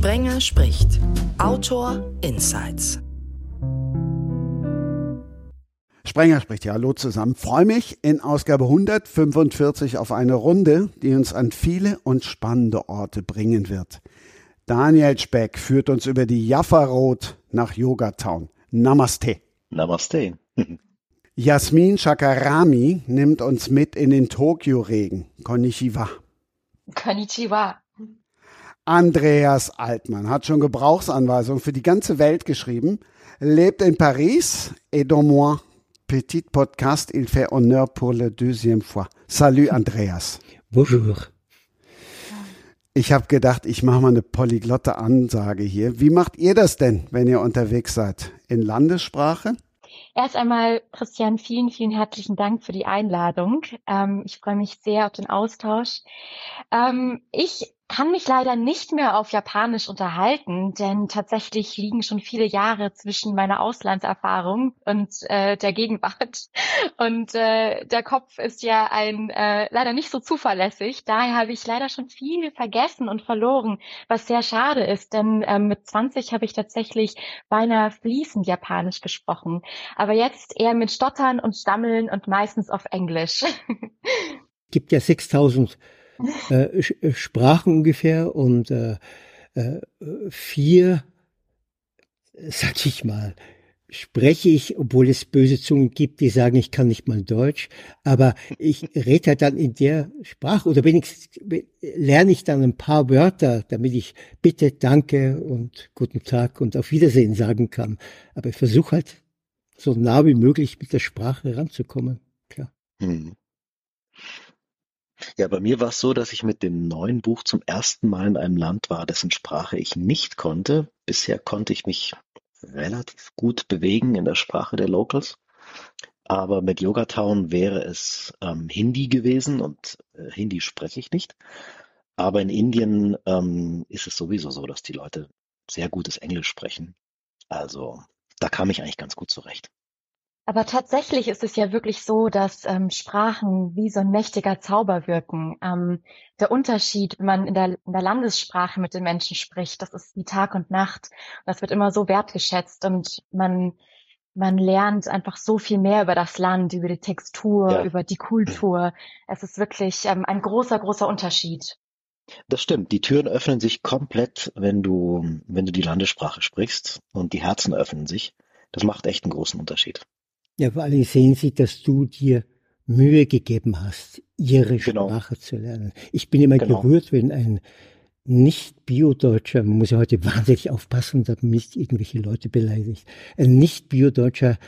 Sprenger spricht. Autor Insights. Sprenger spricht ja, hallo zusammen. Freue mich in Ausgabe 145 auf eine Runde, die uns an viele und spannende Orte bringen wird. Daniel Speck führt uns über die Jaffa Road nach Yogatown. Namaste. Namaste. Jasmin Shakarami nimmt uns mit in den Tokio-Regen. Konnichiwa. Konnichiwa. Andreas Altmann hat schon Gebrauchsanweisungen für die ganze Welt geschrieben, lebt in Paris et dans moi. Petit podcast, il fait honneur pour la deuxième fois. Salut Andreas. Bonjour. Ich habe gedacht, ich mache mal eine polyglotte Ansage hier. Wie macht ihr das denn, wenn ihr unterwegs seid? In Landessprache? Erst einmal, Christian, vielen, vielen herzlichen Dank für die Einladung. Ähm, ich freue mich sehr auf den Austausch. Ähm, ich kann mich leider nicht mehr auf Japanisch unterhalten, denn tatsächlich liegen schon viele Jahre zwischen meiner Auslandserfahrung und äh, der Gegenwart. Und äh, der Kopf ist ja ein äh, leider nicht so zuverlässig. Daher habe ich leider schon viel vergessen und verloren, was sehr schade ist, denn äh, mit 20 habe ich tatsächlich beinahe fließend Japanisch gesprochen. Aber jetzt eher mit Stottern und Stammeln und meistens auf Englisch. gibt ja 6000 äh, äh, Sprachen ungefähr und äh, äh, vier, sag ich mal, spreche ich, obwohl es böse Zungen gibt, die sagen, ich kann nicht mal Deutsch, aber ich rede halt dann in der Sprache oder wenigstens lerne ich dann ein paar Wörter, damit ich bitte, danke und guten Tag und auf Wiedersehen sagen kann. Aber ich versuche halt so nah wie möglich mit der Sprache ranzukommen. Klar. Hm. Ja, bei mir war es so, dass ich mit dem neuen Buch zum ersten Mal in einem Land war, dessen Sprache ich nicht konnte. Bisher konnte ich mich relativ gut bewegen in der Sprache der Locals. Aber mit Yogatown wäre es ähm, Hindi gewesen und äh, Hindi spreche ich nicht. Aber in Indien ähm, ist es sowieso so, dass die Leute sehr gutes Englisch sprechen. Also da kam ich eigentlich ganz gut zurecht. Aber tatsächlich ist es ja wirklich so, dass ähm, Sprachen wie so ein mächtiger Zauber wirken. Ähm, der Unterschied, wenn man in der, in der Landessprache mit den Menschen spricht, das ist wie Tag und Nacht. Das wird immer so wertgeschätzt und man, man lernt einfach so viel mehr über das Land, über die Textur, ja. über die Kultur. Es ist wirklich ähm, ein großer, großer Unterschied. Das stimmt. Die Türen öffnen sich komplett, wenn du, wenn du die Landessprache sprichst und die Herzen öffnen sich. Das macht echt einen großen Unterschied. Ja, vor allem sehen Sie, dass du dir Mühe gegeben hast, ihre genau. Sprache zu lernen. Ich bin immer genau. gerührt, wenn ein nicht Bio-Deutscher, man muss ja heute wahnsinnig aufpassen, dass man nicht irgendwelche Leute beleidigt, ein nicht Bio-Deutscher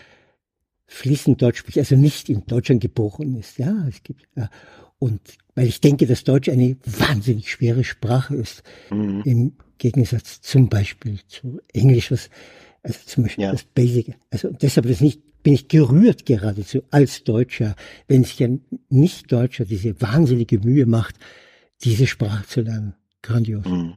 fließend Deutsch spricht, also nicht in Deutschland geboren ist. Ja, es gibt, ja. Und weil ich denke, dass Deutsch eine wahnsinnig schwere Sprache ist, mhm. im Gegensatz zum Beispiel zu Englisch, was, also zum Beispiel ja. das Basic. Also deshalb ist nicht bin ich gerührt geradezu als Deutscher, wenn sich ein Nicht-Deutscher diese wahnsinnige Mühe macht, diese Sprache zu lernen. Grandios. Mhm.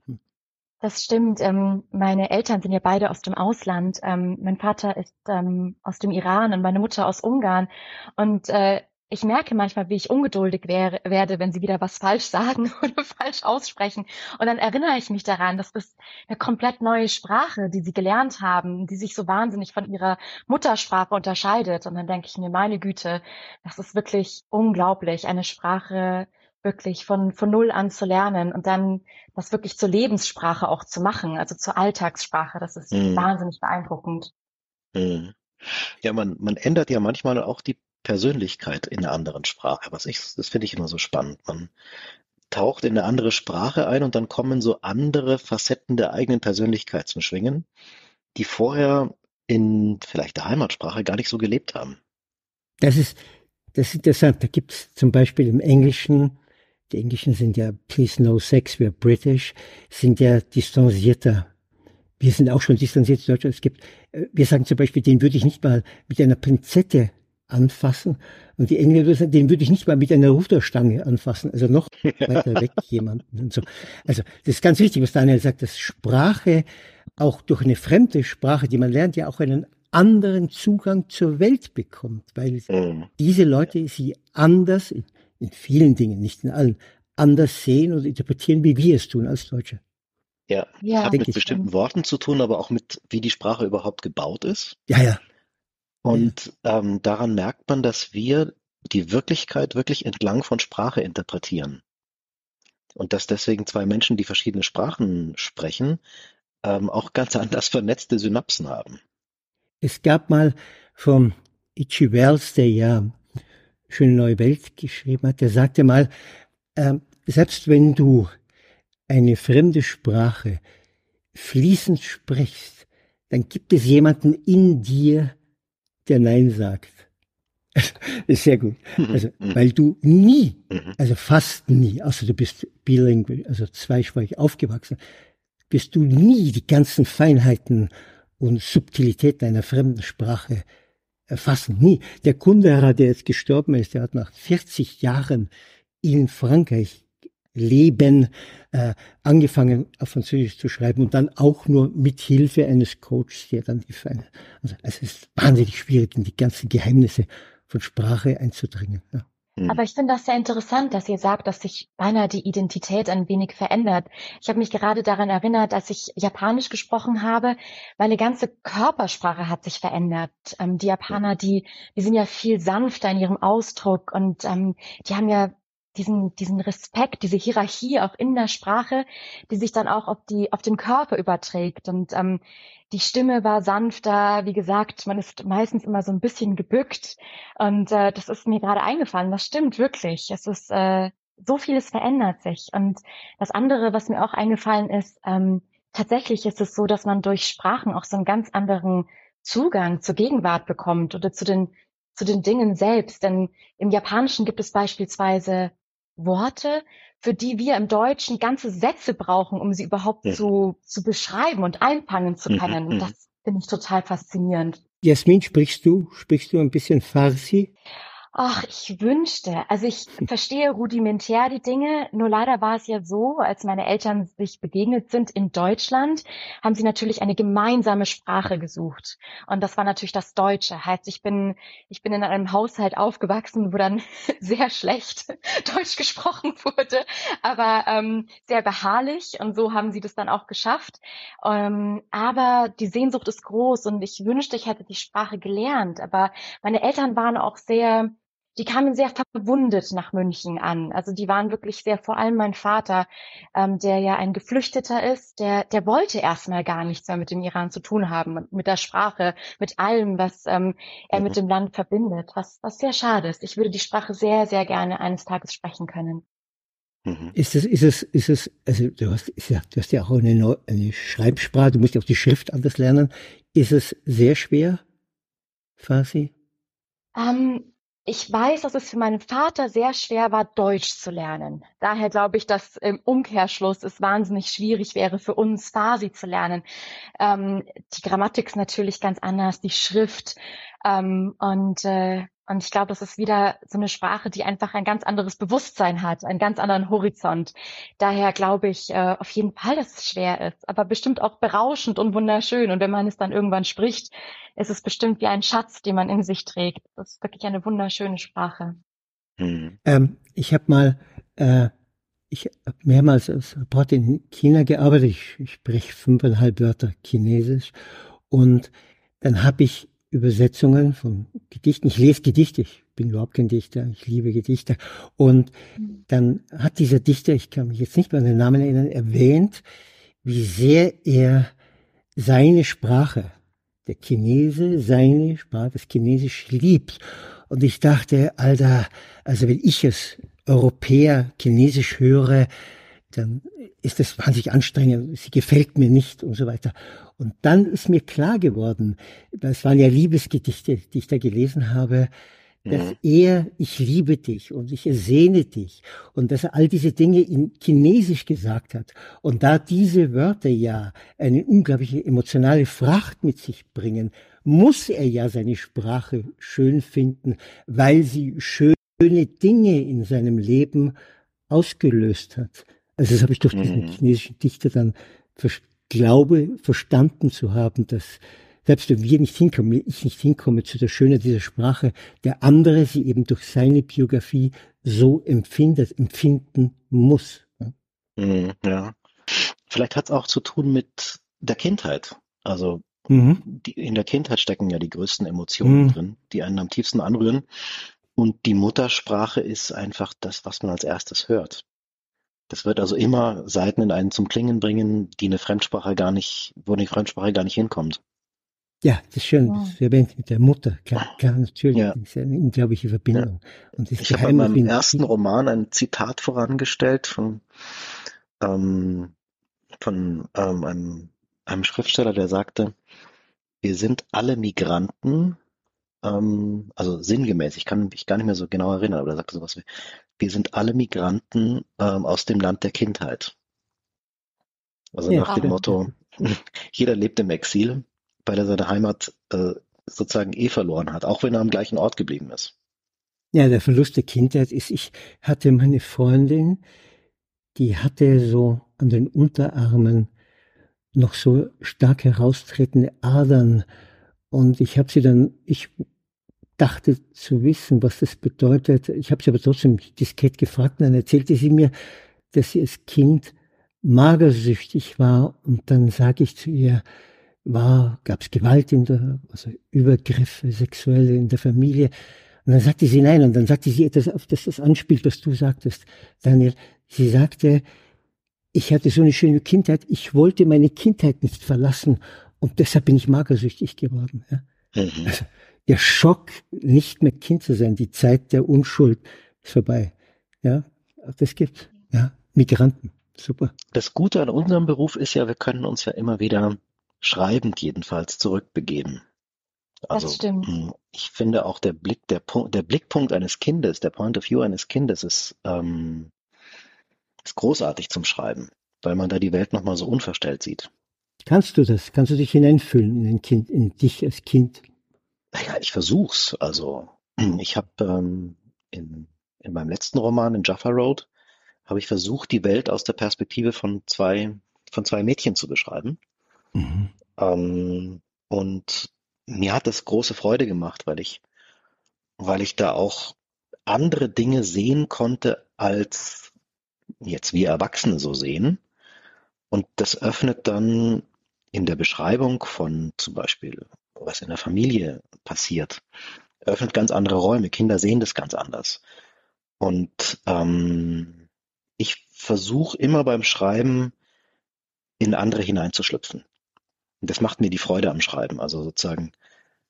Das stimmt. Ähm, meine Eltern sind ja beide aus dem Ausland. Ähm, mein Vater ist ähm, aus dem Iran und meine Mutter aus Ungarn. Und äh, ich merke manchmal, wie ich ungeduldig wäre, werde, wenn sie wieder was falsch sagen oder falsch aussprechen. Und dann erinnere ich mich daran, das ist eine komplett neue Sprache, die sie gelernt haben, die sich so wahnsinnig von ihrer Muttersprache unterscheidet. Und dann denke ich mir, meine Güte, das ist wirklich unglaublich, eine Sprache wirklich von, von Null an zu lernen und dann das wirklich zur Lebenssprache auch zu machen, also zur Alltagssprache. Das ist mhm. wahnsinnig beeindruckend. Mhm. Ja, man, man ändert ja manchmal auch die Persönlichkeit in einer anderen Sprache. Was ich, das finde ich immer so spannend. Man taucht in eine andere Sprache ein und dann kommen so andere Facetten der eigenen Persönlichkeit zum Schwingen, die vorher in vielleicht der Heimatsprache gar nicht so gelebt haben. Das ist, das ist interessant. Da gibt es zum Beispiel im Englischen, die Englischen sind ja Please No Sex, we're British, sind ja distanzierter. Wir sind auch schon distanziert in Deutschland. Es gibt, äh, wir sagen zum Beispiel, den würde ich nicht mal mit einer Pinzette anfassen. Und die Engländer sagen, den würde ich nicht mal mit einer Ruderstange anfassen, also noch weiter weg jemanden und so. Also das ist ganz wichtig, was Daniel sagt, dass Sprache auch durch eine fremde Sprache, die man lernt, ja auch einen anderen Zugang zur Welt bekommt, weil mhm. diese Leute sie anders, in, in vielen Dingen, nicht in allen, anders sehen und interpretieren, wie wir es tun als Deutsche. Ja, ja hat mit bestimmten Worten zu tun, aber auch mit, wie die Sprache überhaupt gebaut ist. Ja, ja. Und ähm, daran merkt man, dass wir die Wirklichkeit wirklich entlang von Sprache interpretieren. Und dass deswegen zwei Menschen, die verschiedene Sprachen sprechen, ähm, auch ganz anders vernetzte Synapsen haben. Es gab mal vom Itchy Wells, der ja Schöne Neue Welt geschrieben hat, der sagte mal, äh, selbst wenn du eine fremde Sprache fließend sprichst, dann gibt es jemanden in dir, der Nein sagt. Das ist sehr gut. Mhm. Also, mhm. weil du nie, mhm. also fast nie, außer du bist bilingual, also zweisprachig aufgewachsen, bist du nie die ganzen Feinheiten und Subtilitäten einer fremden Sprache erfassen. Nie. Der Kundera, der jetzt gestorben ist, der hat nach 40 Jahren in Frankreich leben, äh, angefangen auf Französisch zu schreiben und dann auch nur mit Hilfe eines Coaches, der dann die Feine. Also es ist wahnsinnig schwierig, in die ganzen Geheimnisse von Sprache einzudringen. Ja. Hm. Aber ich finde das sehr interessant, dass ihr sagt, dass sich beinahe die Identität ein wenig verändert. Ich habe mich gerade daran erinnert, als ich Japanisch gesprochen habe, meine ganze Körpersprache hat sich verändert. Ähm, die Japaner, die, die sind ja viel sanfter in ihrem Ausdruck und ähm, die haben ja diesen, diesen Respekt, diese Hierarchie auch in der Sprache, die sich dann auch auf die, auf den Körper überträgt. Und ähm, die Stimme war sanfter, wie gesagt, man ist meistens immer so ein bisschen gebückt. Und äh, das ist mir gerade eingefallen. Das stimmt wirklich. Es ist äh, so vieles verändert sich. Und das andere, was mir auch eingefallen ist, ähm, tatsächlich ist es so, dass man durch Sprachen auch so einen ganz anderen Zugang zur Gegenwart bekommt oder zu den zu den Dingen selbst. Denn im Japanischen gibt es beispielsweise Worte, für die wir im Deutschen ganze Sätze brauchen, um sie überhaupt ja. zu, zu beschreiben und einfangen zu mhm, können. Und mhm. das finde ich total faszinierend. Jasmin, sprichst du, sprichst du ein bisschen Farsi? Ach, ich wünschte. Also ich verstehe rudimentär die Dinge, nur leider war es ja so, als meine Eltern sich begegnet sind in Deutschland, haben sie natürlich eine gemeinsame Sprache gesucht. Und das war natürlich das Deutsche. Heißt, ich bin, ich bin in einem Haushalt aufgewachsen, wo dann sehr schlecht Deutsch gesprochen wurde, aber ähm, sehr beharrlich. Und so haben sie das dann auch geschafft. Ähm, aber die Sehnsucht ist groß und ich wünschte, ich hätte die Sprache gelernt. Aber meine Eltern waren auch sehr, die kamen sehr verwundet nach München an. Also die waren wirklich sehr, vor allem mein Vater, ähm, der ja ein Geflüchteter ist, der, der wollte erstmal gar nichts mehr mit dem Iran zu tun haben, mit der Sprache, mit allem, was ähm, er mit mhm. dem Land verbindet, was, was sehr schade ist. Ich würde die Sprache sehr, sehr gerne eines Tages sprechen können. Mhm. Ist es, ist es, ist es, also du hast, ja, du hast ja auch eine, eine Schreibsprache, du musst ja auch die Schrift anders lernen. Ist es sehr schwer, Farsi? Ähm, ich weiß, dass es für meinen Vater sehr schwer war, Deutsch zu lernen. Daher glaube ich, dass im Umkehrschluss es wahnsinnig schwierig wäre für uns, Farsi zu lernen. Ähm, die Grammatik ist natürlich ganz anders, die Schrift. Ähm, und äh, und ich glaube, das ist wieder so eine Sprache, die einfach ein ganz anderes Bewusstsein hat, einen ganz anderen Horizont. Daher glaube ich äh, auf jeden Fall, dass es schwer ist, aber bestimmt auch berauschend und wunderschön. Und wenn man es dann irgendwann spricht, ist es bestimmt wie ein Schatz, den man in sich trägt. Das ist wirklich eine wunderschöne Sprache. Hm. Ähm, ich habe mal, äh, ich habe mehrmals als Reporter in China gearbeitet. Ich, ich spreche fünfeinhalb Wörter Chinesisch und dann habe ich Übersetzungen von Gedichten. Ich lese Gedichte, ich bin überhaupt kein Dichter, ich liebe Gedichte. Und dann hat dieser Dichter, ich kann mich jetzt nicht mehr an den Namen erinnern, erwähnt, wie sehr er seine Sprache, der Chinese, seine Sprache, das Chinesisch liebt. Und ich dachte, Alter, also wenn ich es Europäer Chinesisch höre, dann ist das wahnsinnig anstrengend, sie gefällt mir nicht und so weiter. Und dann ist mir klar geworden, das waren ja Liebesgedichte, die ich da gelesen habe, dass mhm. er, ich liebe dich und ich ersehne dich und dass er all diese Dinge in Chinesisch gesagt hat. Und da diese Wörter ja eine unglaubliche emotionale Fracht mit sich bringen, muss er ja seine Sprache schön finden, weil sie schöne Dinge in seinem Leben ausgelöst hat. Also das habe ich durch diesen mhm. chinesischen Dichter dann glaube, verstanden zu haben, dass selbst wenn wir nicht hinkommen, ich nicht hinkomme zu der Schönheit dieser Sprache, der andere sie eben durch seine Biografie so empfindet, empfinden muss. Mhm, ja. vielleicht hat es auch zu tun mit der Kindheit. Also mhm. die, in der Kindheit stecken ja die größten Emotionen mhm. drin, die einen am tiefsten anrühren. Und die Muttersprache ist einfach das, was man als erstes hört. Das wird also immer Seiten in einen zum Klingen bringen, die eine Fremdsprache gar nicht, wo eine Fremdsprache gar nicht hinkommt. Ja, das ist schön, das erwähnt mit der Mutter. Klar, klar natürlich, ja. das ist eine unglaubliche Verbindung. Ja. Und ich habe in meinem ersten Roman ein Zitat vorangestellt von, ähm, von ähm, einem, einem Schriftsteller, der sagte, wir sind alle Migranten, ähm, also sinngemäß, ich kann mich gar nicht mehr so genau erinnern, aber er sagte sowas wie, wir sind alle Migranten ähm, aus dem Land der Kindheit. Also ja, nach dem Motto, jeder lebt im Exil, weil er seine Heimat äh, sozusagen eh verloren hat, auch wenn er am gleichen Ort geblieben ist. Ja, der Verlust der Kindheit ist, ich hatte meine Freundin, die hatte so an den Unterarmen noch so stark heraustretende Adern und ich habe sie dann, ich dachte zu wissen, was das bedeutet. Ich habe sie aber trotzdem diskret gefragt und dann erzählte sie mir, dass sie als Kind magersüchtig war und dann sage ich zu ihr, war, gab es Gewalt in der, also Übergriffe, sexuelle in der Familie. Und dann sagte sie nein und dann sagte sie etwas, auf das das anspielt, was du sagtest, Daniel. Sie sagte, ich hatte so eine schöne Kindheit, ich wollte meine Kindheit nicht verlassen und deshalb bin ich magersüchtig geworden. Ja. Mhm. Also, der Schock, nicht mehr Kind zu sein, die Zeit der Unschuld ist vorbei. Ja, das gibt ja Migranten. Super. Das Gute an unserem Beruf ist ja, wir können uns ja immer wieder schreibend jedenfalls zurückbegeben. Also, das stimmt. Hm, ich finde auch der Blick, der, der Blickpunkt eines Kindes, der Point of View eines Kindes ist, ähm, ist großartig zum Schreiben, weil man da die Welt nochmal so unverstellt sieht. Kannst du das? Kannst du dich hineinfühlen in ein Kind, in dich als Kind? Ja, ich versuch's. Also ich habe ähm, in, in meinem letzten Roman, in Jaffa Road, habe ich versucht, die Welt aus der Perspektive von zwei, von zwei Mädchen zu beschreiben. Mhm. Ähm, und mir hat das große Freude gemacht, weil ich, weil ich da auch andere Dinge sehen konnte, als jetzt wir Erwachsene so sehen. Und das öffnet dann in der Beschreibung von zum Beispiel, was in der Familie passiert, öffnet ganz andere Räume. Kinder sehen das ganz anders. Und ähm, ich versuche immer beim Schreiben in andere hineinzuschlüpfen. Und das macht mir die Freude am Schreiben, also sozusagen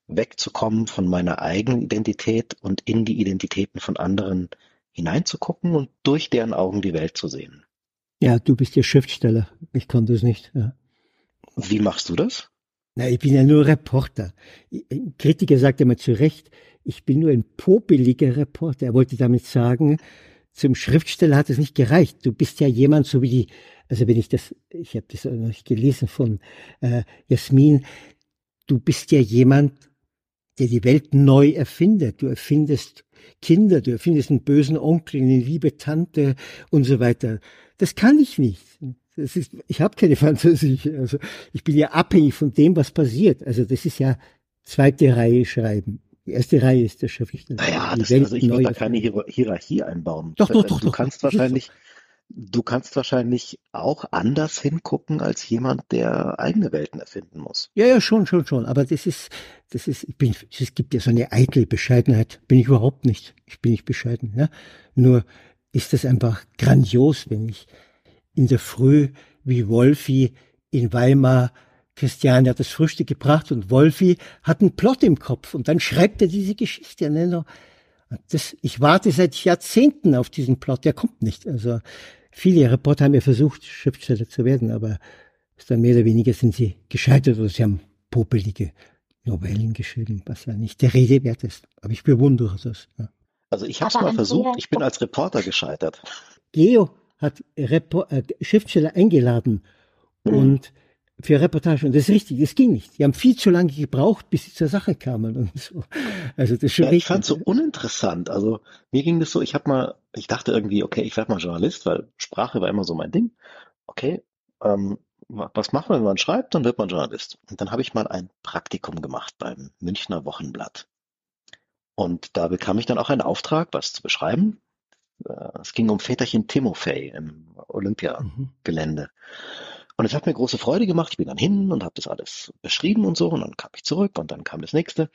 wegzukommen von meiner eigenen Identität und in die Identitäten von anderen hineinzugucken und durch deren Augen die Welt zu sehen. Ja, du bist ja Schriftsteller. Ich kann das nicht. Ja. Wie machst du das? Na, ich bin ja nur Reporter. Ein Kritiker sagt immer zu Recht, ich bin nur ein popeliger Reporter. Er wollte damit sagen, zum Schriftsteller hat es nicht gereicht. Du bist ja jemand, so wie die, also wenn ich das, ich habe das noch nicht gelesen von äh, Jasmin, du bist ja jemand, der die Welt neu erfindet. Du erfindest Kinder, du erfindest einen bösen Onkel, eine liebe Tante und so weiter. Das kann ich nicht. Das ist, ich habe keine Fantasie. Also ich bin ja abhängig von dem, was passiert. Also das ist ja zweite Reihe schreiben. Die erste Reihe ist der Schriftsteller. Naja, das, also ich würde da keine Hierarchie einbauen. Doch, doch, doch. Du kannst doch. wahrscheinlich, du kannst wahrscheinlich auch anders hingucken als jemand, der eigene Welten erfinden muss. Ja, ja, schon, schon, schon. Aber das ist, das ist, ich bin, es gibt ja so eine eitel Bescheidenheit. Bin ich überhaupt nicht. Ich bin nicht bescheiden. Ne? Nur ist das einfach grandios, wenn ich in der Früh wie Wolfi in Weimar Christiane hat das Frühstück gebracht und Wolfi hat einen Plot im Kopf und dann schreibt er diese Geschichte. Ne? Das, ich warte seit Jahrzehnten auf diesen Plot, der kommt nicht. Also viele Reporter haben ja versucht, Schriftsteller zu werden, aber dann mehr oder weniger sind sie gescheitert oder sie haben popelige Novellen geschrieben, was ja nicht der Rede wert ist. Aber ich bewundere das. Ja. Also ich habe es mal versucht, ich bin als Reporter gescheitert. Geo hat Repo äh, Schriftsteller eingeladen mhm. und für Reportage. Und das ist richtig, das ging nicht. Die haben viel zu lange gebraucht, bis sie zur Sache kamen und so. Also das ist schon ja, ich fand es so uninteressant. Also mir ging das so, ich habe mal, ich dachte irgendwie, okay, ich werde mal Journalist, weil Sprache war immer so mein Ding. Okay, ähm, was macht man, wenn man schreibt, dann wird man Journalist. Und dann habe ich mal ein Praktikum gemacht beim Münchner Wochenblatt. Und da bekam ich dann auch einen Auftrag, was zu beschreiben. Äh, es ging um Väterchen Timofey im Olympiagelände. Mhm. Und es hat mir große Freude gemacht. Ich bin dann hin und habe das alles beschrieben und so. Und dann kam ich zurück und dann kam das nächste.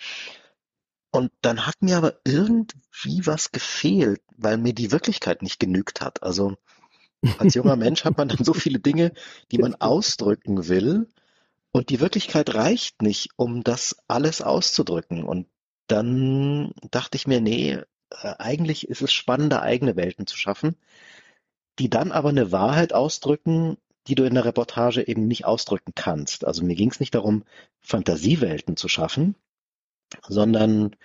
Und dann hat mir aber irgendwie was gefehlt, weil mir die Wirklichkeit nicht genügt hat. Also als junger Mensch hat man dann so viele Dinge, die man ausdrücken will. Und die Wirklichkeit reicht nicht, um das alles auszudrücken. Und dann dachte ich mir, nee, äh, eigentlich ist es spannender, eigene Welten zu schaffen, die dann aber eine Wahrheit ausdrücken, die du in der Reportage eben nicht ausdrücken kannst. Also mir ging es nicht darum, Fantasiewelten zu schaffen, sondern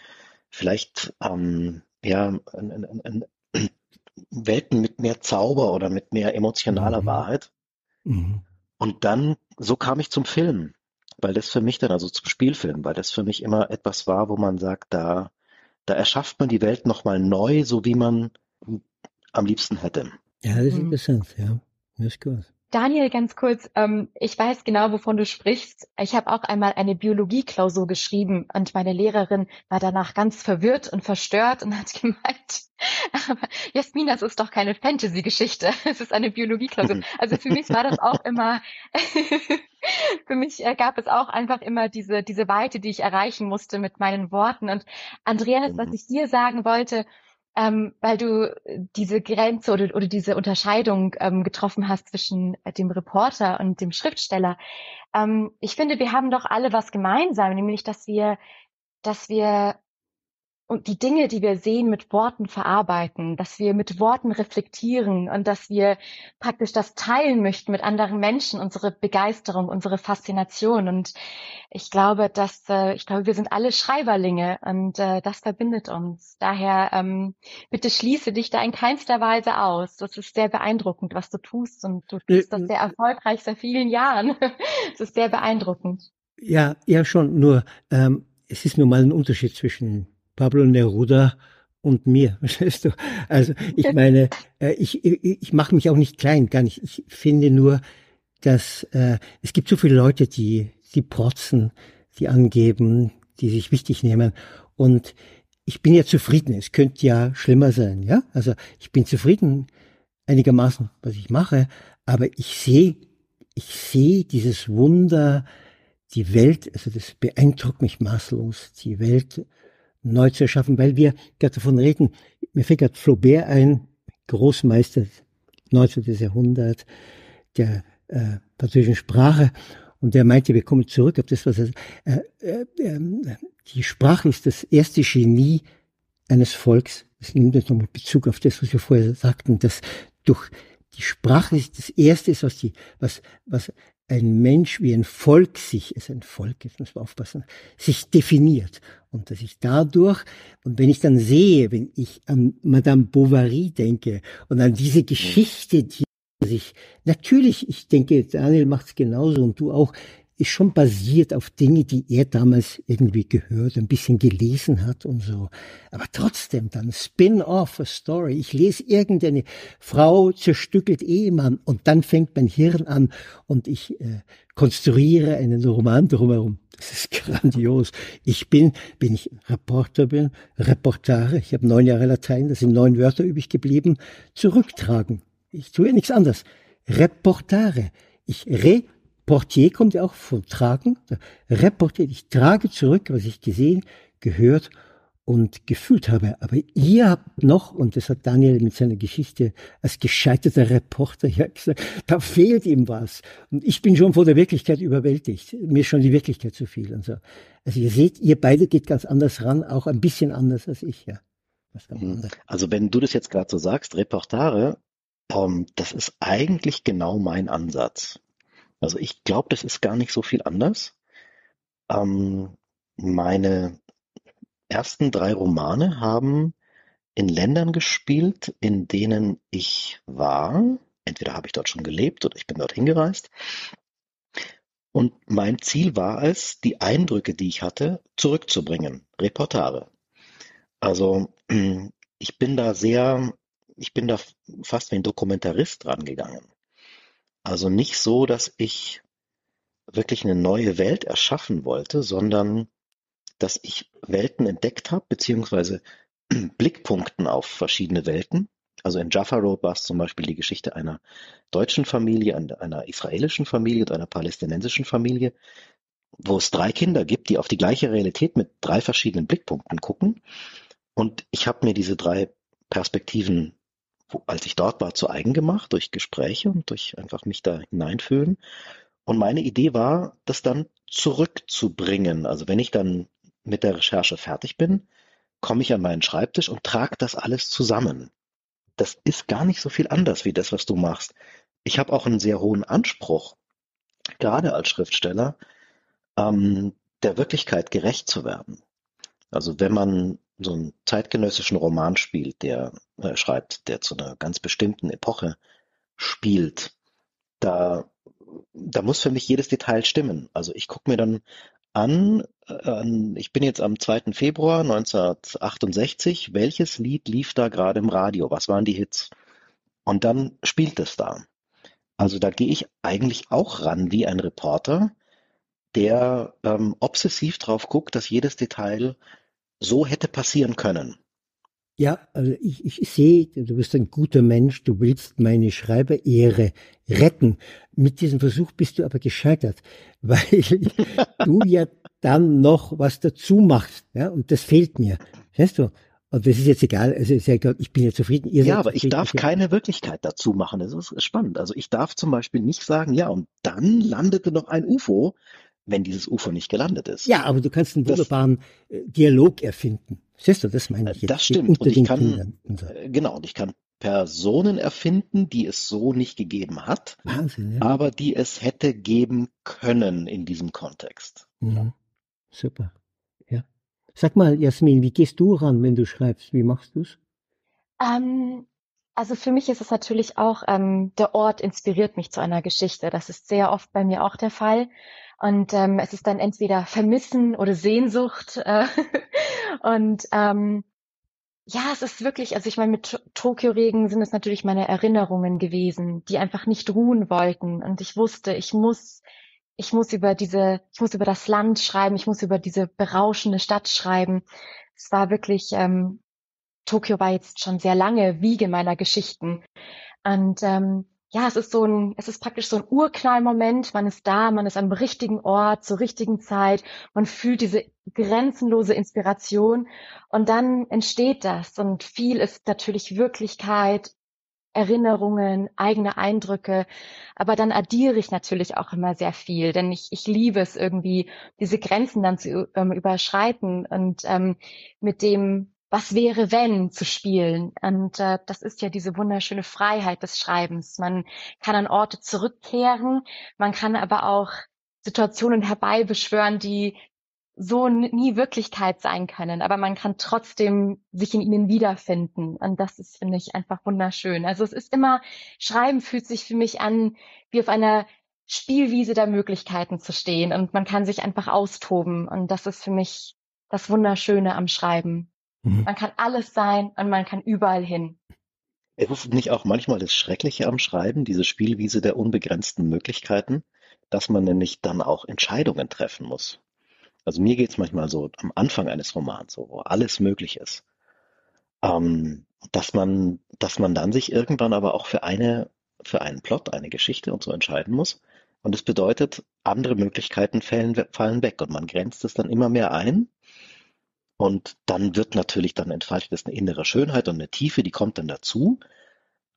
vielleicht ähm, ja ein, ein, ein, Welten mit mehr Zauber oder mit mehr emotionaler mhm. Wahrheit. Mhm. Und dann, so kam ich zum Film, weil das für mich dann, also zum Spielfilm, weil das für mich immer etwas war, wo man sagt, da, da erschafft man die Welt nochmal neu, so wie man am liebsten hätte. Ja, das ist mhm. interessant, ja. Das ist gut. Daniel, ganz kurz, ähm, ich weiß genau, wovon du sprichst. Ich habe auch einmal eine Biologieklausur geschrieben und meine Lehrerin war danach ganz verwirrt und verstört und hat gemeint, aber Jasmin, das ist doch keine Fantasy-Geschichte, es ist eine Biologieklausur. Also für mich war das auch immer, für mich äh, gab es auch einfach immer diese, diese Weite, die ich erreichen musste mit meinen Worten. Und Andreas, was mhm. ich dir sagen wollte, ähm, weil du diese Grenze oder, oder diese Unterscheidung ähm, getroffen hast zwischen äh, dem Reporter und dem Schriftsteller. Ähm, ich finde, wir haben doch alle was gemeinsam, nämlich dass wir, dass wir und die Dinge, die wir sehen, mit Worten verarbeiten, dass wir mit Worten reflektieren und dass wir praktisch das teilen möchten mit anderen Menschen, unsere Begeisterung, unsere Faszination. Und ich glaube, dass äh, ich glaube, wir sind alle Schreiberlinge und äh, das verbindet uns. Daher ähm, bitte schließe dich da in keinster Weise aus. Das ist sehr beeindruckend, was du tust und du tust das sehr erfolgreich seit vielen Jahren. Es ist sehr beeindruckend. Ja, ja schon. Nur ähm, es ist nun mal ein Unterschied zwischen Pablo Neruda und mir, verstehst du? Also ich meine, äh, ich, ich, ich mache mich auch nicht klein, gar nicht. Ich finde nur, dass äh, es gibt so viele Leute, die, die protzen, die angeben, die sich wichtig nehmen. Und ich bin ja zufrieden. Es könnte ja schlimmer sein, ja? Also ich bin zufrieden einigermaßen, was ich mache, aber ich sehe, ich sehe dieses Wunder, die Welt, also das beeindruckt mich maßlos, die Welt neu zu erschaffen, weil wir gerade davon reden, mir fällt gerade Flaubert ein, Großmeister 19. Jahrhundert der äh, französischen Sprache, und der meinte, wir kommen zurück auf das, was er, äh, äh, ähm, die Sprache ist das erste Genie eines Volks. Das nimmt jetzt nochmal Bezug auf das, was wir vorher sagten, dass durch die Sprache ist das erste, was die, was, was ein Mensch wie ein Volk sich, ist ein Volk, jetzt muss man aufpassen, sich definiert. Und dass ich dadurch, und wenn ich dann sehe, wenn ich an Madame Bovary denke und an diese Geschichte, die sich, natürlich, ich denke, Daniel macht es genauso und du auch, ist schon basiert auf Dinge, die er damals irgendwie gehört, ein bisschen gelesen hat und so. Aber trotzdem dann Spin-off, a Story. Ich lese irgendeine Frau zerstückelt Ehemann und dann fängt mein Hirn an und ich äh, konstruiere einen Roman drumherum. Das ist grandios. Ich bin, wenn ich Reporter bin, Reportare, ich habe neun Jahre Latein, das sind neun Wörter übrig geblieben, zurücktragen. Ich tue nichts anderes. Reportare. Ich re Portier kommt ja auch von Tragen. Reportier, ich trage zurück, was ich gesehen, gehört und gefühlt habe. Aber ihr habt noch, und das hat Daniel mit seiner Geschichte als gescheiterter Reporter ja gesagt, da fehlt ihm was. Und ich bin schon vor der Wirklichkeit überwältigt. Mir ist schon die Wirklichkeit zu viel und so. Also ihr seht, ihr beide geht ganz anders ran, auch ein bisschen anders als ich, ja. Mhm. Also wenn du das jetzt gerade so sagst, Reportare, ähm, das ist eigentlich genau mein Ansatz. Also ich glaube, das ist gar nicht so viel anders. Ähm, meine ersten drei Romane haben in Ländern gespielt, in denen ich war. Entweder habe ich dort schon gelebt oder ich bin dort hingereist. Und mein Ziel war es, die Eindrücke, die ich hatte, zurückzubringen. Reportare. Also ich bin da sehr, ich bin da fast wie ein Dokumentarist rangegangen. Also nicht so, dass ich wirklich eine neue Welt erschaffen wollte, sondern dass ich Welten entdeckt habe, beziehungsweise Blickpunkten auf verschiedene Welten Also in Jaffa Road war es zum Beispiel die Geschichte einer deutschen Familie, einer israelischen Familie und einer palästinensischen Familie, wo es drei Kinder gibt, die auf die gleiche Realität mit drei verschiedenen Blickpunkten gucken. Und ich habe mir diese drei Perspektiven, als ich dort war, zu eigen gemacht, durch Gespräche und durch einfach mich da hineinfühlen. Und meine Idee war, das dann zurückzubringen. Also wenn ich dann mit der Recherche fertig bin, komme ich an meinen Schreibtisch und trage das alles zusammen. Das ist gar nicht so viel anders wie das, was du machst. Ich habe auch einen sehr hohen Anspruch, gerade als Schriftsteller, ähm, der Wirklichkeit gerecht zu werden. Also wenn man so einen zeitgenössischen Roman spielt, der äh, schreibt, der zu einer ganz bestimmten Epoche spielt, da, da muss für mich jedes Detail stimmen. Also ich gucke mir dann an, äh, ich bin jetzt am 2. Februar 1968, welches Lied lief da gerade im Radio? Was waren die Hits? Und dann spielt es da. Also da gehe ich eigentlich auch ran wie ein Reporter, der ähm, obsessiv drauf guckt, dass jedes Detail so hätte passieren können. Ja, also ich, ich sehe, du bist ein guter Mensch, du willst meine Schreiberehre retten. Mit diesem Versuch bist du aber gescheitert, weil du ja dann noch was dazu machst, ja, und das fehlt mir. Weißt du? Und das ist jetzt egal, also ist ja egal, ich bin ja zufrieden. Ja, aber ich darf keine Wirklichkeit dazu machen. Das ist spannend. Also ich darf zum Beispiel nicht sagen, ja, und dann landete noch ein UFO, wenn dieses UFO nicht gelandet ist. Ja, aber du kannst einen wunderbaren das, äh, Dialog erfinden. Siehst du, das meine ich jetzt. Das stimmt. Und ich kann, so. Äh, genau, und ich kann Personen erfinden, die es so nicht gegeben hat, Wahnsinn, ja. aber die es hätte geben können in diesem Kontext. Mhm. Super. Ja. Sag mal, Jasmin, wie gehst du ran, wenn du schreibst? Wie machst du's? Ähm, also für mich ist es natürlich auch, ähm, der Ort inspiriert mich zu einer Geschichte. Das ist sehr oft bei mir auch der Fall. Und ähm, es ist dann entweder Vermissen oder Sehnsucht. Äh, und ähm, ja, es ist wirklich, also ich meine, mit Tokio-Regen sind es natürlich meine Erinnerungen gewesen, die einfach nicht ruhen wollten. Und ich wusste, ich muss, ich muss über diese, ich muss über das Land schreiben, ich muss über diese berauschende Stadt schreiben. Es war wirklich, ähm, Tokio war jetzt schon sehr lange Wiege meiner Geschichten. Und ähm, ja, es ist so ein, es ist praktisch so ein Urknallmoment. Man ist da, man ist am richtigen Ort, zur richtigen Zeit. Man fühlt diese grenzenlose Inspiration und dann entsteht das und viel ist natürlich Wirklichkeit, Erinnerungen, eigene Eindrücke. Aber dann addiere ich natürlich auch immer sehr viel, denn ich, ich liebe es irgendwie, diese Grenzen dann zu ähm, überschreiten und ähm, mit dem was wäre wenn zu spielen. Und äh, das ist ja diese wunderschöne Freiheit des Schreibens. Man kann an Orte zurückkehren, man kann aber auch Situationen herbeibeschwören, die so nie Wirklichkeit sein können, aber man kann trotzdem sich in ihnen wiederfinden. Und das ist, finde ich, einfach wunderschön. Also es ist immer, Schreiben fühlt sich für mich an, wie auf einer Spielwiese der Möglichkeiten zu stehen und man kann sich einfach austoben. Und das ist für mich das Wunderschöne am Schreiben. Mhm. Man kann alles sein und man kann überall hin. Ist es nicht auch manchmal das Schreckliche am Schreiben, diese Spielwiese der unbegrenzten Möglichkeiten, dass man nämlich dann auch Entscheidungen treffen muss? Also mir geht es manchmal so am Anfang eines Romans, so, wo alles möglich ist, ähm, dass man, dass man dann sich irgendwann aber auch für eine, für einen Plot, eine Geschichte und so entscheiden muss. Und das bedeutet, andere Möglichkeiten fallen, fallen weg und man grenzt es dann immer mehr ein und dann wird natürlich, dann entfaltet es eine innere Schönheit und eine Tiefe, die kommt dann dazu.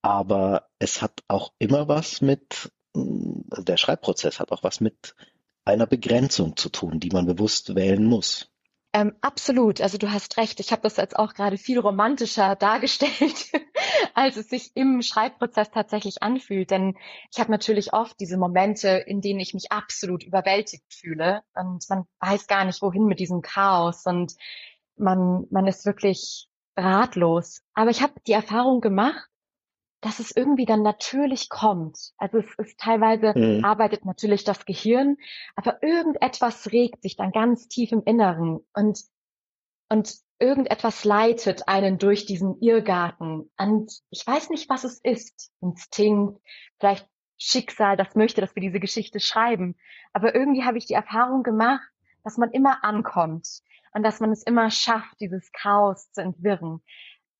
Aber es hat auch immer was mit, also der Schreibprozess hat auch was mit einer Begrenzung zu tun, die man bewusst wählen muss. Ähm, absolut, also du hast recht. Ich habe das jetzt auch gerade viel romantischer dargestellt, als es sich im Schreibprozess tatsächlich anfühlt. Denn ich habe natürlich oft diese Momente, in denen ich mich absolut überwältigt fühle und man weiß gar nicht, wohin mit diesem Chaos und man, man ist wirklich ratlos. Aber ich habe die Erfahrung gemacht, dass es irgendwie dann natürlich kommt. Also es ist teilweise mhm. arbeitet natürlich das Gehirn, aber irgendetwas regt sich dann ganz tief im Inneren und und irgendetwas leitet einen durch diesen Irrgarten. Und ich weiß nicht, was es ist. Instinkt, vielleicht Schicksal, das möchte, dass wir diese Geschichte schreiben. Aber irgendwie habe ich die Erfahrung gemacht, dass man immer ankommt und dass man es immer schafft, dieses Chaos zu entwirren.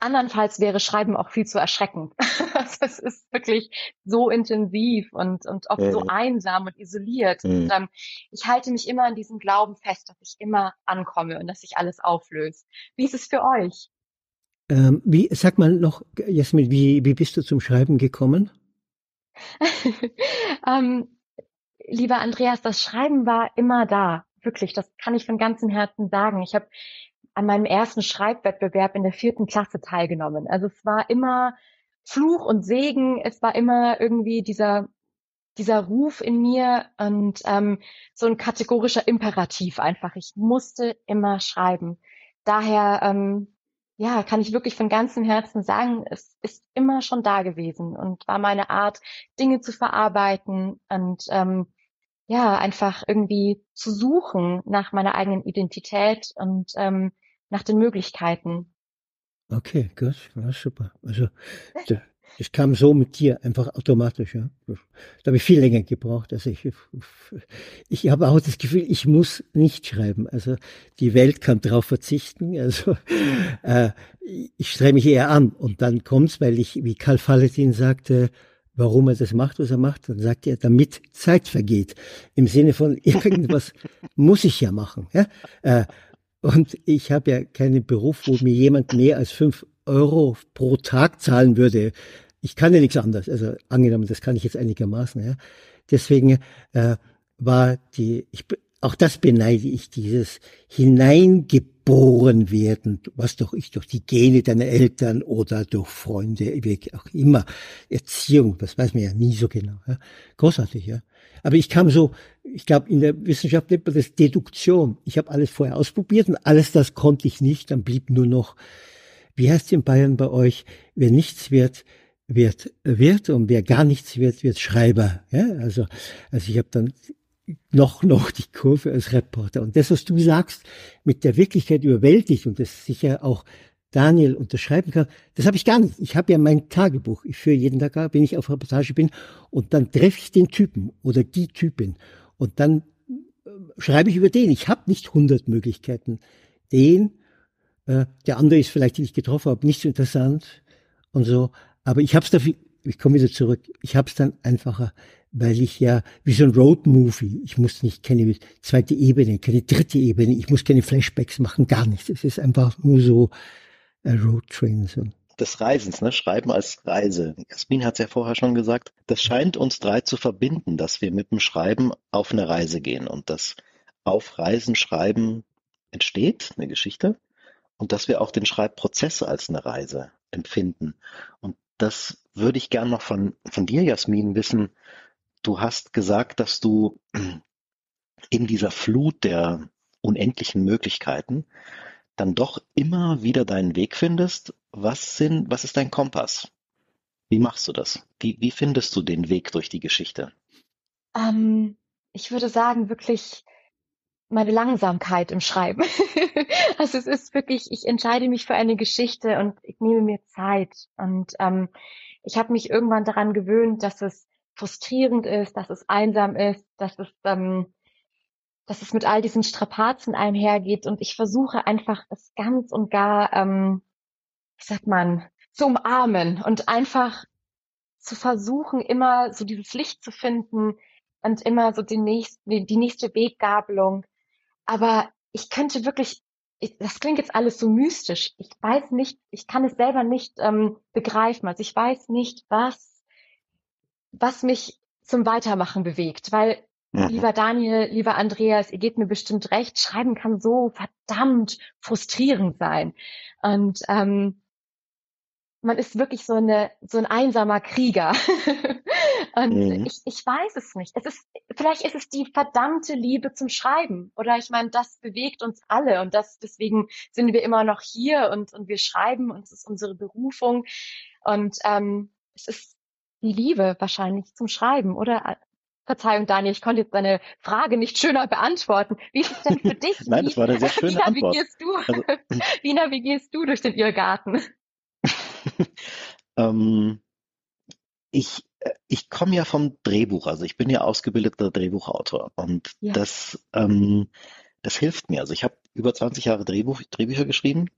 andernfalls wäre Schreiben auch viel zu erschreckend. also es ist wirklich so intensiv und, und oft mhm. so einsam und isoliert. Mhm. Und ähm, ich halte mich immer an diesem Glauben fest, dass ich immer ankomme und dass sich alles auflöst. Wie ist es für euch? Ähm, wie, sag mal noch, Jasmin, wie, wie bist du zum Schreiben gekommen? ähm, lieber Andreas, das Schreiben war immer da. Wirklich, das kann ich von ganzem Herzen sagen. Ich habe an meinem ersten Schreibwettbewerb in der vierten Klasse teilgenommen. Also es war immer Fluch und Segen, es war immer irgendwie dieser dieser Ruf in mir und ähm, so ein kategorischer Imperativ einfach. Ich musste immer schreiben. Daher ähm, ja, kann ich wirklich von ganzem Herzen sagen, es ist immer schon da gewesen und war meine Art, Dinge zu verarbeiten und ähm, ja, einfach irgendwie zu suchen nach meiner eigenen Identität und ähm, nach den Möglichkeiten. Okay, gut, ja, super. Also ich kam so mit dir einfach automatisch. Ja. Da habe ich viel länger gebraucht. Also ich, ich habe auch das Gefühl, ich muss nicht schreiben. Also die Welt kann darauf verzichten. Also äh, ich strebe mich eher an. Und dann kommt's, weil ich, wie Karl Valentin sagte, warum er das macht, was er macht, dann sagt er, damit Zeit vergeht. Im Sinne von irgendwas muss ich ja machen. Ja? Äh, und ich habe ja keinen Beruf, wo mir jemand mehr als fünf Euro pro Tag zahlen würde. Ich kann ja nichts anderes. Also angenommen, das kann ich jetzt einigermaßen. Ja. Deswegen äh, war die, ich, auch das beneide ich, dieses hineingeboren werden, was doch ich durch die Gene deiner Eltern oder durch Freunde, wie auch immer, Erziehung, das weiß man ja nie so genau. Ja. Großartig, ja. Aber ich kam so, ich glaube, in der Wissenschaft nennt man das Deduktion. Ich habe alles vorher ausprobiert und alles das konnte ich nicht. Dann blieb nur noch, wie heißt es in Bayern bei euch, wer nichts wird, wird wird und wer gar nichts wird, wird Schreiber. Ja, also, also ich habe dann noch, noch die Kurve als Reporter. Und das, was du sagst, mit der Wirklichkeit überwältigt und das sicher auch Daniel unterschreiben kann, das habe ich gar nicht. Ich habe ja mein Tagebuch. Ich führe jeden Tag, wenn ich auf Reportage bin, und dann treffe ich den Typen oder die Typin. Und dann äh, schreibe ich über den. Ich habe nicht hundert Möglichkeiten. Den, äh, der andere ist vielleicht, den ich getroffen habe, nicht so interessant und so. Aber ich habe es dafür, ich komme wieder zurück, ich habe es dann einfacher weil ich ja wie so ein Roadmovie, ich muss nicht keine zweite Ebene, keine dritte Ebene, ich muss keine Flashbacks machen, gar nichts. Es ist einfach nur so äh, Roadtrain. So. Des Reisens, ne? Schreiben als Reise. Jasmin hat es ja vorher schon gesagt. Das scheint uns drei zu verbinden, dass wir mit dem Schreiben auf eine Reise gehen und dass auf Reisen Schreiben entsteht, eine Geschichte, und dass wir auch den Schreibprozess als eine Reise empfinden. Und das würde ich gern noch von, von dir, Jasmin, wissen. Du hast gesagt, dass du in dieser Flut der unendlichen Möglichkeiten dann doch immer wieder deinen Weg findest. Was sind, was ist dein Kompass? Wie machst du das? Wie, wie findest du den Weg durch die Geschichte? Ähm, ich würde sagen, wirklich meine Langsamkeit im Schreiben. also es ist wirklich, ich entscheide mich für eine Geschichte und ich nehme mir Zeit. Und ähm, ich habe mich irgendwann daran gewöhnt, dass es frustrierend ist, dass es einsam ist, dass es, ähm, dass es mit all diesen Strapazen einhergeht und ich versuche einfach es ganz und gar, ähm, wie sagt man, zu umarmen und einfach zu versuchen, immer so dieses Licht zu finden und immer so die nächste, die nächste Weggabelung. Aber ich könnte wirklich, ich, das klingt jetzt alles so mystisch. Ich weiß nicht, ich kann es selber nicht ähm, begreifen. Also ich weiß nicht, was was mich zum Weitermachen bewegt, weil. Lieber Daniel, lieber Andreas, ihr gebt mir bestimmt recht, Schreiben kann so verdammt frustrierend sein. Und ähm, man ist wirklich so eine so ein einsamer Krieger. und mhm. ich, ich weiß es nicht. Es ist vielleicht ist es die verdammte Liebe zum Schreiben oder ich meine, das bewegt uns alle und das deswegen sind wir immer noch hier und und wir schreiben und es ist unsere Berufung und ähm, es ist die Liebe wahrscheinlich zum Schreiben, oder? Verzeihung, Daniel, ich konnte jetzt deine Frage nicht schöner beantworten. Wie ist es denn für dich? Nein, das war eine sehr schöne wie navigierst Antwort. Du, also, wie navigierst du durch den Irrgarten? ähm, ich äh, ich komme ja vom Drehbuch, also ich bin ja ausgebildeter Drehbuchautor und ja. das, ähm, das hilft mir. Also ich habe über 20 Jahre Drehbuch, Drehbücher geschrieben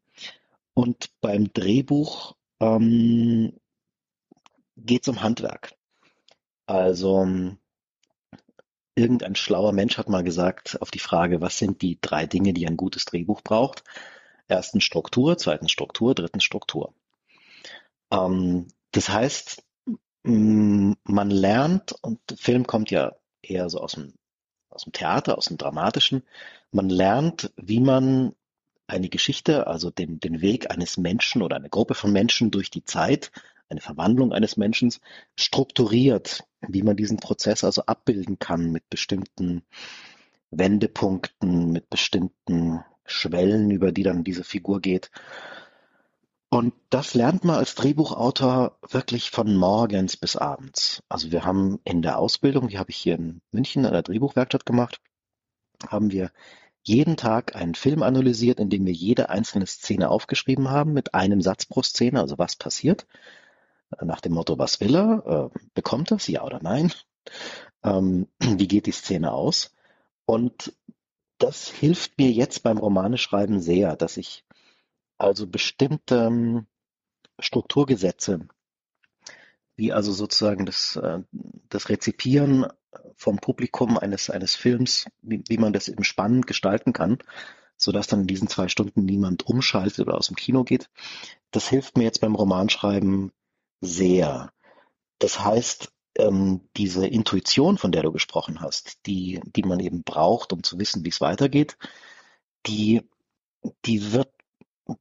Und beim Drehbuch ähm, geht es um Handwerk. Also irgendein schlauer Mensch hat mal gesagt auf die Frage, was sind die drei Dinge, die ein gutes Drehbuch braucht? Erstens Struktur, zweitens Struktur, drittens Struktur. Ähm, das heißt, man lernt, und Film kommt ja eher so aus dem, aus dem Theater, aus dem Dramatischen, man lernt, wie man eine Geschichte, also den, den Weg eines Menschen oder eine Gruppe von Menschen durch die Zeit, eine Verwandlung eines Menschen strukturiert, wie man diesen Prozess also abbilden kann mit bestimmten Wendepunkten, mit bestimmten Schwellen, über die dann diese Figur geht. Und das lernt man als Drehbuchautor wirklich von morgens bis abends. Also wir haben in der Ausbildung, die habe ich hier in München an der Drehbuchwerkstatt gemacht, haben wir jeden Tag einen Film analysiert, in dem wir jede einzelne Szene aufgeschrieben haben, mit einem Satz pro Szene, also was passiert. Nach dem Motto, was will er? Äh, bekommt er es, ja oder nein? Ähm, wie geht die Szene aus? Und das hilft mir jetzt beim Romaneschreiben sehr, dass ich also bestimmte ähm, Strukturgesetze, wie also sozusagen das, äh, das Rezipieren vom Publikum eines, eines Films, wie, wie man das eben spannend gestalten kann, sodass dann in diesen zwei Stunden niemand umschaltet oder aus dem Kino geht. Das hilft mir jetzt beim Romanschreiben sehr. Das heißt, ähm, diese Intuition, von der du gesprochen hast, die, die man eben braucht, um zu wissen, wie es weitergeht, die, die wird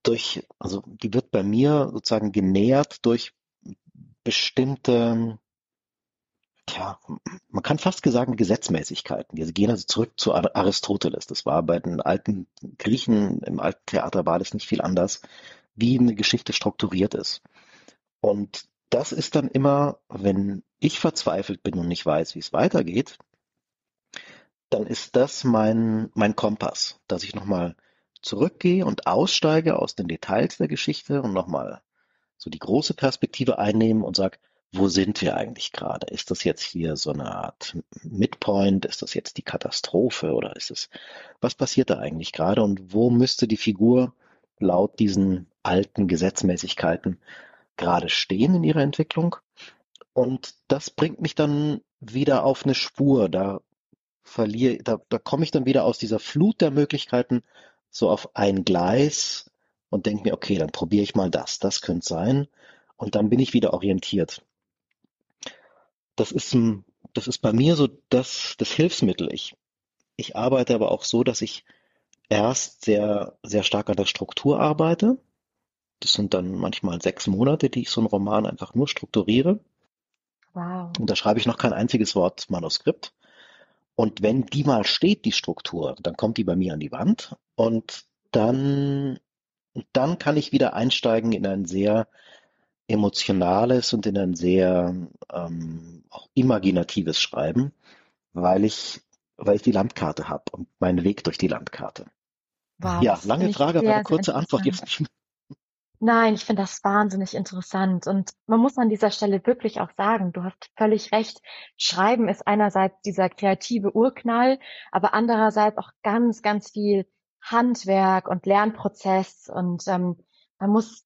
durch, also die wird bei mir sozusagen genährt durch bestimmte Tja, man kann fast sagen Gesetzmäßigkeiten. Wir gehen also zurück zu Aristoteles. Das war bei den alten Griechen im alten Theater war das nicht viel anders, wie eine Geschichte strukturiert ist. Und das ist dann immer, wenn ich verzweifelt bin und nicht weiß, wie es weitergeht, dann ist das mein, mein Kompass, dass ich nochmal zurückgehe und aussteige aus den Details der Geschichte und nochmal so die große Perspektive einnehme und sage, wo sind wir eigentlich gerade? Ist das jetzt hier so eine Art Midpoint? Ist das jetzt die Katastrophe oder ist es, was passiert da eigentlich gerade und wo müsste die Figur laut diesen alten Gesetzmäßigkeiten gerade stehen in ihrer Entwicklung? Und das bringt mich dann wieder auf eine Spur. Da verliere, da, da komme ich dann wieder aus dieser Flut der Möglichkeiten so auf ein Gleis und denke mir, okay, dann probiere ich mal das. Das könnte sein. Und dann bin ich wieder orientiert das ist, ein, das ist bei mir so das, das Hilfsmittel. Ich, ich arbeite aber auch so, dass ich erst sehr, sehr stark an der Struktur arbeite. Das sind dann manchmal sechs Monate, die ich so einen Roman einfach nur strukturiere. Wow. Und da schreibe ich noch kein einziges Wort Manuskript. Und wenn die mal steht, die Struktur, dann kommt die bei mir an die Wand und dann, dann kann ich wieder einsteigen in ein sehr emotionales und in ein sehr ähm, auch imaginatives Schreiben, weil ich, weil ich die Landkarte habe und meinen Weg durch die Landkarte. Wow, ja, lange Frage, aber eine kurze Antwort jetzt nicht. Nein, ich finde das wahnsinnig interessant. Und man muss an dieser Stelle wirklich auch sagen, du hast völlig recht. Schreiben ist einerseits dieser kreative Urknall, aber andererseits auch ganz, ganz viel Handwerk und Lernprozess. Und ähm, man muss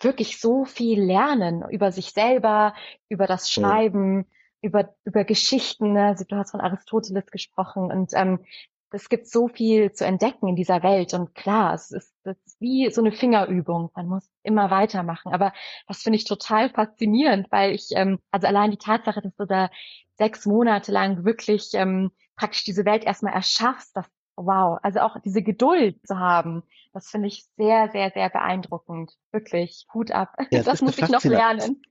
wirklich so viel lernen über sich selber, über das Schreiben, ja. über, über Geschichten. Ne? Also du hast von Aristoteles gesprochen und ähm, es gibt so viel zu entdecken in dieser Welt. Und klar, es ist, es ist wie so eine Fingerübung. Man muss immer weitermachen. Aber das finde ich total faszinierend, weil ich, ähm, also allein die Tatsache, dass du da sechs Monate lang wirklich ähm, praktisch diese Welt erstmal erschaffst, das wow, also auch diese Geduld zu haben, das finde ich sehr, sehr, sehr beeindruckend. Wirklich, Hut ab. Ja, das muss ich noch lernen.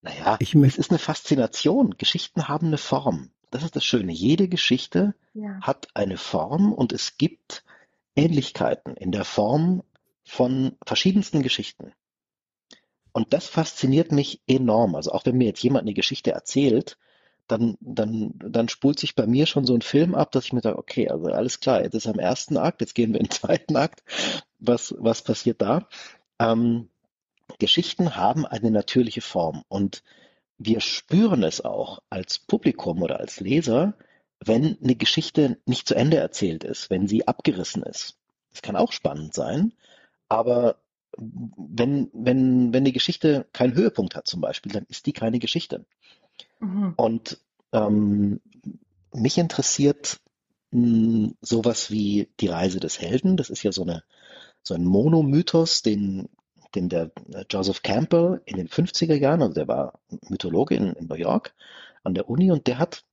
Naja, ich es ist eine Faszination. Geschichten haben eine Form. Das ist das Schöne. Jede Geschichte ja. hat eine Form und es gibt Ähnlichkeiten in der Form von verschiedensten Geschichten. Und das fasziniert mich enorm. Also auch wenn mir jetzt jemand eine Geschichte erzählt, dann, dann, dann spult sich bei mir schon so ein Film ab, dass ich mir sage, okay, also alles klar, jetzt ist am ersten Akt, jetzt gehen wir in den zweiten Akt. Was, was passiert da? Ähm, Geschichten haben eine natürliche Form und wir spüren es auch als Publikum oder als Leser, wenn eine Geschichte nicht zu Ende erzählt ist, wenn sie abgerissen ist. Das kann auch spannend sein, aber wenn, wenn, wenn die Geschichte keinen Höhepunkt hat zum Beispiel, dann ist die keine Geschichte. Mhm. Und ähm, mich interessiert mh, hm, sowas wie die Reise des Helden. Das ist ja so, eine, so ein Monomythos, den, den der Joseph Campbell in den 50er Jahren, also der war Mythologe in, in New York an der Uni und der hat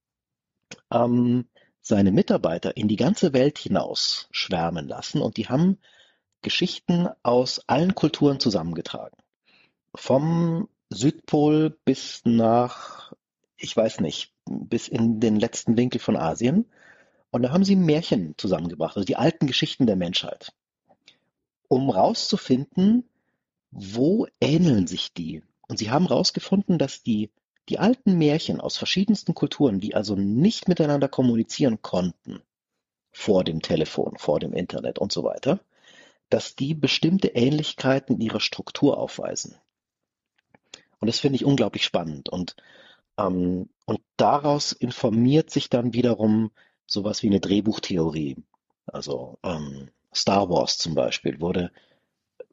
ähm, seine Mitarbeiter in die ganze Welt hinaus schwärmen lassen und die haben Geschichten aus allen Kulturen zusammengetragen. Vom Südpol bis nach, ich weiß nicht, bis in den letzten Winkel von Asien. Und da haben sie Märchen zusammengebracht, also die alten Geschichten der Menschheit, um rauszufinden, wo ähneln sich die. Und sie haben rausgefunden, dass die, die alten Märchen aus verschiedensten Kulturen, die also nicht miteinander kommunizieren konnten, vor dem Telefon, vor dem Internet und so weiter, dass die bestimmte Ähnlichkeiten in ihrer Struktur aufweisen. Und das finde ich unglaublich spannend. Und, ähm, und daraus informiert sich dann wiederum sowas wie eine Drehbuchtheorie. Also ähm, Star Wars zum Beispiel wurde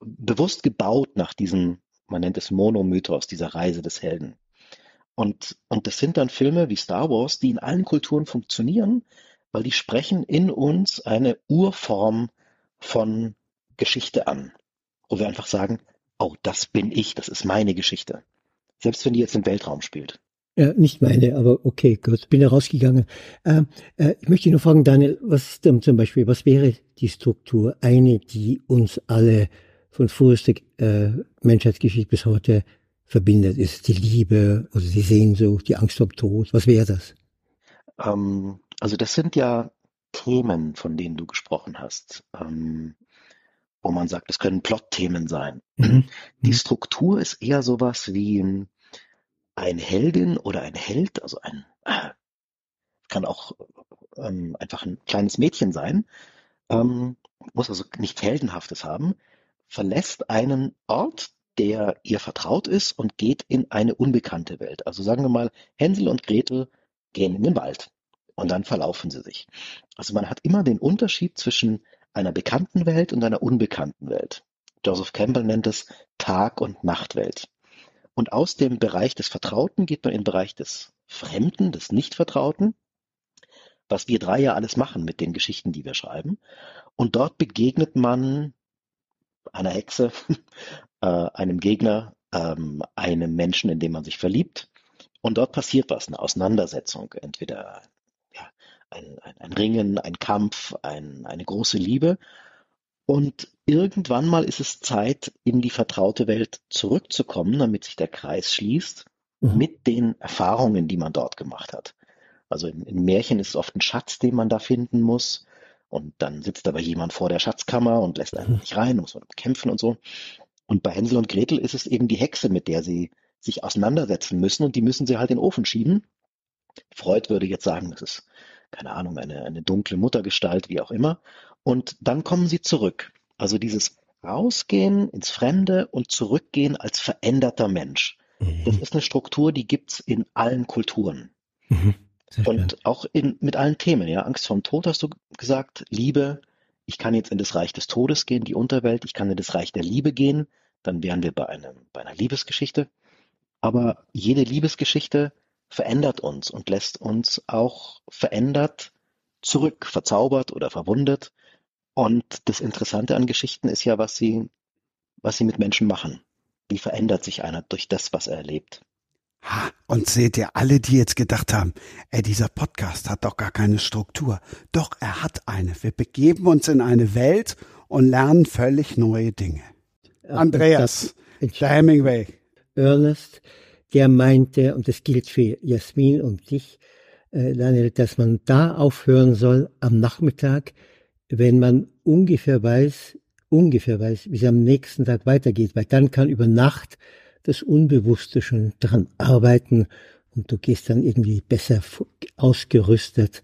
bewusst gebaut nach diesem, man nennt es Monomythos, dieser Reise des Helden. Und, und das sind dann Filme wie Star Wars, die in allen Kulturen funktionieren, weil die sprechen in uns eine Urform von Geschichte an, wo wir einfach sagen, oh, das bin ich, das ist meine Geschichte. Selbst wenn die jetzt im Weltraum spielt. Ja, nicht meine, aber okay, gut, bin da rausgegangen. Ähm, äh, ich möchte nur fragen, Daniel, was ist denn zum Beispiel, was wäre die Struktur, eine, die uns alle von frühester äh, Menschheitsgeschichte bis heute verbindet? Ist die Liebe oder die Sehnsucht, die Angst vor Tod? Was wäre das? Ähm, also das sind ja Themen, von denen du gesprochen hast. Ähm, wo man sagt, es können Plotthemen sein. Mhm. Die mhm. Struktur ist eher sowas wie ein Heldin oder ein Held, also ein äh, kann auch ähm, einfach ein kleines Mädchen sein, ähm, muss also nichts Heldenhaftes haben, verlässt einen Ort, der ihr vertraut ist und geht in eine unbekannte Welt. Also sagen wir mal, Hänsel und Gretel gehen in den Wald und dann verlaufen sie sich. Also man hat immer den Unterschied zwischen einer bekannten Welt und einer unbekannten Welt. Joseph Campbell nennt es Tag- und Nachtwelt. Und aus dem Bereich des Vertrauten geht man in den Bereich des Fremden, des Nichtvertrauten, was wir drei ja alles machen mit den Geschichten, die wir schreiben. Und dort begegnet man einer Hexe, äh, einem Gegner, ähm, einem Menschen, in dem man sich verliebt. Und dort passiert was, eine Auseinandersetzung, entweder ein, ein, ein Ringen, ein Kampf, ein, eine große Liebe. Und irgendwann mal ist es Zeit, in die vertraute Welt zurückzukommen, damit sich der Kreis schließt mhm. mit den Erfahrungen, die man dort gemacht hat. Also in, in Märchen ist es oft ein Schatz, den man da finden muss. Und dann sitzt aber jemand vor der Schatzkammer und lässt einen nicht rein, muss man kämpfen und so. Und bei Hänsel und Gretel ist es eben die Hexe, mit der sie sich auseinandersetzen müssen und die müssen sie halt in den Ofen schieben. Freud würde jetzt sagen, das ist keine Ahnung, eine, eine dunkle Muttergestalt, wie auch immer. Und dann kommen sie zurück. Also dieses Rausgehen ins Fremde und zurückgehen als veränderter Mensch. Mhm. Das ist eine Struktur, die gibt's in allen Kulturen. Mhm. Und auch in, mit allen Themen, ja. Angst vor dem Tod hast du gesagt, Liebe. Ich kann jetzt in das Reich des Todes gehen, die Unterwelt. Ich kann in das Reich der Liebe gehen. Dann wären wir bei, einem, bei einer Liebesgeschichte. Aber jede Liebesgeschichte verändert uns und lässt uns auch verändert zurück, verzaubert oder verwundet. Und das Interessante an Geschichten ist ja, was sie, was sie mit Menschen machen. Wie verändert sich einer durch das, was er erlebt? Ha, und seht ihr, alle, die jetzt gedacht haben, ey, dieser Podcast hat doch gar keine Struktur. Doch, er hat eine. Wir begeben uns in eine Welt und lernen völlig neue Dinge. Andreas, der Hemingway. Ernest, der meinte, und das gilt für Jasmin und dich, äh, Daniel, dass man da aufhören soll am Nachmittag, wenn man ungefähr weiß, ungefähr weiß, wie es am nächsten Tag weitergeht, weil dann kann über Nacht das Unbewusste schon dran arbeiten und du gehst dann irgendwie besser ausgerüstet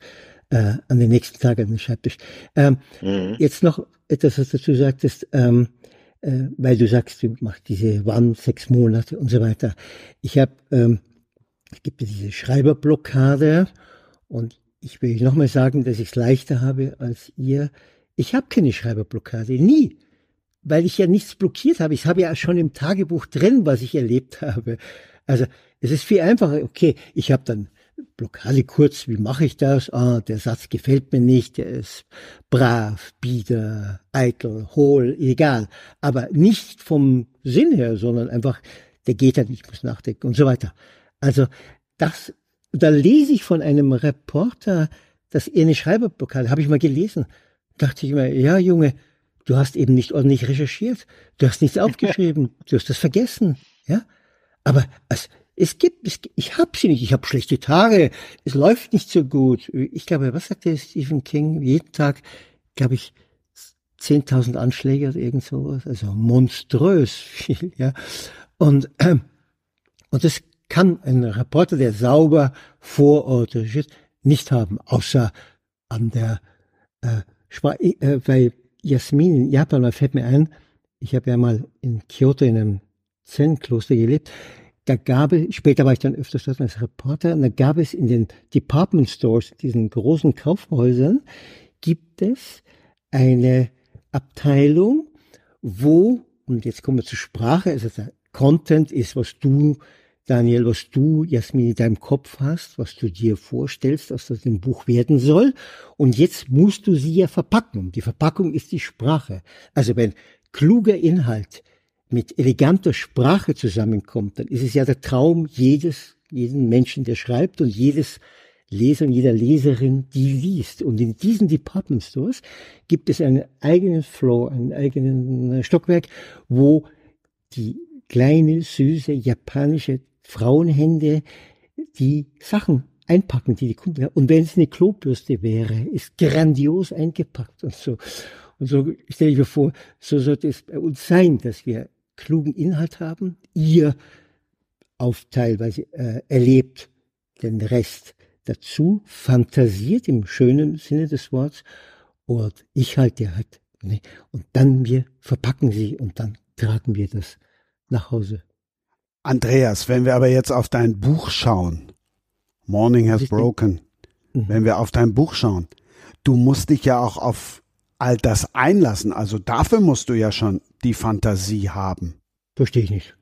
äh, an den nächsten Tag an den Schreibtisch. Ähm, mhm. Jetzt noch etwas, was du sagtest, ähm, äh, weil du sagst, du machst diese Wann, sechs Monate und so weiter. Ich habe, ähm, es gibt diese Schreiberblockade und ich will nochmal sagen, dass ich es leichter habe als ihr. Ich habe keine Schreiberblockade, nie. Weil ich ja nichts blockiert habe. Ich habe ja schon im Tagebuch drin, was ich erlebt habe. Also es ist viel einfacher. Okay, ich habe dann Blockade kurz, wie mache ich das? Ah, der Satz gefällt mir nicht, der ist brav, bieder, eitel, hohl, egal. Aber nicht vom Sinn her, sondern einfach, der geht halt, ich muss nachdenken und so weiter. Also das, da lese ich von einem Reporter, dass er eine Schreiberblockade, habe ich mal gelesen. Dachte ich mir, ja Junge, du hast eben nicht ordentlich recherchiert, du hast nichts aufgeschrieben, du hast das vergessen, ja. Aber es, es gibt, es, ich habe sie nicht, ich habe schlechte Tage, es läuft nicht so gut. Ich glaube, was sagte Stephen King? Jeden Tag, glaube ich, 10.000 Anschläge oder irgend sowas, also monströs viel, ja. Und, ähm, und das kann ein Reporter, der sauber vor Ort ist, nicht haben, außer an der, äh, äh, bei Jasmin in Japan, da fällt mir ein, ich habe ja mal in Kyoto in einem Zen-Kloster gelebt, da gab es, später war ich dann öfters dort als Reporter, und da gab es in den Department Stores, diesen großen Kaufhäusern, gibt es eine Abteilung, wo, und jetzt kommen wir zur Sprache, also der Content ist, was du, Daniel, was du, Jasmin, in deinem Kopf hast, was du dir vorstellst, was das im Buch werden soll. Und jetzt musst du sie ja verpacken. Die Verpackung ist die Sprache. Also wenn kluger Inhalt mit eleganter Sprache zusammenkommt, dann ist es ja der Traum jedes, jeden Menschen, der schreibt und jedes Leser und jeder Leserin, die liest. Und in diesen Department Stores gibt es einen eigenen Floor, einen eigenen Stockwerk, wo die kleine, süße, japanische Frauenhände die Sachen einpacken, die die Kunden haben. Und wenn es eine Klobürste wäre, ist grandios eingepackt und so. Und so stelle ich mir vor, so sollte es bei uns sein, dass wir klugen Inhalt haben. Ihr auf teilweise äh, erlebt den Rest dazu, fantasiert im schönen Sinne des Wortes und ich halte halt. Ne? Und dann wir verpacken sie und dann tragen wir das nach Hause. Andreas, wenn wir aber jetzt auf dein Buch schauen, Morning Has Broken, mhm. wenn wir auf dein Buch schauen, du musst dich ja auch auf all das einlassen. Also dafür musst du ja schon die Fantasie haben. Verstehe ich nicht.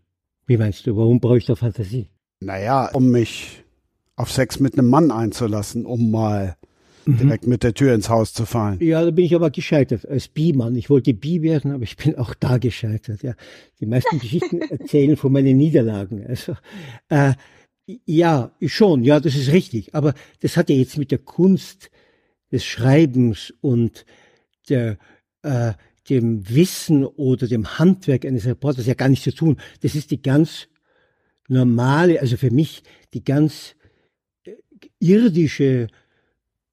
Wie meinst du, warum brauche ich da Fantasie? Naja, um mich auf Sex mit einem Mann einzulassen, um mal mhm. direkt mit der Tür ins Haus zu fallen. Ja, da bin ich aber gescheitert als Bi-Mann. Ich wollte Bi werden, aber ich bin auch da gescheitert. Ja, die meisten Geschichten erzählen von meinen Niederlagen. Also äh, ja, schon, ja, das ist richtig. Aber das hat ja jetzt mit der Kunst des Schreibens und der, äh, dem Wissen oder dem Handwerk eines Reporters ja gar nichts zu tun. Das ist die ganz normale, also für mich die ganz äh, irdische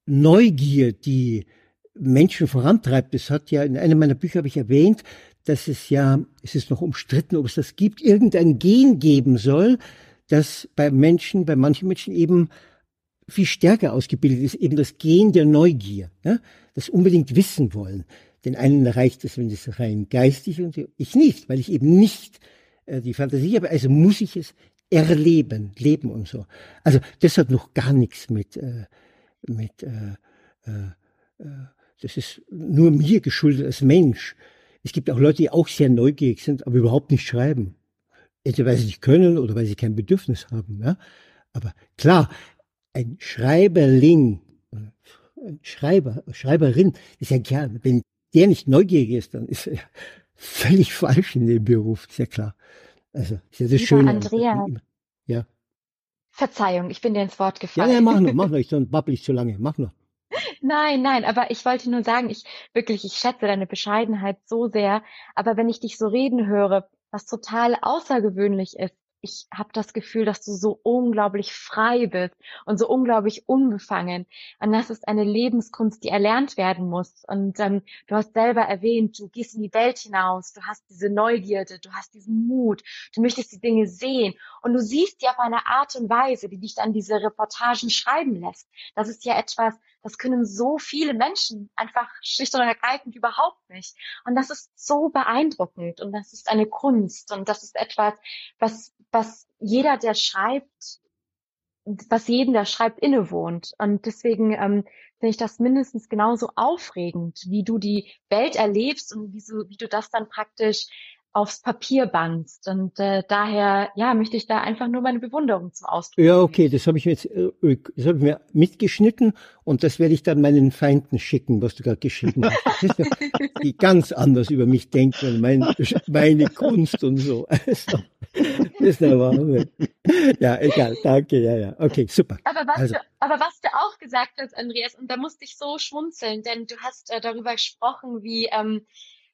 Neugier, die Menschen vorantreibt. Das hat ja in einem meiner Bücher habe ich erwähnt, dass es ja, es ist noch umstritten, ob es das gibt, irgendein Gen geben soll, das bei Menschen, bei manchen Menschen eben viel stärker ausgebildet ist, eben das Gen der Neugier, ja? das unbedingt wissen wollen. Den einen reicht es, wenn es rein geistig und ich nicht, weil ich eben nicht äh, die Fantasie habe, also muss ich es erleben, leben und so. Also das hat noch gar nichts mit, äh, mit äh, äh, äh, das ist nur mir geschuldet als Mensch. Es gibt auch Leute, die auch sehr neugierig sind, aber überhaupt nicht schreiben. Entweder weil sie nicht können oder weil sie kein Bedürfnis haben. Ja? Aber klar, ein Schreiberling, ein Schreiber, Schreiberin ist ja klar, wenn der nicht neugierig ist, dann ist er völlig falsch in dem Beruf, ist ja klar. Also, ist ja das Schöne. Andrea. Ja. Verzeihung, ich bin dir ins Wort gefallen. Ja, ja, mach noch, mach noch, ich sonst babbel ich zu lange, mach noch. Nein, nein, aber ich wollte nur sagen, ich wirklich, ich schätze deine Bescheidenheit so sehr, aber wenn ich dich so reden höre, was total außergewöhnlich ist, ich habe das Gefühl, dass du so unglaublich frei bist und so unglaublich unbefangen. Und das ist eine Lebenskunst, die erlernt werden muss. Und ähm, du hast selber erwähnt, du gehst in die Welt hinaus, du hast diese Neugierde, du hast diesen Mut, du möchtest die Dinge sehen und du siehst die auf eine Art und Weise, die dich dann diese Reportagen schreiben lässt. Das ist ja etwas, das können so viele Menschen einfach schlicht und ergreifend überhaupt nicht. Und das ist so beeindruckend und das ist eine Kunst und das ist etwas, was, was jeder, der schreibt, was jedem, der schreibt, innewohnt. Und deswegen ähm, finde ich das mindestens genauso aufregend, wie du die Welt erlebst und wie, so, wie du das dann praktisch aufs Papier bandst. Und äh, daher, ja, möchte ich da einfach nur meine Bewunderung zum Ausdruck Ja, okay, das habe ich jetzt, äh, das habe ich mir mitgeschnitten und das werde ich dann meinen Feinden schicken, was du gerade geschrieben hast. Ja, die ganz anders über mich denken mein, meine Kunst und so. Also, ist der Wahnsinn. Ja, egal, danke, ja, ja. Okay, super. Aber was, also. du, aber was du auch gesagt hast, Andreas, und da musste ich so schmunzeln, denn du hast äh, darüber gesprochen, wie, ähm,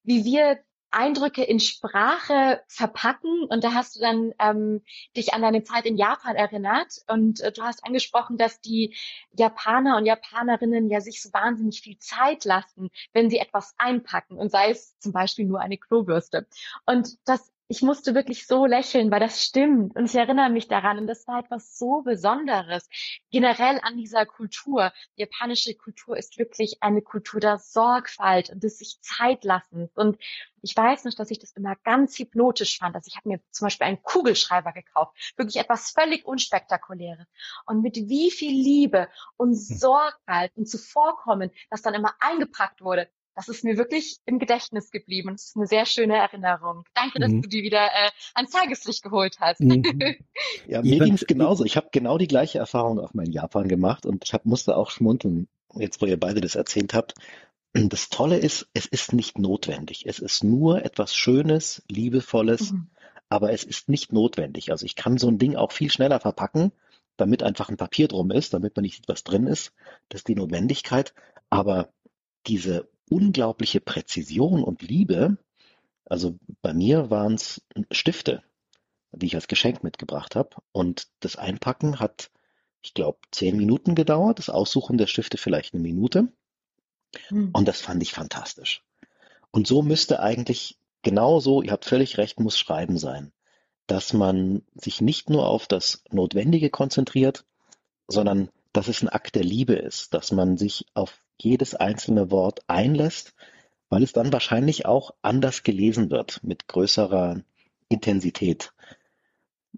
wie wir Eindrücke in Sprache verpacken. Und da hast du dann ähm, dich an deine Zeit in Japan erinnert. Und äh, du hast angesprochen, dass die Japaner und Japanerinnen ja sich so wahnsinnig viel Zeit lassen, wenn sie etwas einpacken. Und sei es zum Beispiel nur eine Klobürste. Und das ich musste wirklich so lächeln, weil das stimmt. Und ich erinnere mich daran. Und das war etwas so Besonderes. Generell an dieser Kultur. Die japanische Kultur ist wirklich eine Kultur der Sorgfalt und des sich Zeit lassens. Und ich weiß noch, dass ich das immer ganz hypnotisch fand. Also ich habe mir zum Beispiel einen Kugelschreiber gekauft. Wirklich etwas völlig unspektakuläres. Und mit wie viel Liebe und hm. Sorgfalt und Zuvorkommen das dann immer eingepackt wurde das ist mir wirklich im Gedächtnis geblieben. Das ist eine sehr schöne Erinnerung. Danke, dass mhm. du die wieder äh, ans Tageslicht geholt hast. Mhm. ja, mir ging es genauso. Ich habe genau die gleiche Erfahrung auch mal in Japan gemacht und ich hab, musste auch schmunzeln, jetzt wo ihr beide das erzählt habt. Das Tolle ist, es ist nicht notwendig. Es ist nur etwas Schönes, Liebevolles, mhm. aber es ist nicht notwendig. Also ich kann so ein Ding auch viel schneller verpacken, damit einfach ein Papier drum ist, damit man nicht sieht, was drin ist. Das ist die Notwendigkeit. Aber diese unglaubliche Präzision und Liebe. Also bei mir waren es Stifte, die ich als Geschenk mitgebracht habe. Und das Einpacken hat, ich glaube, zehn Minuten gedauert, das Aussuchen der Stifte vielleicht eine Minute. Hm. Und das fand ich fantastisch. Und so müsste eigentlich genauso, ihr habt völlig recht, muss Schreiben sein. Dass man sich nicht nur auf das Notwendige konzentriert, sondern dass es ein Akt der Liebe ist, dass man sich auf jedes einzelne Wort einlässt, weil es dann wahrscheinlich auch anders gelesen wird, mit größerer Intensität.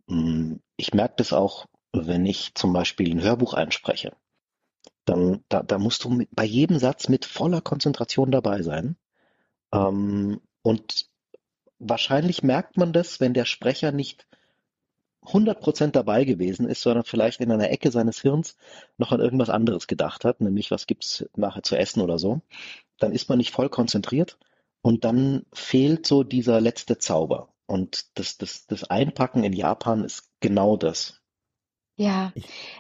Mm, ich merke das auch, wenn ich zum Beispiel ein Hörbuch einspreche. Dann, da, da musst du mit, bei jedem Satz mit voller Konzentration dabei sein. Ähm, und wahrscheinlich merkt man das, wenn der Sprecher nicht 100% dabei gewesen ist, sondern vielleicht in einer Ecke seines Hirns noch an irgendwas anderes gedacht hat, nämlich was gibt's nachher zu essen oder so, dann ist man nicht voll konzentriert und dann fehlt so dieser letzte Zauber. Und das, das, das Einpacken in Japan ist genau das. Ja,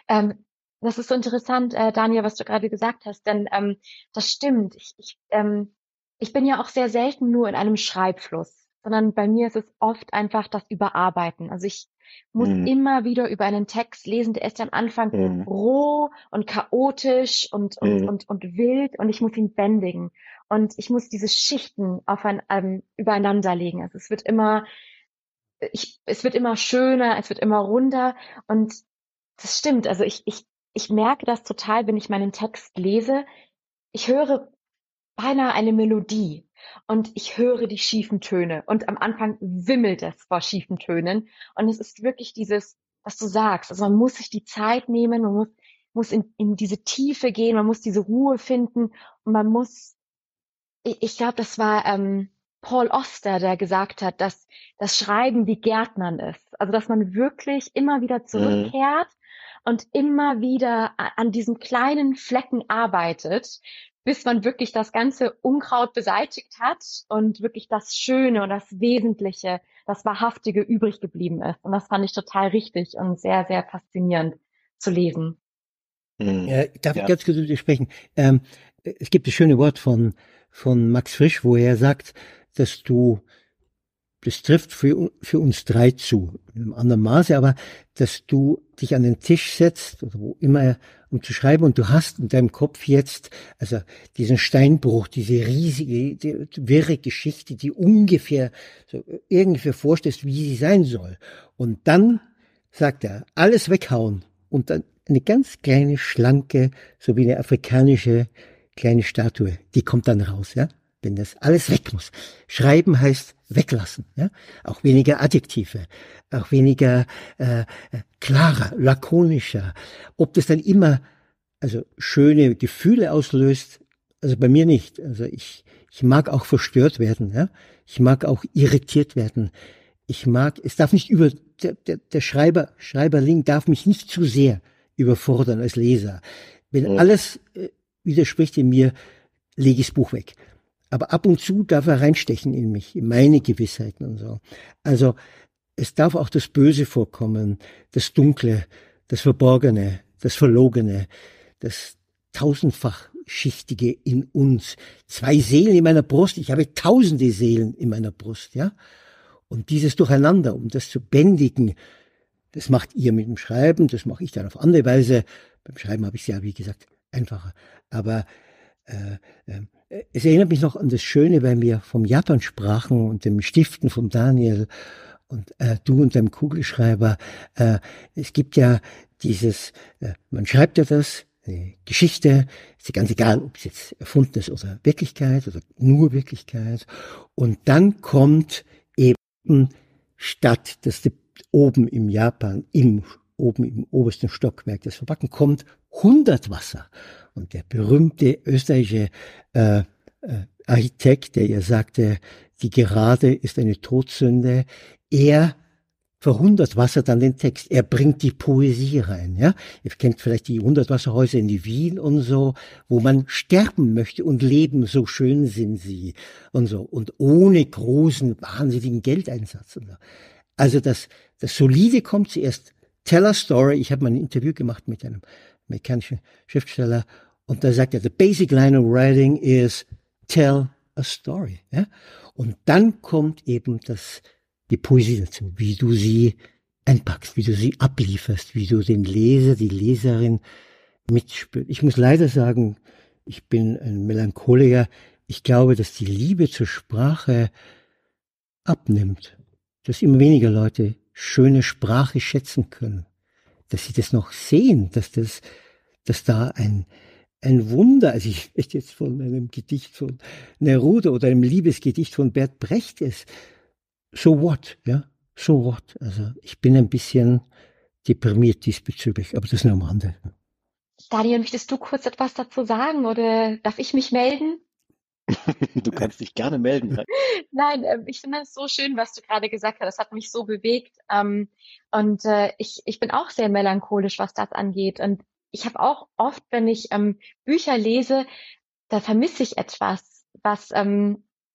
ähm, das ist so interessant, äh, Daniel, was du gerade gesagt hast, denn ähm, das stimmt. Ich, ich, ähm, ich bin ja auch sehr selten nur in einem Schreibfluss, sondern bei mir ist es oft einfach das Überarbeiten. Also ich muss mhm. immer wieder über einen Text lesen, der ist am Anfang mhm. roh und chaotisch und, und, mhm. und, und wild und ich muss ihn bändigen. Und ich muss diese Schichten auf ein, ähm, übereinander legen. Also es wird immer, ich, es wird immer schöner, es wird immer runder und das stimmt. Also ich, ich, ich merke das total, wenn ich meinen Text lese. Ich höre beinahe eine Melodie und ich höre die schiefen Töne. Und am Anfang wimmelt es vor schiefen Tönen. Und es ist wirklich dieses, was du sagst, also man muss sich die Zeit nehmen, man muss, muss in, in diese Tiefe gehen, man muss diese Ruhe finden. Und man muss, ich, ich glaube, das war ähm, Paul Oster, der gesagt hat, dass das Schreiben wie Gärtnern ist, also dass man wirklich immer wieder mhm. zurückkehrt mhm und immer wieder an diesen kleinen Flecken arbeitet, bis man wirklich das ganze Unkraut beseitigt hat und wirklich das Schöne und das Wesentliche, das Wahrhaftige übrig geblieben ist. Und das fand ich total richtig und sehr, sehr faszinierend zu lesen. Hm. Ja, darf ja. ich ganz kurz mit dir sprechen? Ähm, es gibt das schöne Wort von, von Max Frisch, wo er sagt, dass du das trifft für, für uns drei zu, in einem anderen Maße, aber dass du dich an den Tisch setzt oder wo immer, um zu schreiben und du hast in deinem Kopf jetzt, also diesen Steinbruch, diese riesige, die, wirre Geschichte, die ungefähr so ungefähr vorstellst, wie sie sein soll. Und dann sagt er, alles weghauen und dann eine ganz kleine, schlanke, so wie eine afrikanische kleine Statue, die kommt dann raus, ja? wenn das alles weg muss. Schreiben heißt weglassen, ja? auch weniger Adjektive, auch weniger äh, klarer, lakonischer. Ob das dann immer also schöne Gefühle auslöst, also bei mir nicht. Also ich, ich mag auch verstört werden, ja. Ich mag auch irritiert werden. Ich mag, es darf nicht über, der, der, der Schreiber, Schreiberling darf mich nicht zu sehr überfordern als Leser. Wenn ja. alles äh, widerspricht in mir, lege ich das Buch weg. Aber ab und zu darf er reinstechen in mich, in meine Gewissheiten und so. Also es darf auch das Böse vorkommen, das Dunkle, das Verborgene, das Verlogene, das tausendfachschichtige in uns. Zwei Seelen in meiner Brust. Ich habe tausende Seelen in meiner Brust, ja. Und dieses Durcheinander, um das zu bändigen, das macht ihr mit dem Schreiben, das mache ich dann auf andere Weise. Beim Schreiben habe ich es ja, wie gesagt, einfacher. Aber es erinnert mich noch an das Schöne, weil wir vom Japan sprachen und dem Stiften von Daniel und äh, du und deinem Kugelschreiber. Äh, es gibt ja dieses, äh, man schreibt ja das, eine Geschichte, ist ja ganz egal, ob es jetzt erfunden ist oder Wirklichkeit oder nur Wirklichkeit. Und dann kommt eben statt, dass oben im Japan, im, oben im obersten Stockwerk des Verpacken kommt 100 Wasser. Und der berühmte österreichische äh, äh, Architekt, der ja sagte, die Gerade ist eine Todsünde, er verhundert Wasser dann den Text. Er bringt die Poesie rein, ja. Ihr kennt vielleicht die Hundertwasserhäuser in die Wien und so, wo man sterben möchte und leben, so schön sind sie und so. Und ohne großen, wahnsinnigen Geldeinsatz. So. Also das, das Solide kommt zuerst. Tell a story. Ich habe mal ein Interview gemacht mit einem amerikanischen Schriftsteller und da sagt er, the basic line of writing is tell a story. Ja? Und dann kommt eben das die Poesie dazu, wie du sie einpackst, wie du sie ablieferst, wie du den Leser, die Leserin mitspürst. Ich muss leider sagen, ich bin ein Melancholiker. Ich glaube, dass die Liebe zur Sprache abnimmt, dass immer weniger Leute schöne Sprache schätzen können, dass sie das noch sehen, dass das, dass da ein, ein Wunder, also ich spreche jetzt von einem Gedicht von Neruda oder einem Liebesgedicht von Bert Brecht ist, so what, ja, so what. Also ich bin ein bisschen deprimiert diesbezüglich, aber das ist nur am Rande. Daniel, möchtest du kurz etwas dazu sagen oder darf ich mich melden? du kannst dich gerne melden. Nein, ähm, ich finde es so schön, was du gerade gesagt hast. Das hat mich so bewegt. Ähm, und äh, ich, ich bin auch sehr melancholisch, was das angeht. Und ich habe auch oft, wenn ich ähm, Bücher lese, da vermisse ich etwas, was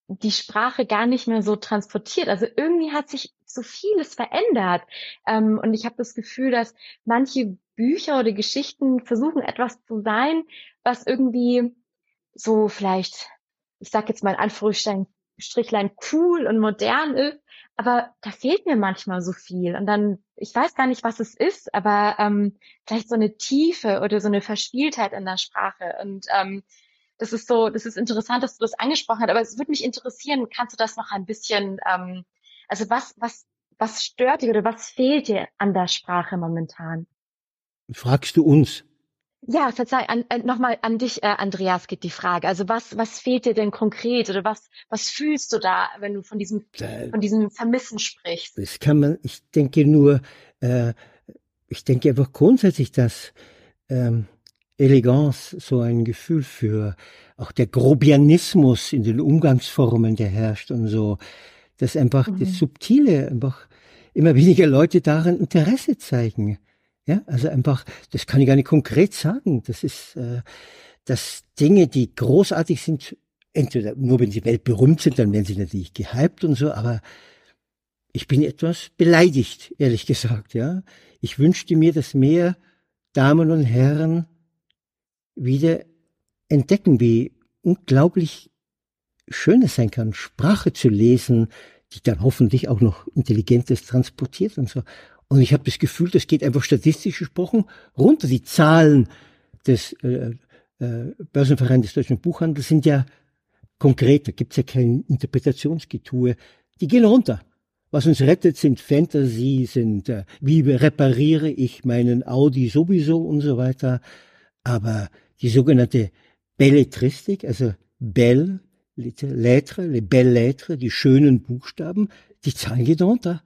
die Sprache gar nicht mehr so transportiert. Also irgendwie hat sich so vieles verändert. Und ich habe das Gefühl, dass manche Bücher oder Geschichten versuchen etwas zu sein, was irgendwie so vielleicht, ich sag jetzt mal in Anführungsstrichlein cool und modern ist, aber da fehlt mir manchmal so viel. Und dann, ich weiß gar nicht, was es ist, aber ähm, vielleicht so eine Tiefe oder so eine Verspieltheit in der Sprache. Und ähm, das ist so, das ist interessant, dass du das angesprochen hast, aber es würde mich interessieren, kannst du das noch ein bisschen, ähm, also was, was, was stört dich oder was fehlt dir an der Sprache momentan? Fragst du uns? Ja, verzeih, an, äh, nochmal an dich, äh, Andreas, geht die Frage. Also was, was fehlt dir denn konkret oder was, was fühlst du da, wenn du von diesem, von diesem Vermissen sprichst? Das kann man, ich denke nur, äh, ich denke einfach grundsätzlich, dass ähm, Eleganz, so ein Gefühl für auch der Grobianismus in den Umgangsformen, der herrscht und so, dass einfach mhm. das Subtile, einfach immer weniger Leute daran Interesse zeigen. Ja, also einfach, das kann ich gar nicht konkret sagen. Das ist, äh, dass Dinge, die großartig sind, entweder nur wenn sie weltberühmt sind, dann werden sie natürlich gehypt und so, aber ich bin etwas beleidigt, ehrlich gesagt, ja. Ich wünschte mir, dass mehr Damen und Herren wieder entdecken, wie unglaublich schön es sein kann, Sprache zu lesen, die dann hoffentlich auch noch Intelligentes transportiert und so. Und ich habe das Gefühl, das geht einfach statistisch gesprochen runter. Die Zahlen des äh, äh, Börsenvereins des deutschen Buchhandels sind ja konkret, da gibt's ja kein Interpretationsgetue. Die gehen runter. Was uns rettet, sind Fantasy, sind äh, wie repariere ich meinen Audi sowieso und so weiter. Aber die sogenannte Belletristik, also Belle, Lettre, les belles die schönen Buchstaben, die zahlen geht runter.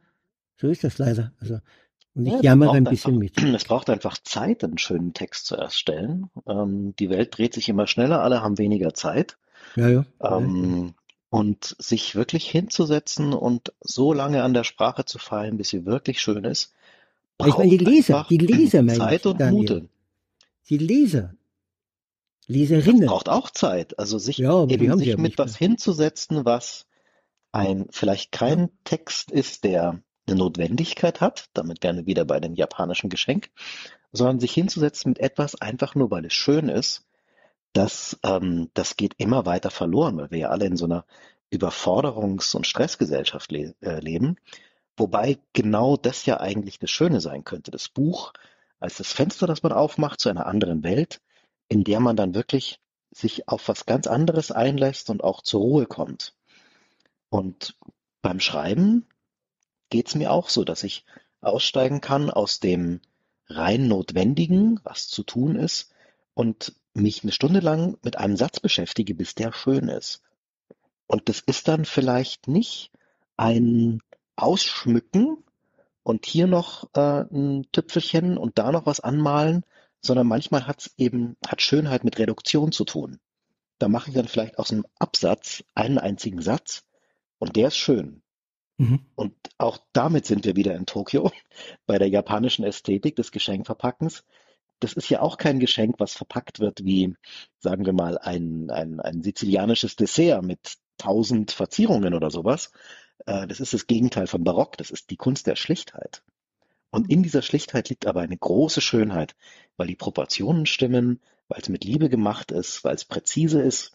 So ist das leider. Also Und ich ja, jammere ein bisschen einfach, mit. Es braucht einfach Zeit, einen schönen Text zu erstellen. Ähm, die Welt dreht sich immer schneller, alle haben weniger Zeit. Ja, ja. Ähm, und sich wirklich hinzusetzen und so lange an der Sprache zu feilen, bis sie wirklich schön ist. Ich meine, die Leser, die Leser, meine Zeit und Daniel. Mute. Die Leser, Leserinnen. Das braucht auch Zeit. Also sich ja, eben sich mit was hinzusetzen, was ein vielleicht kein Text ist, der eine Notwendigkeit hat, damit gerne wieder bei dem japanischen Geschenk, sondern sich hinzusetzen mit etwas einfach nur, weil es schön ist, das, ähm, das geht immer weiter verloren, weil wir ja alle in so einer Überforderungs- und Stressgesellschaft le äh, leben. Wobei genau das ja eigentlich das Schöne sein könnte. Das Buch als das Fenster, das man aufmacht zu einer anderen Welt, in der man dann wirklich sich auf was ganz anderes einlässt und auch zur Ruhe kommt. Und beim Schreiben geht's mir auch so, dass ich aussteigen kann aus dem rein Notwendigen, was zu tun ist, und mich eine Stunde lang mit einem Satz beschäftige, bis der schön ist. Und das ist dann vielleicht nicht ein Ausschmücken und hier noch äh, ein Tüpfelchen und da noch was anmalen, sondern manchmal hat's eben, hat Schönheit mit Reduktion zu tun. Da mache ich dann vielleicht aus einem Absatz einen einzigen Satz und der ist schön. Mhm. Und auch damit sind wir wieder in Tokio, bei der japanischen Ästhetik des Geschenkverpackens. Das ist ja auch kein Geschenk, was verpackt wird wie, sagen wir mal, ein, ein, ein sizilianisches Dessert mit tausend Verzierungen oder sowas. Äh, das ist das Gegenteil von Barock. Das ist die Kunst der Schlichtheit. Und in dieser Schlichtheit liegt aber eine große Schönheit, weil die Proportionen stimmen, weil es mit Liebe gemacht ist, weil es präzise ist.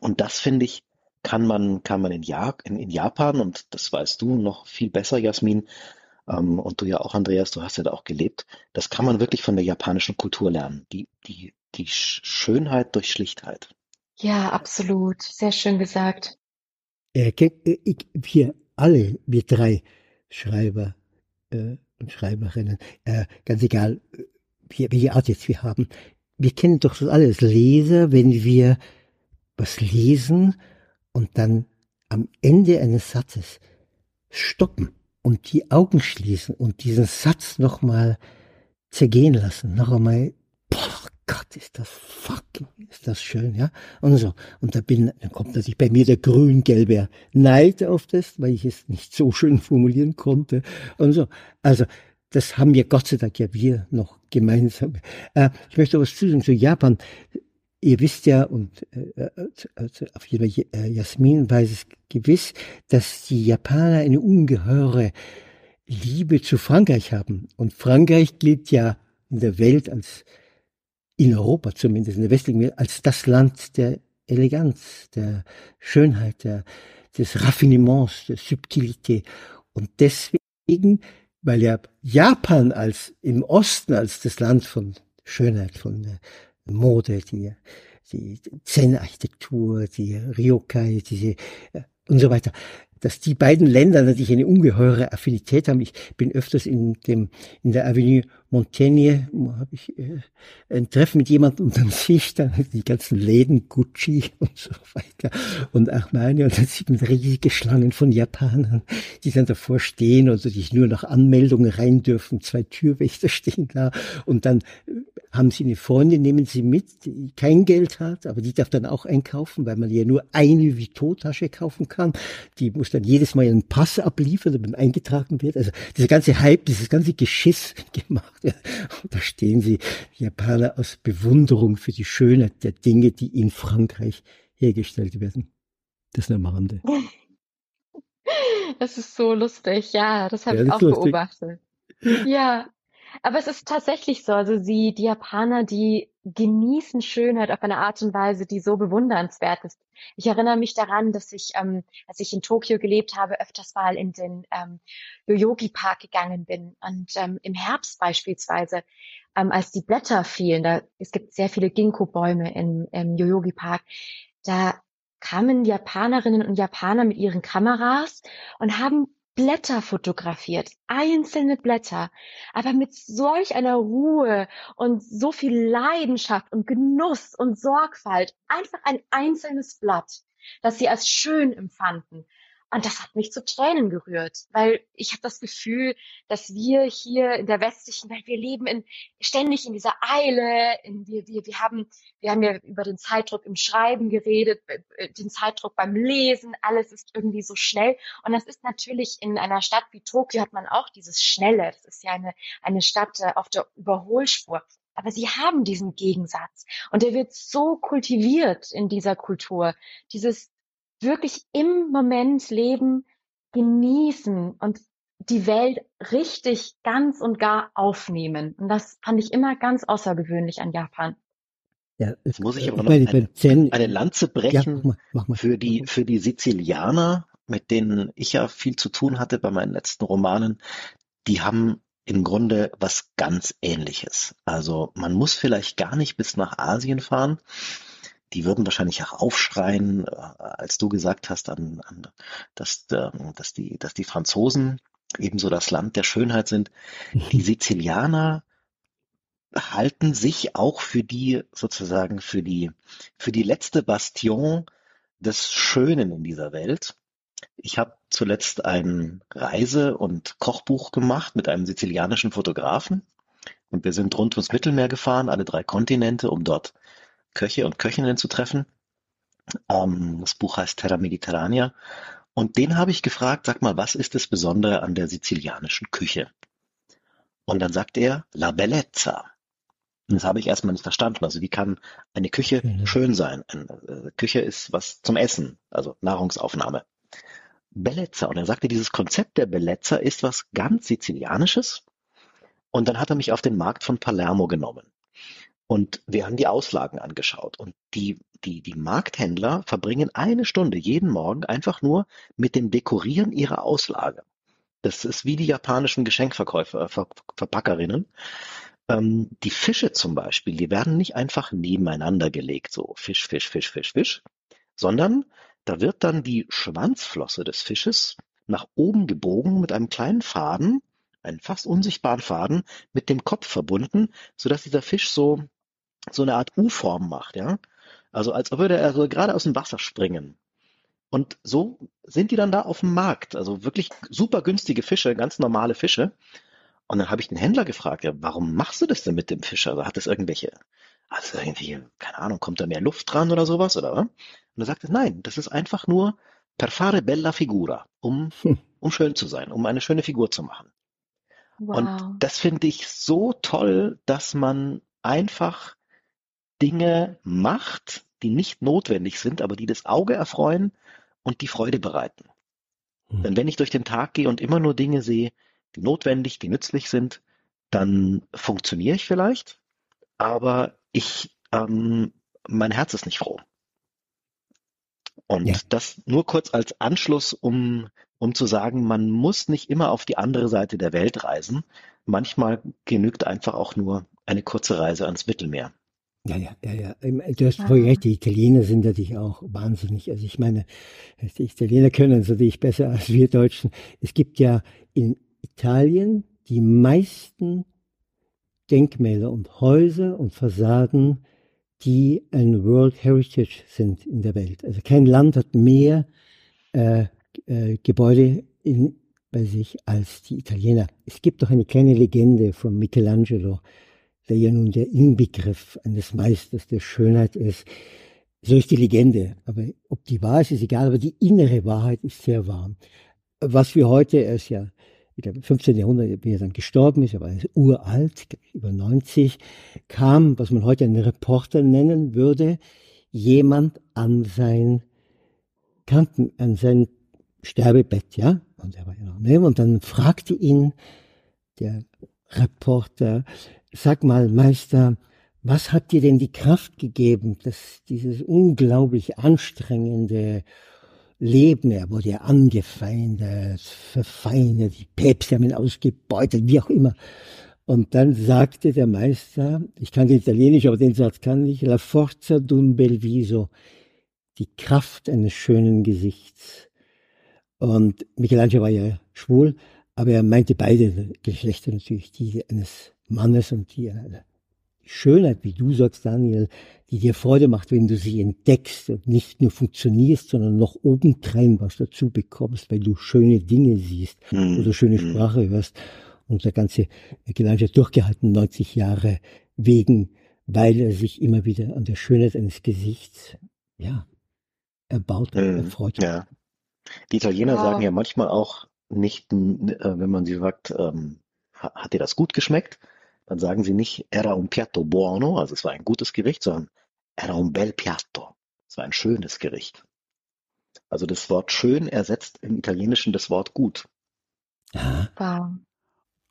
Und das finde ich, kann man, kann man in, ja in, in, Japan, und das weißt du noch viel besser, Jasmin, ähm, und du ja auch, Andreas, du hast ja da auch gelebt, das kann man wirklich von der japanischen Kultur lernen. Die, die, die Schönheit durch Schlichtheit. Ja, absolut. Sehr schön gesagt. Äh, wir alle, wir drei Schreiber äh, und Schreiberinnen, äh, ganz egal, welche Art jetzt wir haben, wir kennen doch das alles Leser, wenn wir was lesen und dann am Ende eines Satzes stoppen und die Augen schließen und diesen Satz nochmal zergehen lassen, noch einmal, boah Gott, ist das fucking, ist das schön, ja? Und so. Und da bin, dann kommt natürlich bei mir der grün-gelbe Neid auf das, weil ich es nicht so schön formulieren konnte und so. Also, das haben wir Gott sei Dank ja wir noch gemeinsam. Äh, ich möchte was zu zu Japan. Ihr wisst ja, und äh, also auf jeden Fall äh, Jasmin weiß es gewiss, dass die Japaner eine ungeheure Liebe zu Frankreich haben. Und Frankreich gilt ja in der Welt als, in Europa zumindest, in der westlichen Welt, als das Land der Eleganz, der Schönheit, der, des Raffinements, der Subtilität. Und deswegen, weil ja Japan als im Osten als das Land von Schönheit, von Mode, die, die Zen-Architektur, die Ryokai, diese äh, und so weiter dass die beiden Länder natürlich eine ungeheure Affinität haben. Ich bin öfters in dem in der Avenue Montaigne, habe ich äh, ein Treffen mit jemandem und dann sehe ich dann die ganzen Läden Gucci und so weiter und Armani und dann sieht man riesige Schlangen von Japanern, die dann davor stehen oder sich nur nach Anmeldungen rein dürfen. Zwei Türwächter stehen da und dann äh, haben sie eine Freundin, nehmen sie mit, die kein Geld hat, aber die darf dann auch einkaufen, weil man ja nur eine Vito-Tasche kaufen kann. Die muss dann jedes Mal einen Pass abliefern, damit eingetragen wird. Also dieser ganze Hype, dieses ganze Geschiss gemacht. Ja. Da stehen sie, Japaner, aus Bewunderung für die Schönheit der Dinge, die in Frankreich hergestellt werden. Das nur am Rande. Das ist so lustig, ja, das habe ja, ich auch lustig. beobachtet. Ja, aber es ist tatsächlich so, also sie, die Japaner, die genießen Schönheit auf eine Art und Weise, die so bewundernswert ist. Ich erinnere mich daran, dass ich, ähm, als ich in Tokio gelebt habe, öfters mal in den ähm, Yoyogi Park gegangen bin und ähm, im Herbst beispielsweise, ähm, als die Blätter fielen, da es gibt sehr viele Ginkgo-Bäume im, im Yoyogi Park, da kamen Japanerinnen und Japaner mit ihren Kameras und haben Blätter fotografiert, einzelne Blätter, aber mit solch einer Ruhe und so viel Leidenschaft und Genuss und Sorgfalt, einfach ein einzelnes Blatt, das sie als schön empfanden. Und das hat mich zu Tränen gerührt, weil ich habe das Gefühl, dass wir hier in der westlichen Welt, wir leben in, ständig in dieser Eile, in, wir, wir, wir, haben, wir haben ja über den Zeitdruck im Schreiben geredet, den Zeitdruck beim Lesen, alles ist irgendwie so schnell. Und das ist natürlich in einer Stadt wie Tokio hat man auch dieses Schnelle. Das ist ja eine, eine Stadt äh, auf der Überholspur. Aber sie haben diesen Gegensatz und der wird so kultiviert in dieser Kultur. Dieses wirklich im Moment leben, genießen und die Welt richtig ganz und gar aufnehmen. Und das fand ich immer ganz außergewöhnlich an Japan. Ja, Jetzt muss ich aber noch eine, eine Lanze brechen ja, mach mal, mach mal. für die für die Sizilianer, mit denen ich ja viel zu tun hatte bei meinen letzten Romanen. Die haben im Grunde was ganz Ähnliches. Also man muss vielleicht gar nicht bis nach Asien fahren die würden wahrscheinlich auch aufschreien, äh, als du gesagt hast, an, an, dass, ähm, dass, die, dass die Franzosen ebenso das Land der Schönheit sind. Die Sizilianer halten sich auch für die sozusagen für die für die letzte Bastion des Schönen in dieser Welt. Ich habe zuletzt ein Reise- und Kochbuch gemacht mit einem sizilianischen Fotografen und wir sind rund ums Mittelmeer gefahren, alle drei Kontinente, um dort Köche und Köchinnen zu treffen. Ähm, das Buch heißt Terra Mediterranea. Und den habe ich gefragt, sag mal, was ist das Besondere an der sizilianischen Küche? Und dann sagt er, la bellezza. Und das habe ich erstmal nicht verstanden. Also wie kann eine Küche mhm. schön sein? Eine äh, Küche ist was zum Essen, also Nahrungsaufnahme. Bellezza. Und er sagte, dieses Konzept der Bellezza ist was ganz Sizilianisches. Und dann hat er mich auf den Markt von Palermo genommen. Und wir haben die Auslagen angeschaut. Und die, die, die Markthändler verbringen eine Stunde jeden Morgen einfach nur mit dem Dekorieren ihrer Auslage. Das ist wie die japanischen Geschenkverkäufer, Ver, Verpackerinnen. Ähm, die Fische zum Beispiel, die werden nicht einfach nebeneinander gelegt, so Fisch, Fisch, Fisch, Fisch, Fisch, sondern da wird dann die Schwanzflosse des Fisches nach oben gebogen mit einem kleinen Faden, einen fast unsichtbaren Faden, mit dem Kopf verbunden, sodass dieser Fisch so so eine Art U-Form macht, ja. Also als würde er so gerade aus dem Wasser springen. Und so sind die dann da auf dem Markt. Also wirklich super günstige Fische, ganz normale Fische. Und dann habe ich den Händler gefragt, ja, warum machst du das denn mit dem Fisch? Also hat es irgendwelche, also irgendwie, keine Ahnung, kommt da mehr Luft dran oder sowas, oder? Und er sagte, nein, das ist einfach nur per fare bella figura, um, hm. um schön zu sein, um eine schöne Figur zu machen. Wow. Und das finde ich so toll, dass man einfach Dinge macht, die nicht notwendig sind, aber die das Auge erfreuen und die Freude bereiten. Mhm. Denn wenn ich durch den Tag gehe und immer nur Dinge sehe, die notwendig, die nützlich sind, dann funktioniere ich vielleicht, aber ich, ähm, mein Herz ist nicht froh. Und ja. das nur kurz als Anschluss, um, um zu sagen, man muss nicht immer auf die andere Seite der Welt reisen. Manchmal genügt einfach auch nur eine kurze Reise ans Mittelmeer. Ja, ja, ja, ja. Du hast voll recht, die Italiener sind natürlich auch wahnsinnig. Also ich meine, die Italiener können es natürlich besser als wir Deutschen. Es gibt ja in Italien die meisten Denkmäler und Häuser und Fassaden, die ein World Heritage sind in der Welt. Also kein Land hat mehr äh, äh, Gebäude in, bei sich als die Italiener. Es gibt doch eine kleine Legende von Michelangelo, der ja nun der Inbegriff eines Meisters der Schönheit ist. So ist die Legende. Aber ob die wahr ist, ist egal, aber die innere Wahrheit ist sehr wahr. Was wir heute, er ist ja, ich glaube, 15. Jahrhundert, wie er dann gestorben ist, aber er ist uralt, über 90, kam, was man heute einen Reporter nennen würde, jemand an sein Kanten, an sein Sterbebett, ja, und er war ja noch neben, und dann fragte ihn der Reporter, Sag mal, Meister, was hat dir denn die Kraft gegeben, dass dieses unglaublich anstrengende Leben, er wurde ja angefeindet, verfeindet, die Päpste haben ihn ausgebeutet, wie auch immer. Und dann sagte der Meister, ich kann den Italienisch, aber den Satz kann ich, la forza d'un bel viso, die Kraft eines schönen Gesichts. Und Michelangelo war ja schwul, aber er meinte beide Geschlechter natürlich, die eines Mannes und die einer Schönheit, wie du sagst, Daniel, die dir Freude macht, wenn du sie entdeckst und nicht nur funktionierst, sondern noch obendrein was dazu bekommst, weil du schöne Dinge siehst mhm. oder schöne hm. Sprache hörst. Und der ganze Gedanke hat durchgehalten, 90 Jahre wegen, weil er sich immer wieder an der Schönheit eines Gesichts, ja, erbaut, mhm. erfreut. Ja. Die Italiener wow. sagen ja manchmal auch nicht, äh, wenn man sie fragt, ähm, hat dir das gut geschmeckt? Dann sagen sie nicht era un piatto buono, also es war ein gutes Gericht, sondern era un bel piatto. Es war ein schönes Gericht. Also das Wort schön ersetzt im Italienischen das Wort gut. Wow.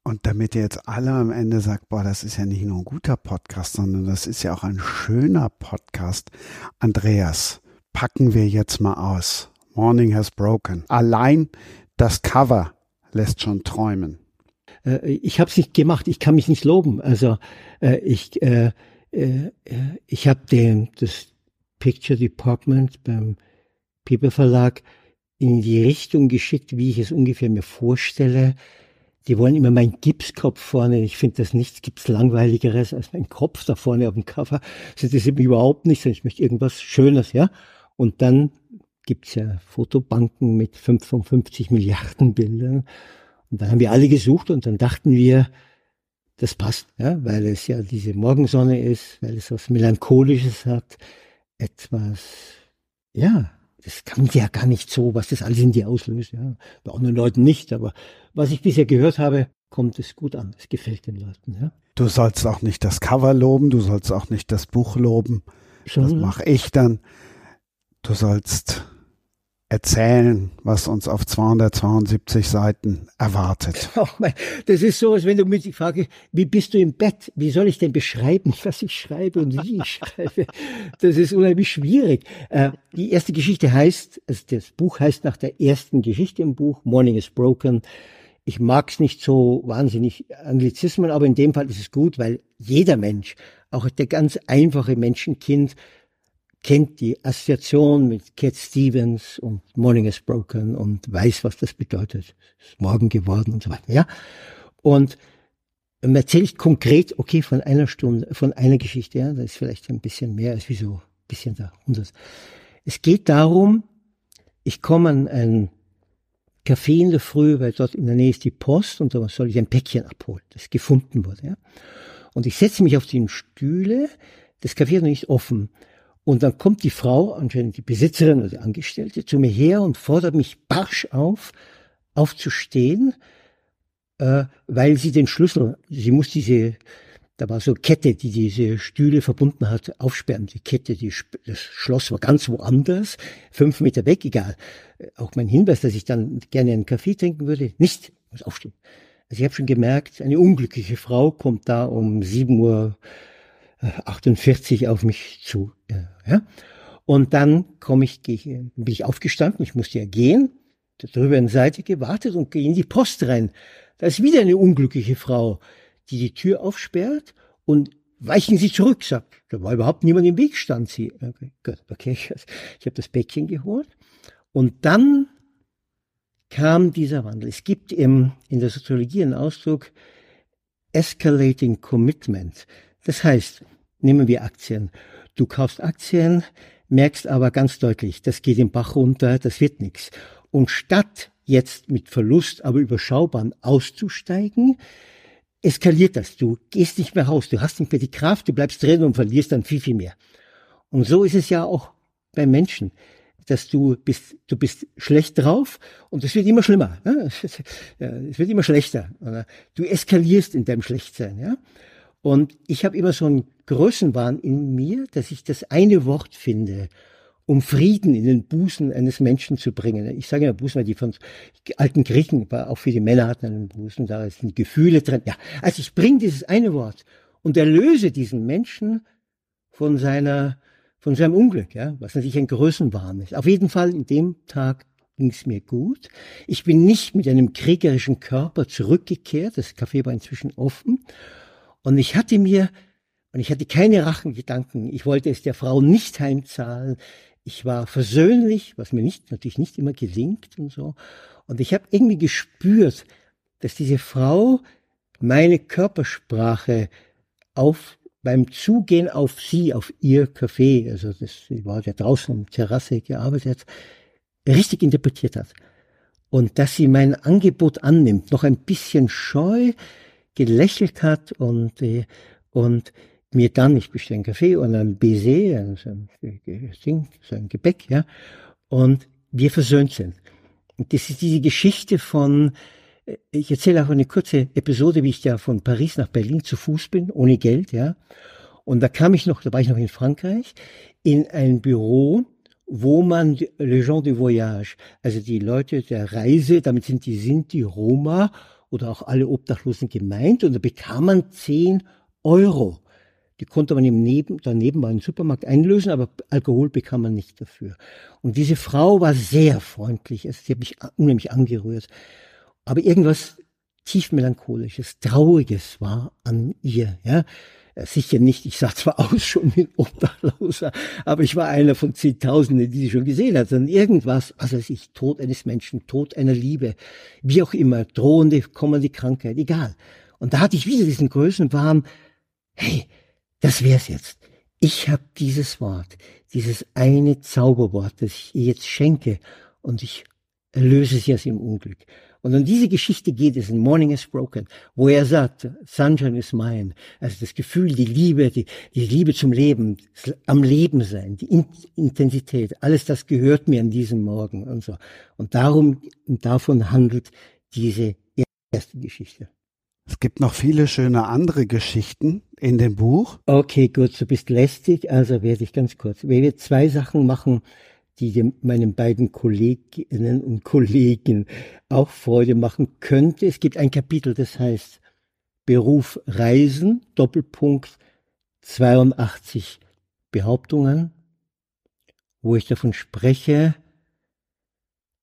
Und damit ihr jetzt alle am Ende sagt, boah, das ist ja nicht nur ein guter Podcast, sondern das ist ja auch ein schöner Podcast. Andreas, packen wir jetzt mal aus. Morning has broken. Allein das Cover lässt schon träumen äh, ich habe es nicht gemacht, ich kann mich nicht loben. Also äh, ich, äh, äh, ich habe den das Picture Department beim Piper Verlag in die Richtung geschickt, wie ich es ungefähr mir vorstelle. Die wollen immer meinen Gipskopf vorne. Ich finde das nichts gibt's langweiligeres als mein Kopf da vorne auf dem Cover. Das interessiert mich überhaupt nicht, sondern ich möchte irgendwas Schönes, ja. Und dann gibt's ja Fotobanken mit 55 Milliarden Bildern. Und dann haben wir alle gesucht und dann dachten wir, das passt, ja, weil es ja diese Morgensonne ist, weil es was Melancholisches hat, etwas, ja, das kann ja gar nicht so, was das alles in dir auslöst, ja. Bei anderen Leuten nicht, aber was ich bisher gehört habe, kommt es gut an. Es gefällt den Leuten, ja. Du sollst auch nicht das Cover loben, du sollst auch nicht das Buch loben. Schon, das mache ich dann. Du sollst erzählen, was uns auf 272 Seiten erwartet. Oh mein, das ist so, als wenn du mich fragst, wie bist du im Bett? Wie soll ich denn beschreiben, was ich schreibe und wie ich schreibe? Das ist unheimlich schwierig. Äh, die erste Geschichte heißt, also das Buch heißt nach der ersten Geschichte im Buch, Morning is Broken. Ich mag es nicht so wahnsinnig Anglizismen, aber in dem Fall ist es gut, weil jeder Mensch, auch der ganz einfache Menschenkind, kennt die Assoziation mit Cat Stevens und Morning is Broken und weiß, was das bedeutet. Ist morgen geworden und so weiter, ja. Und man erzählt konkret, okay, von einer Stunde, von einer Geschichte, ja, das ist vielleicht ein bisschen mehr als wie so ein bisschen da. Es geht darum, ich komme an ein Café in der Früh, weil dort in der Nähe ist die Post und da soll ich ein Päckchen abholen, das gefunden wurde, ja. Und ich setze mich auf die Stühle, das Café ist noch nicht offen. Und dann kommt die Frau, anscheinend die Besitzerin oder die Angestellte, zu mir her und fordert mich barsch auf, aufzustehen, äh, weil sie den Schlüssel, sie muss diese, da war so Kette, die diese Stühle verbunden hat, aufsperren. Die Kette, die, das Schloss war ganz woanders, fünf Meter weg, egal. Auch mein Hinweis, dass ich dann gerne einen Kaffee trinken würde, nicht, muss aufstehen. Also ich habe schon gemerkt, eine unglückliche Frau kommt da um sieben Uhr 48 auf mich zu. Ja. Und dann komme ich, ich, bin ich aufgestanden, ich musste ja gehen, drüber in Seite gewartet und gehe in die Post rein. Da ist wieder eine unglückliche Frau, die die Tür aufsperrt und weichen Sie zurück, sagt. Da war überhaupt niemand im Weg, stand sie. Okay, gut, okay, ich, ich habe das Päckchen geholt. Und dann kam dieser Wandel. Es gibt im, in der Soziologie einen Ausdruck Escalating Commitment. Das heißt, nehmen wir Aktien. Du kaufst Aktien, merkst aber ganz deutlich, das geht im Bach runter, das wird nichts. Und statt jetzt mit Verlust, aber überschaubar auszusteigen, eskaliert das. Du gehst nicht mehr raus, du hast nicht mehr die Kraft, du bleibst drin und verlierst dann viel, viel mehr. Und so ist es ja auch bei Menschen, dass du bist, du bist schlecht drauf und es wird immer schlimmer. Es wird immer schlechter. Du eskalierst in deinem Schlechtsein. Ja? Und ich habe immer so einen Größenwahn in mir, dass ich das eine Wort finde, um Frieden in den Busen eines Menschen zu bringen. Ich sage ja Busen, weil die von alten Griechen, auch für die Männer hatten einen Busen, da sind Gefühle drin. Ja, also ich bringe dieses eine Wort und erlöse diesen Menschen von seiner, von seinem Unglück, ja, was natürlich ein Größenwahn ist. Auf jeden Fall in dem Tag ging es mir gut. Ich bin nicht mit einem kriegerischen Körper zurückgekehrt. Das Café war inzwischen offen. Und ich hatte mir, und ich hatte keine Rachengedanken, ich wollte es der Frau nicht heimzahlen. Ich war versöhnlich, was mir nicht, natürlich nicht immer gelingt und so. Und ich habe irgendwie gespürt, dass diese Frau meine Körpersprache auf beim Zugehen auf sie, auf ihr Café, also das war ja draußen am Terrasse gearbeitet, richtig interpretiert hat. Und dass sie mein Angebot annimmt, noch ein bisschen scheu gelächelt hat und, äh, und mir dann, ich bestelle einen Kaffee und ein Baiser, also ein, so ein Gebäck, ja, und wir versöhnt sind. Und das ist diese Geschichte von, äh, ich erzähle auch eine kurze Episode, wie ich da von Paris nach Berlin zu Fuß bin, ohne Geld, ja. Und da kam ich noch, da war ich noch in Frankreich, in ein Büro, wo man les gens de voyage, also die Leute der Reise, damit sind die Sinti, Roma oder auch alle Obdachlosen gemeint, und da bekam man 10 Euro. Die konnte man im Neben, daneben war ein Supermarkt einlösen, aber Alkohol bekam man nicht dafür. Und diese Frau war sehr freundlich. Also sie hat mich unheimlich angerührt. Aber irgendwas tief melancholisches, trauriges war an ihr, ja. Sicher nicht, ich sah zwar aus schon wie ein Obdachloser, aber ich war einer von Zehntausenden, die sie schon gesehen hat, sondern irgendwas, also ich, Tod eines Menschen, Tod einer Liebe, wie auch immer, drohende, kommende Krankheit, egal. Und da hatte ich wieder diesen Größenwahn, hey, das wär's jetzt. Ich habe dieses Wort, dieses eine Zauberwort, das ich ihr jetzt schenke und ich erlöse sie aus ihrem Unglück. Und um diese Geschichte geht es in Morning is Broken, wo er sagt, Sunshine is mine. Also das Gefühl, die Liebe, die, die Liebe zum Leben, am Leben sein, die Intensität, alles das gehört mir an diesem Morgen und so. Und darum, davon handelt diese erste Geschichte. Es gibt noch viele schöne andere Geschichten in dem Buch. Okay, gut, du bist lästig, also werde ich ganz kurz. Ich werde zwei Sachen machen, die dem, meinen beiden Kolleginnen und Kollegen auch Freude machen könnte. Es gibt ein Kapitel, das heißt Beruf Reisen, Doppelpunkt 82 Behauptungen, wo ich davon spreche,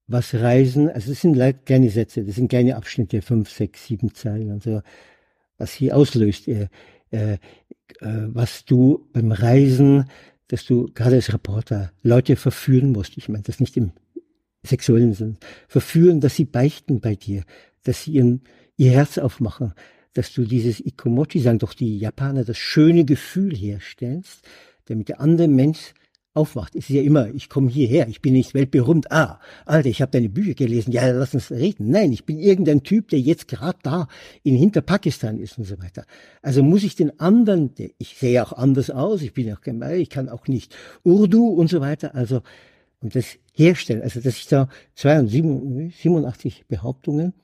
was Reisen, also es sind kleine Sätze, das sind kleine Abschnitte, fünf, sechs, sieben Zeilen, also was hier auslöst, äh, äh, was du beim Reisen, dass du gerade als Reporter Leute verführen musst. Ich meine das nicht im sexuellen Sinn. Verführen, dass sie beichten bei dir, dass sie ihren, ihr Herz aufmachen, dass du dieses Ikomochi, sagen doch die Japaner, das schöne Gefühl herstellst, damit der andere Mensch aufwacht. Ist ja immer, ich komme hierher, ich bin nicht weltberühmt. Ah, Alter, ich habe deine Bücher gelesen. Ja, lass uns reden. Nein, ich bin irgendein Typ, der jetzt gerade da in Hinterpakistan ist und so weiter. Also muss ich den anderen, der, ich sehe auch anders aus, ich bin auch gemein, ich kann auch nicht Urdu und so weiter. Also und das herstellen, also dass ich da 87 Behauptungen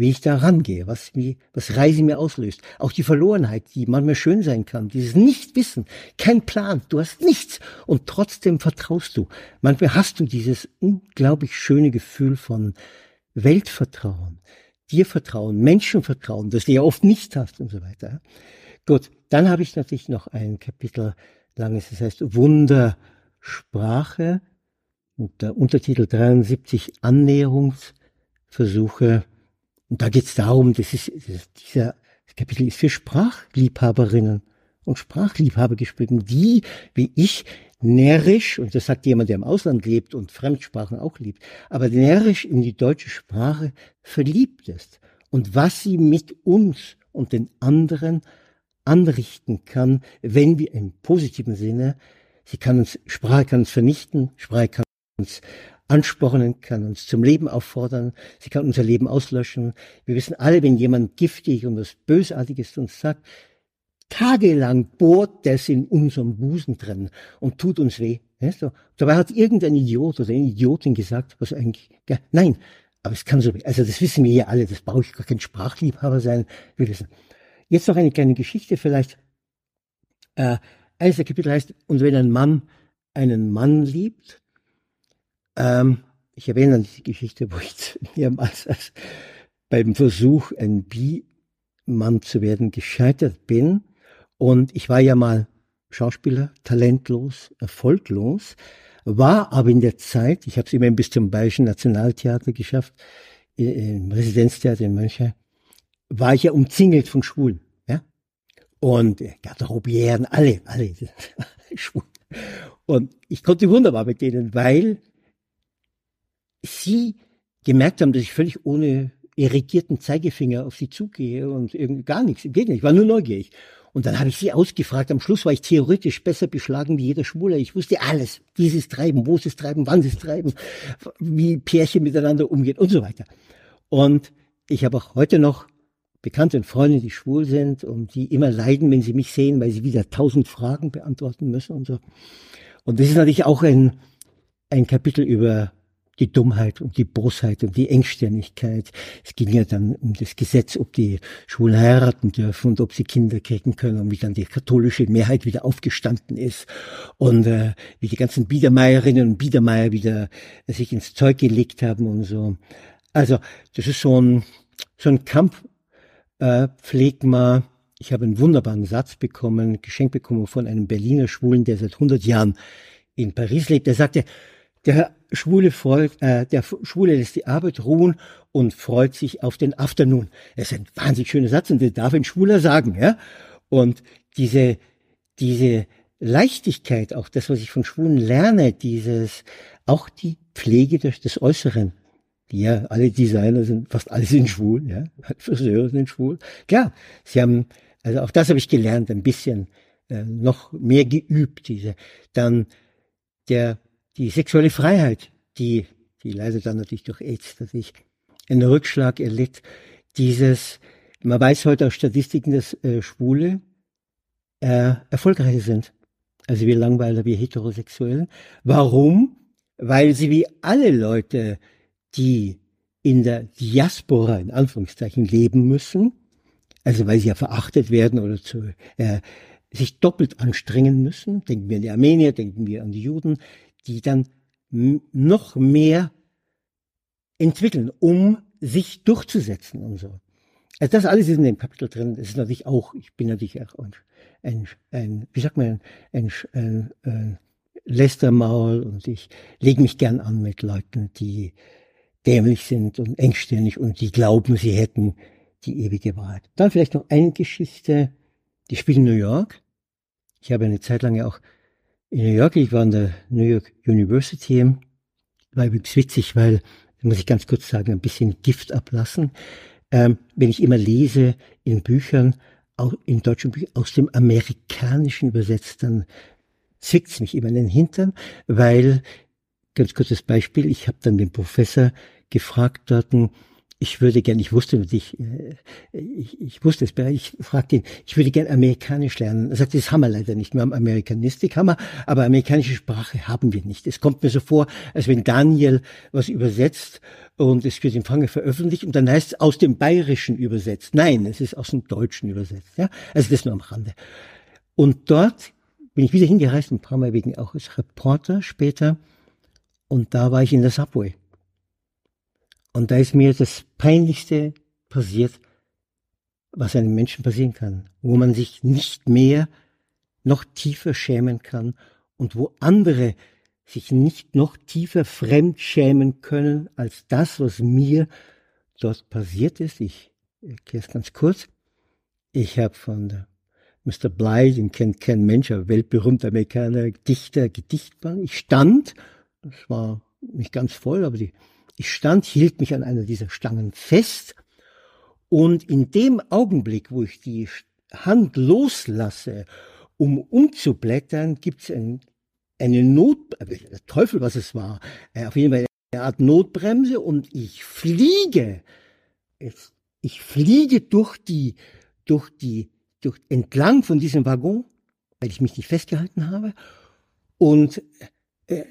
wie ich da rangehe, was, wie, was Reise mir auslöst. Auch die Verlorenheit, die manchmal schön sein kann, dieses Nichtwissen, kein Plan, du hast nichts und trotzdem vertraust du. Manchmal hast du dieses unglaublich schöne Gefühl von Weltvertrauen, dir Vertrauen, Menschenvertrauen, das du ja oft nicht hast und so weiter. Gut, dann habe ich natürlich noch ein Kapitel langes, das heißt Wundersprache und der Untertitel 73 Annäherungsversuche und da geht es darum, das ist, dieser Kapitel ist für Sprachliebhaberinnen und Sprachliebhaber geschrieben, die, wie ich, närrisch, und das sagt jemand, der im Ausland lebt und Fremdsprachen auch liebt, aber närrisch in die deutsche Sprache verliebt ist und was sie mit uns und den anderen anrichten kann, wenn wir im positiven Sinne, sie kann uns, Sprache kann uns vernichten, Sprache kann uns anspornen, kann uns zum Leben auffordern, sie kann unser Leben auslöschen. Wir wissen alle, wenn jemand giftig und was Bösartiges uns sagt, tagelang bohrt das in unserem Busen drin und tut uns weh. Ja, so. Dabei hat irgendein Idiot oder eine Idiotin gesagt, was eigentlich, ja, nein, aber es kann so, also das wissen wir ja alle, das brauche ich gar kein Sprachliebhaber sein. Wir wissen. Jetzt noch eine kleine Geschichte vielleicht. Äh, eines der Kapitel heißt, und wenn ein Mann einen Mann liebt, ähm, ich erwähne die Geschichte, wo ich mehrmals als beim Versuch, ein Bi-Mann zu werden, gescheitert bin. Und ich war ja mal Schauspieler, talentlos, erfolglos, war aber in der Zeit, ich habe es immerhin bis zum Bayerischen Nationaltheater geschafft, im Residenztheater in München, war ich ja umzingelt von Schwulen. Ja? Und Garderobieren, alle, alle schwul. Und ich konnte wunderbar mit denen, weil sie gemerkt haben, dass ich völlig ohne irrigierten Zeigefinger auf sie zugehe und irgendwie gar nichts. Im Gegenteil, ich war nur neugierig. Und dann habe ich sie ausgefragt. Am Schluss war ich theoretisch besser beschlagen wie jeder Schwule. Ich wusste alles. Dieses Treiben, wo sie es treiben, wann sie es treiben, wie Pärchen miteinander umgehen und so weiter. Und ich habe auch heute noch Bekannte und Freunde, die schwul sind und die immer leiden, wenn sie mich sehen, weil sie wieder tausend Fragen beantworten müssen und so. Und das ist natürlich auch ein, ein Kapitel über die Dummheit und die Bosheit und die Engstirnigkeit. Es ging ja dann um das Gesetz, ob die Schwulen heiraten dürfen und ob sie Kinder kriegen können und wie dann die katholische Mehrheit wieder aufgestanden ist und äh, wie die ganzen Biedermeierinnen und Biedermeier wieder äh, sich ins Zeug gelegt haben und so. Also das ist so ein, so ein Kampf, äh, pflegt ich habe einen wunderbaren Satz bekommen, geschenkt bekommen von einem Berliner Schwulen, der seit 100 Jahren in Paris lebt. Der sagte, der Schwule freut, äh, der Schwule lässt die Arbeit ruhen und freut sich auf den Afternoon. Das ist ein wahnsinnig schöner Satz und der darf ein Schwuler sagen, ja. Und diese, diese Leichtigkeit, auch das, was ich von Schwulen lerne, dieses, auch die Pflege des, des Äußeren. Die ja, alle Designer sind, fast alle sind schwul, ja. Friseure sind schwul. Klar, sie haben, also auch das habe ich gelernt, ein bisschen, äh, noch mehr geübt, diese. Dann der die sexuelle Freiheit, die, die leidet dann natürlich durch AIDS, dass ich einen Rückschlag erlitt. Dieses, man weiß heute aus Statistiken, dass äh, Schwule äh, erfolgreicher sind. Also wir Langweiler, wir Heterosexuellen. Warum? Weil sie wie alle Leute, die in der Diaspora in Anführungszeichen leben müssen, also weil sie ja verachtet werden oder zu, äh, sich doppelt anstrengen müssen, denken wir an die Armenier, denken wir an die Juden, die dann noch mehr entwickeln, um sich durchzusetzen und so. Also das alles ist in dem Kapitel drin. Das ist natürlich auch, ich bin natürlich auch ein, ein, ein wie sagt man, ein, ein, ein Lästermaul und ich lege mich gern an mit Leuten, die dämlich sind und engstirnig und die glauben, sie hätten die ewige Wahrheit. Dann vielleicht noch eine Geschichte, die spielt in New York. Ich habe eine Zeit lang ja auch in New York, ich war an der New York University, war übrigens witzig, weil, muss ich ganz kurz sagen, ein bisschen Gift ablassen. Ähm, wenn ich immer lese in Büchern, auch in deutschen Büchern, aus dem Amerikanischen übersetzt, dann zwickt's mich immer in den Hintern, weil, ganz kurzes Beispiel, ich habe dann den Professor gefragt dort, ich würde gern, ich wusste nicht, äh, ich, ich wusste es, ich fragte ihn, ich würde gern Amerikanisch lernen. Er sagte, das haben wir leider nicht. Wir haben Amerikanistik, haben wir, aber amerikanische Sprache haben wir nicht. Es kommt mir so vor, als wenn Daniel was übersetzt und es wird im Fange veröffentlicht und dann heißt es aus dem Bayerischen übersetzt. Nein, es ist aus dem Deutschen übersetzt. Ja, also das nur am Rande. Und dort bin ich wieder hingereist, ein paar Mal wegen auch als Reporter später. Und da war ich in der Subway. Und da ist mir das Peinlichste passiert, was einem Menschen passieren kann, wo man sich nicht mehr noch tiefer schämen kann und wo andere sich nicht noch tiefer fremd schämen können als das, was mir dort passiert ist. Ich erkläre es ganz kurz. Ich habe von Mr. Bly, den kennt kein Mensch, aber weltberühmter Amerikaner, Dichter, Gedichtbahn. Ich stand, das war nicht ganz voll, aber die ich stand, hielt mich an einer dieser Stangen fest und in dem Augenblick, wo ich die Hand loslasse, um umzublättern, gibt es ein, eine Not, äh, Teufel, was es war, äh, auf jeden Fall eine Art Notbremse und ich fliege, ich fliege durch die, durch die, durch, entlang von diesem Waggon, weil ich mich nicht festgehalten habe und äh,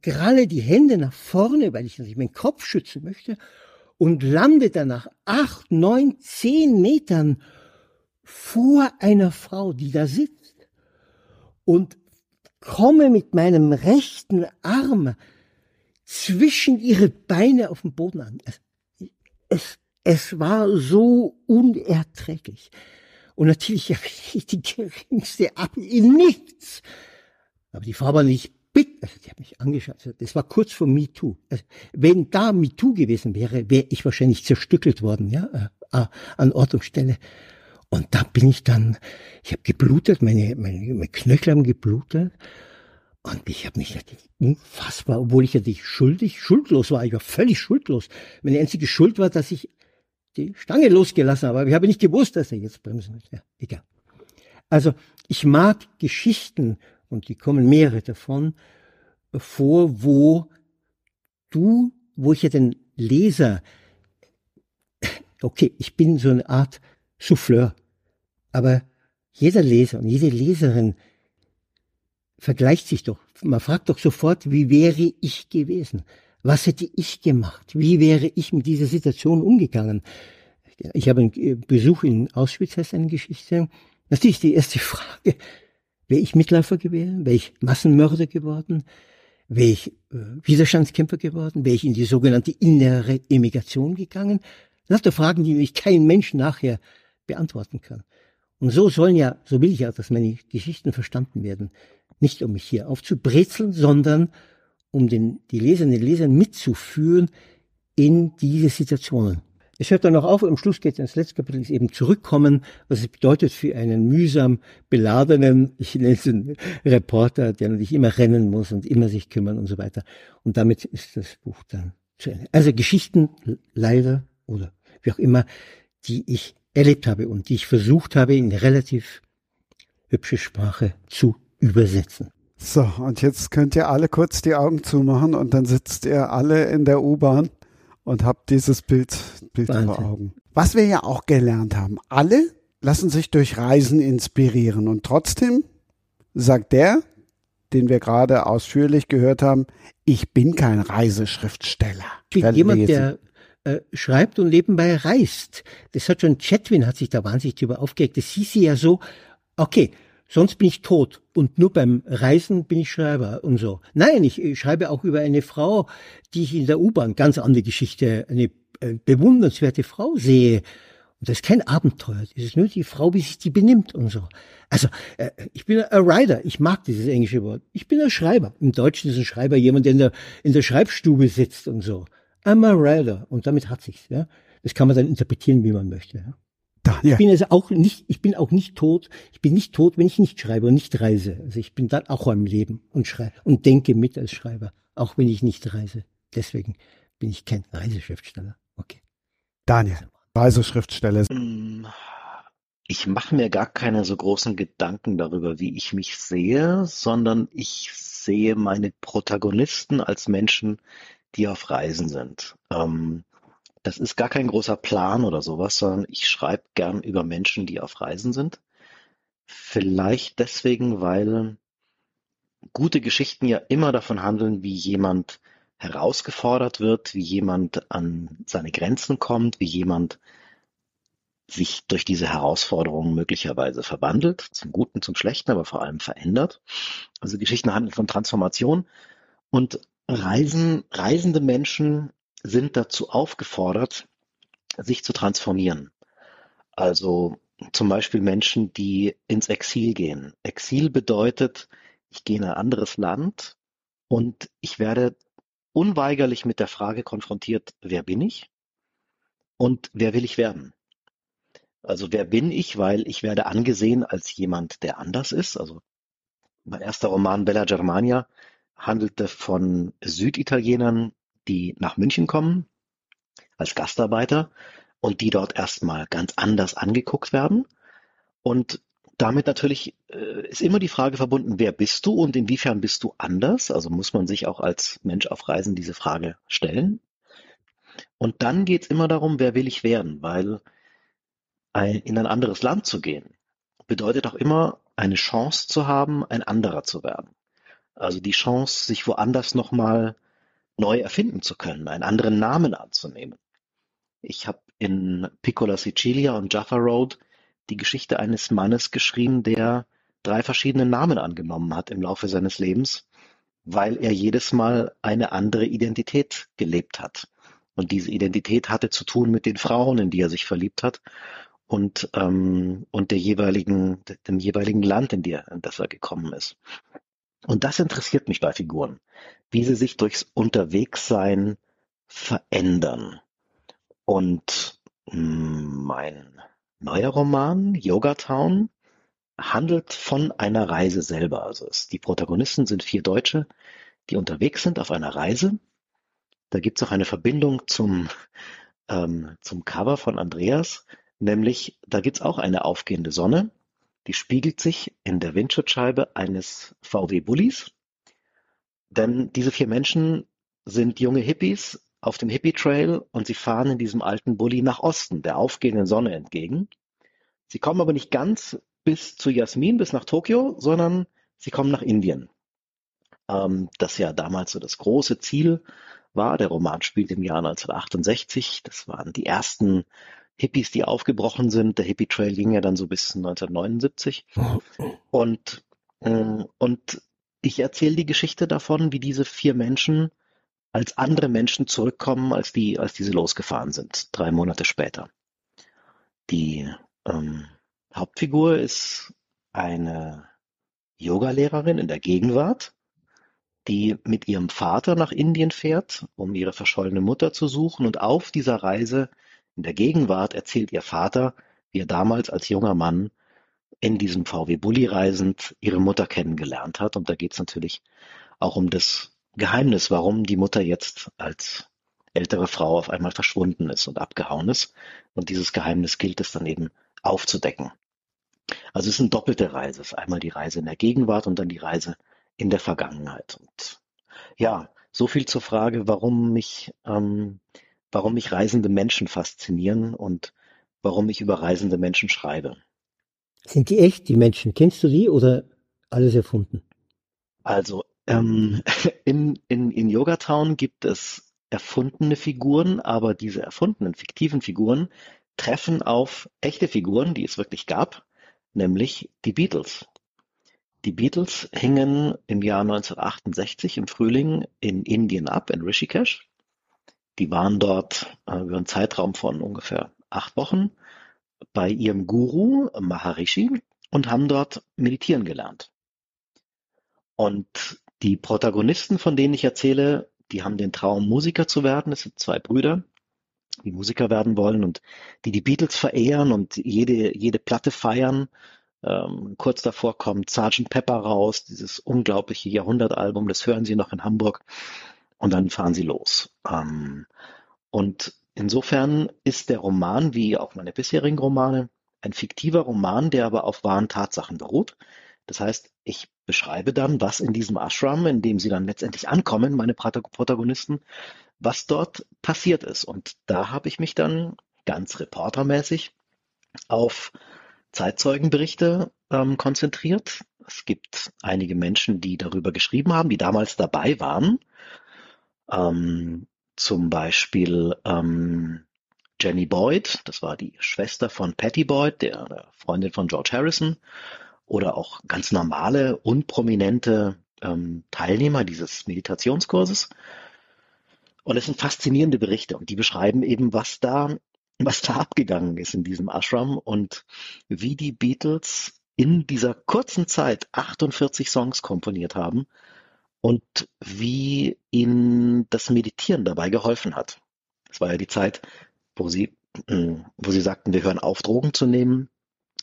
gralle die Hände nach vorne, weil ich natürlich meinen Kopf schützen möchte und lande dann nach acht, neun, zehn Metern vor einer Frau, die da sitzt und komme mit meinem rechten Arm zwischen ihre Beine auf dem Boden an. Es, es, es war so unerträglich. Und natürlich habe ich die geringste Ab in nichts. Aber die Frau war nicht bitte, also die hat mich angeschaut, das war kurz vor MeToo. Also, wenn da MeToo gewesen wäre, wäre ich wahrscheinlich zerstückelt worden, ja, äh, äh, an Ort und Stelle. Und da bin ich dann, ich habe geblutet, meine, meine, meine Knöchel haben geblutet. Und ich habe mich unfassbar, obwohl ich ja nicht schuldig, schuldlos war, ich war völlig schuldlos. Meine einzige Schuld war, dass ich die Stange losgelassen habe, ich habe nicht gewusst, dass er jetzt bremsen muss. Ja, egal. Also ich mag Geschichten, und die kommen mehrere davon, vor, wo du, wo ich ja den Leser, okay, ich bin so eine Art Souffleur, aber jeder Leser und jede Leserin vergleicht sich doch. Man fragt doch sofort, wie wäre ich gewesen? Was hätte ich gemacht? Wie wäre ich mit dieser Situation umgegangen? Ich habe einen Besuch in Auschwitz, heißt eine Geschichte. Natürlich die erste Frage, wäre ich Mitläufer gewesen? Wäre ich Massenmörder geworden? Wäre ich äh, Widerstandskämpfer geworden? Wäre ich in die sogenannte innere Emigration gegangen? Das sind Fragen, die mich kein Mensch nachher beantworten kann. Und so sollen ja, so will ich ja, dass meine Geschichten verstanden werden. Nicht um mich hier aufzubrezeln, sondern um den, die Leserinnen und Leser mitzuführen in diese Situationen. Es hört dann noch auf, am Schluss geht es ins letzte Kapitel, ist eben zurückkommen, was es bedeutet für einen mühsam beladenen, ich nenne es einen Reporter, der natürlich immer rennen muss und immer sich kümmern und so weiter. Und damit ist das Buch dann zu Ende. Also Geschichten leider oder wie auch immer, die ich erlebt habe und die ich versucht habe, in relativ hübsche Sprache zu übersetzen. So, und jetzt könnt ihr alle kurz die Augen zumachen und dann sitzt ihr alle in der U-Bahn und habt dieses Bild, Bild vor Augen. Was wir ja auch gelernt haben, alle lassen sich durch Reisen inspirieren und trotzdem sagt der, den wir gerade ausführlich gehört haben, ich bin kein Reiseschriftsteller. Jemand, der äh, schreibt und nebenbei reist. Das hat schon Chatwin hat sich da wahnsinnig darüber aufgeregt. Das hieß sie ja so, okay, sonst bin ich tot und nur beim Reisen bin ich Schreiber und so. Nein, ich, schreibe auch über eine Frau, die ich in der U-Bahn, ganz andere Geschichte, eine äh, bewundernswerte Frau sehe. Und das ist kein Abenteuer, das ist nur die Frau, wie sich die benimmt und so. Also, äh, ich bin ein Writer, ich mag dieses englische Wort. Ich bin ein Schreiber. Im Deutschen ist ein Schreiber jemand, der in der, in der Schreibstube sitzt und so. I'm a writer. Und damit hat sich's, ja. Das kann man dann interpretieren, wie man möchte, ja. Daniel. Ich bin also auch nicht, ich bin auch nicht tot. Ich bin nicht tot, wenn ich nicht schreibe und nicht reise. Also ich bin dann auch am Leben und schreibe und denke mit als Schreiber, auch wenn ich nicht reise. Deswegen bin ich kein Reiseschriftsteller. Okay. Daniel, Reiseschriftsteller. Mm, ich mache mir gar keine so großen Gedanken darüber, wie ich mich sehe, sondern ich sehe meine Protagonisten als Menschen, die auf Reisen sind. Ähm, das ist gar kein großer Plan oder sowas, sondern ich schreibe gern über Menschen, die auf Reisen sind. Vielleicht deswegen, weil gute Geschichten ja immer davon handeln, wie jemand herausgefordert wird, wie jemand an seine Grenzen kommt, wie jemand sich durch diese Herausforderungen möglicherweise verwandelt, zum Guten, zum Schlechten, aber vor allem verändert. Also Geschichten handeln von Transformation und Reisen, reisende Menschen sind dazu aufgefordert, sich zu transformieren. Also zum Beispiel Menschen, die ins Exil gehen. Exil bedeutet, ich gehe in ein anderes Land und ich werde unweigerlich mit der Frage konfrontiert, wer bin ich und wer will ich werden? Also wer bin ich, weil ich werde angesehen als jemand, der anders ist. Also mein erster Roman Bella Germania handelte von Süditalienern, die nach München kommen als Gastarbeiter und die dort erstmal ganz anders angeguckt werden. Und damit natürlich äh, ist immer die Frage verbunden, wer bist du und inwiefern bist du anders? Also muss man sich auch als Mensch auf Reisen diese Frage stellen. Und dann geht es immer darum, wer will ich werden, weil ein, in ein anderes Land zu gehen bedeutet auch immer eine Chance zu haben, ein anderer zu werden. Also die Chance, sich woanders nochmal neu erfinden zu können, einen anderen Namen anzunehmen. Ich habe in Piccola Sicilia und Jaffa Road die Geschichte eines Mannes geschrieben, der drei verschiedene Namen angenommen hat im Laufe seines Lebens, weil er jedes Mal eine andere Identität gelebt hat. Und diese Identität hatte zu tun mit den Frauen, in die er sich verliebt hat und, ähm, und der jeweiligen, dem jeweiligen Land, in, die in das er gekommen ist. Und das interessiert mich bei Figuren, wie sie sich durchs Unterwegssein verändern. Und hm, mein neuer Roman, Yoga Town, handelt von einer Reise selber. Also es, die Protagonisten sind vier Deutsche, die unterwegs sind auf einer Reise. Da gibt es auch eine Verbindung zum, ähm, zum Cover von Andreas, nämlich da gibt es auch eine aufgehende Sonne die spiegelt sich in der Windschutzscheibe eines VW Bullis. Denn diese vier Menschen sind junge Hippies auf dem Hippie Trail und sie fahren in diesem alten Bulli nach Osten, der aufgehenden Sonne entgegen. Sie kommen aber nicht ganz bis zu Jasmin, bis nach Tokio, sondern sie kommen nach Indien. Ähm, das ja damals so das große Ziel war. Der Roman spielt im Jahr 1968. Das waren die ersten Hippies, die aufgebrochen sind. Der Hippie Trail ging ja dann so bis 1979. Und, äh, und ich erzähle die Geschichte davon, wie diese vier Menschen als andere Menschen zurückkommen, als die, als diese losgefahren sind, drei Monate später. Die ähm, Hauptfigur ist eine Yogalehrerin in der Gegenwart, die mit ihrem Vater nach Indien fährt, um ihre verschollene Mutter zu suchen. Und auf dieser Reise in der Gegenwart erzählt ihr Vater, wie er damals als junger Mann in diesem VW Bulli reisend ihre Mutter kennengelernt hat. Und da geht es natürlich auch um das Geheimnis, warum die Mutter jetzt als ältere Frau auf einmal verschwunden ist und abgehauen ist. Und dieses Geheimnis gilt es dann eben aufzudecken. Also es ist eine doppelte Reise. Es ist einmal die Reise in der Gegenwart und dann die Reise in der Vergangenheit. Und ja, so viel zur Frage, warum mich, ähm, warum mich reisende Menschen faszinieren und warum ich über reisende Menschen schreibe. Sind die echt, die Menschen? Kennst du die oder alles erfunden? Also ähm, in, in, in Yogatown gibt es erfundene Figuren, aber diese erfundenen, fiktiven Figuren treffen auf echte Figuren, die es wirklich gab, nämlich die Beatles. Die Beatles hingen im Jahr 1968 im Frühling in Indien ab, in Rishikesh. Die waren dort äh, über einen Zeitraum von ungefähr acht Wochen bei ihrem Guru Maharishi und haben dort meditieren gelernt. Und die Protagonisten, von denen ich erzähle, die haben den Traum, Musiker zu werden. Es sind zwei Brüder, die Musiker werden wollen und die die Beatles verehren und jede, jede Platte feiern ähm, kurz davor kommt Sgt. Pepper raus, dieses unglaubliche Jahrhundertalbum, das hören Sie noch in Hamburg und dann fahren Sie los. Ähm, und insofern ist der Roman, wie auch meine bisherigen Romane, ein fiktiver Roman, der aber auf wahren Tatsachen beruht. Das heißt, ich beschreibe dann, was in diesem Ashram, in dem sie dann letztendlich ankommen, meine Protagonisten, was dort passiert ist. Und da habe ich mich dann ganz reportermäßig auf Zeitzeugenberichte ähm, konzentriert. Es gibt einige Menschen, die darüber geschrieben haben, die damals dabei waren. Ähm, zum Beispiel ähm, Jenny Boyd, das war die Schwester von Patty Boyd, der, der Freundin von George Harrison, oder auch ganz normale, unprominente ähm, Teilnehmer dieses Meditationskurses. Und es sind faszinierende Berichte und die beschreiben eben, was da was da abgegangen ist in diesem Ashram und wie die Beatles in dieser kurzen Zeit 48 Songs komponiert haben und wie ihnen das Meditieren dabei geholfen hat. Es war ja die Zeit, wo sie, hm, wo sie sagten, wir hören auf, Drogen zu nehmen,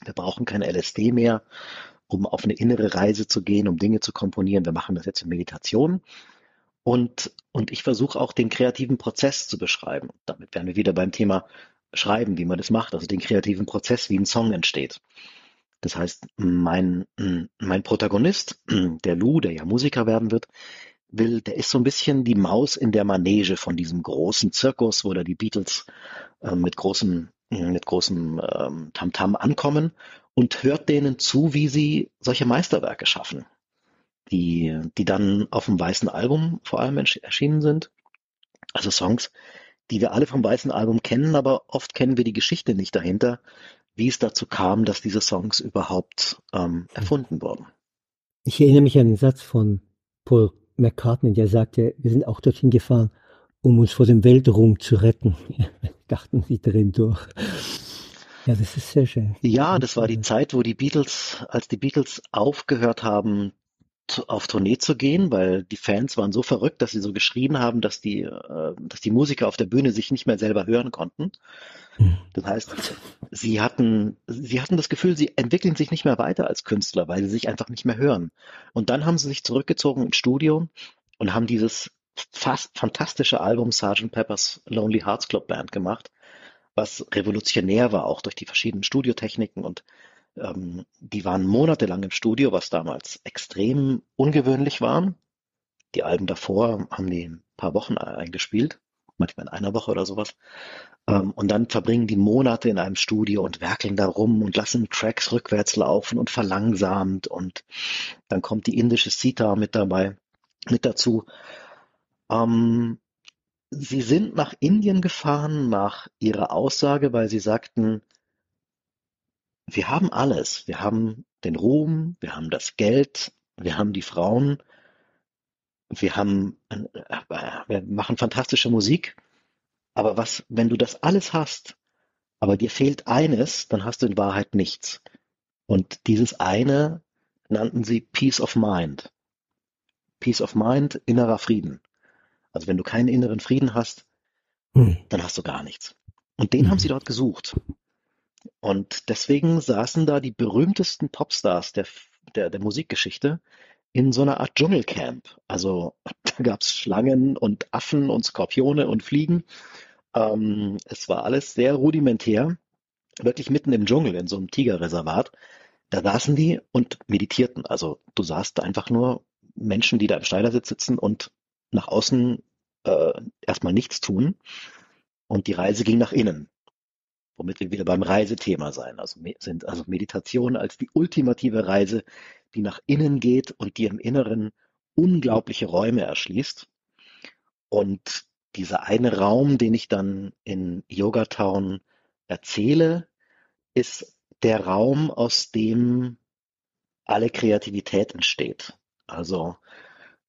wir brauchen kein LSD mehr, um auf eine innere Reise zu gehen, um Dinge zu komponieren. Wir machen das jetzt in Meditation. Und, und ich versuche auch den kreativen Prozess zu beschreiben. Damit wären wir wieder beim Thema schreiben, wie man das macht, also den kreativen Prozess, wie ein Song entsteht. Das heißt, mein, mein Protagonist, der Lou, der ja Musiker werden wird, will, der ist so ein bisschen die Maus in der Manege von diesem großen Zirkus, wo da die Beatles äh, mit großem, mit großem ähm, Tamtam ankommen und hört denen zu, wie sie solche Meisterwerke schaffen, die, die dann auf dem weißen Album vor allem erschienen sind. Also Songs, die wir alle vom Weißen Album kennen, aber oft kennen wir die Geschichte nicht dahinter, wie es dazu kam, dass diese Songs überhaupt ähm, erfunden wurden. Ich erinnere mich an den Satz von Paul McCartney, der sagte, wir sind auch dorthin gefahren, um uns vor dem Weltruhm zu retten. Dachten sie drin durch. Ja, das ist sehr schön. Ja, das war die Zeit, wo die Beatles, als die Beatles aufgehört haben auf Tournee zu gehen, weil die Fans waren so verrückt, dass sie so geschrien haben, dass die, äh, dass die Musiker auf der Bühne sich nicht mehr selber hören konnten. Hm. Das heißt, sie hatten, sie hatten das Gefühl, sie entwickeln sich nicht mehr weiter als Künstler, weil sie sich einfach nicht mehr hören. Und dann haben sie sich zurückgezogen ins Studio und haben dieses fast fantastische Album Sgt. Pepper's Lonely Hearts Club Band gemacht, was revolutionär war, auch durch die verschiedenen Studiotechniken und Ähm, die waren monatelang im Studio, was damals extrem ungewöhnlich war. Die Alben davor haben die ein paar Wochen eingespielt, manchmal in einer Woche oder sowas. Ähm, und dann verbringen die Monate in einem Studio und werkeln da rum und lassen Tracks rückwärts laufen und verlangsamt. Und dann kommt die indische Sitar mit dabei, mit dazu. Ähm, sie sind nach Indien gefahren nach ihrer Aussage, weil sie sagten, wir haben alles. Wir haben den Ruhm, wir haben das Geld, wir haben die Frauen, wir haben, äh, wir machen fantastische Musik. Aber was, wenn du das alles hast, aber dir fehlt eines, dann hast du in Wahrheit nichts. Und dieses eine nannten sie Peace of Mind. Peace of Mind, innerer Frieden. Also wenn du keinen inneren Frieden hast, hm. dann hast du gar nichts. Und den hm. haben sie dort gesucht. Und deswegen saßen da die berühmtesten Popstars der, der, der Musikgeschichte in so einer Art Dschungelcamp. Also da gab es Schlangen und Affen und Skorpione und Fliegen. Ähm, es war alles sehr rudimentär, wirklich mitten im Dschungel, in so einem Tigerreservat. Da saßen die und meditierten. Also du sahst einfach nur Menschen, die da im Schneidersitz sitzen und nach außen äh, erstmal nichts tun. Und die Reise ging nach innen womit wir wieder beim Reisethema sein. Also sind also Meditation als die ultimative Reise, die nach innen geht und die im Inneren unglaubliche Räume erschließt. Und dieser eine Raum, den ich dann in Yogatown erzähle, ist der Raum, aus dem alle Kreativität entsteht. Also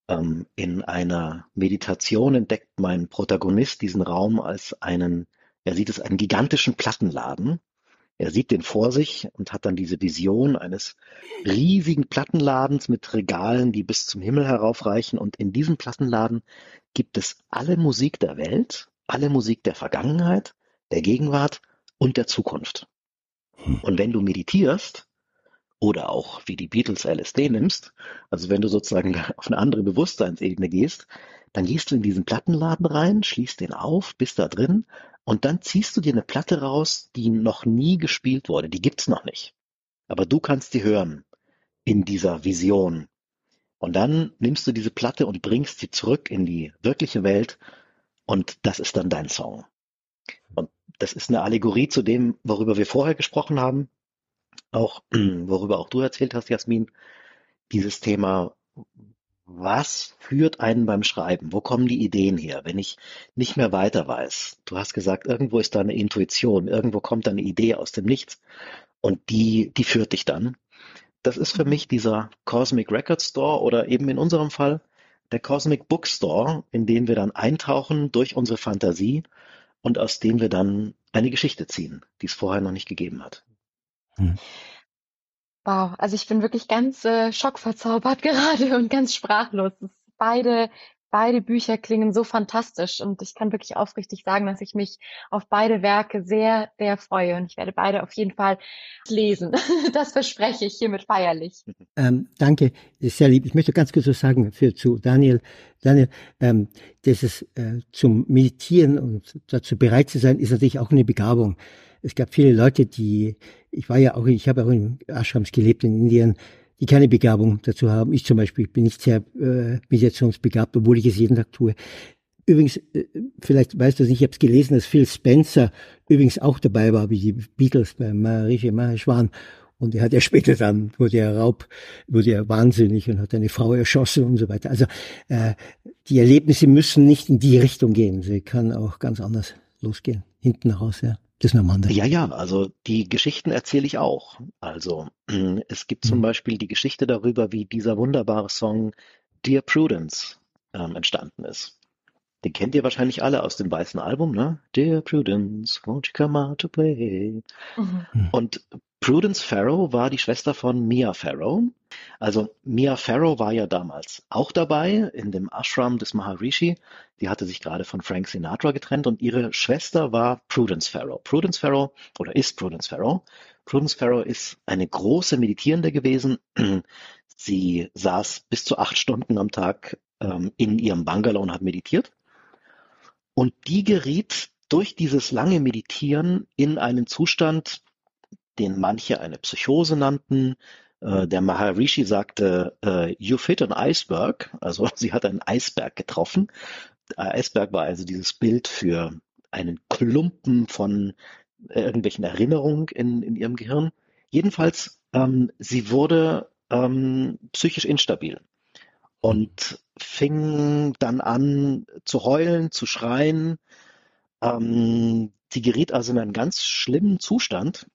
ähm, in einer Meditation entdeckt mein Protagonist diesen Raum als einen er sieht es einen gigantischen Plattenladen. Er sieht den vor sich und hat dann diese Vision eines riesigen Plattenladens mit Regalen, die bis zum Himmel heraufreichen. Und in diesem Plattenladen gibt es alle Musik der Welt, alle Musik der Vergangenheit, der Gegenwart und der Zukunft. Hm. Und wenn du meditierst, oder auch wie die Beatles LSD nimmst, also wenn du sozusagen auf eine andere Bewusstseinsebene gehst, dann gehst du in diesen Plattenladen rein, schließt den auf, bist da drin und dann ziehst du dir eine Platte raus, die noch nie gespielt wurde. Die gibt's noch nicht. Aber du kannst sie hören in dieser Vision. Und dann nimmst du diese Platte und bringst sie zurück in die wirkliche Welt und das ist dann dein Song. Und das ist eine Allegorie zu dem, worüber wir vorher gesprochen haben, auch worüber auch du erzählt hast, Jasmin, dieses Thema, was führt einen beim Schreiben? Wo kommen die Ideen her, wenn ich nicht mehr weiter weiß? Du hast gesagt, irgendwo ist da eine Intuition, irgendwo kommt da eine Idee aus dem Nichts und die, die führt dich dann. Das ist für mich dieser Cosmic Record Store oder eben in unserem Fall der Cosmic Book Store, in den wir dann eintauchen durch unsere Fantasie und aus dem wir dann eine Geschichte ziehen, die es vorher noch nicht gegeben hat. Hm. Wow, also ich bin wirklich ganz äh, schockverzaubert gerade und ganz sprachlos. beide, beide Bücher klingen so fantastisch und ich kann wirklich aufrichtig sagen, dass ich mich auf beide Werke sehr, sehr freue und ich werde beide auf jeden Fall lesen. Das verspreche ich hiermit feierlich. Ähm, danke, sehr lieb. Ich möchte ganz kurz was sagen für zu Daniel. Daniel, ähm, dieses äh, zum Meditieren und dazu bereit zu sein, ist natürlich auch eine Begabung es gab viele Leute, die, ich war ja auch, ich habe auch in Ashrams gelebt in Indien, die keine Begabung dazu haben. Ich zum Beispiel bin nicht sehr äh, meditationsbegabt, obwohl ich es jeden Tag tue. Übrigens, äh, vielleicht weißt du es nicht, ich habe es gelesen, dass Phil Spencer übrigens auch dabei war, wie die Beatles bei Maharishi Maheshwan. Und er hat ja später dann, wurde er Raub, wurde er wahnsinnig und hat eine Frau erschossen und so weiter. Also äh, die Erlebnisse müssen nicht in die Richtung gehen. Sie kann auch ganz anders losgehen, hinten raus, ja. Das ist eine Ja, ja, also die Geschichten erzähle ich auch. Also es gibt zum mhm. Beispiel die Geschichte darüber, wie dieser wunderbare Song Dear Prudence ähm, entstanden ist. Den kennt ihr wahrscheinlich alle aus dem weißen Album, ne? Dear Prudence, won't you come out to play? Mhm. Und Prudence Farrow war die Schwester von Mia Farrow. Also Mia Farrow war ja damals auch dabei in dem Ashram des Maharishi. Die hatte sich gerade von Frank Sinatra getrennt und ihre Schwester war Prudence Farrow. Prudence Farrow oder ist Prudence Farrow. Prudence Farrow ist eine große Meditierende gewesen. Sie saß bis zu acht Stunden am Tag ähm, in ihrem Bungalow und hat meditiert. Und die geriet durch dieses lange Meditieren in einen Zustand, den manche eine Psychose nannten. Äh, der Maharishi sagte, äh, you fit an iceberg, also sie hat einen Eisberg getroffen. Der Eisberg war also dieses Bild für einen Klumpen von irgendwelchen Erinnerungen in, in ihrem Gehirn. Jedenfalls, ähm, sie wurde ähm, psychisch instabil und fing dann an zu heulen, zu schreien. Ähm, sie geriet also in einen ganz schlimmen Zustand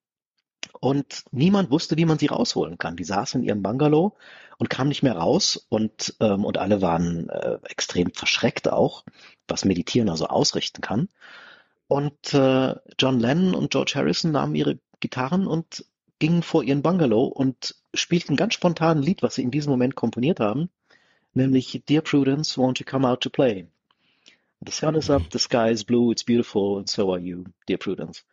und niemand wusste, wie man sie rausholen kann. Die saß in ihrem Bungalow und kam nicht mehr raus und, ähm, und alle waren äh, extrem verschreckt auch, was Meditieren also ausrichten kann. Und äh, John Lennon und George Harrison nahmen ihre Gitarren und gingen vor ihren Bungalow und spielten ganz spontan ein Lied, was sie in diesem Moment komponiert haben, nämlich Dear Prudence, won't you come out to play? The sun is up, the sky is blue, it's beautiful, and so are you, dear Prudence.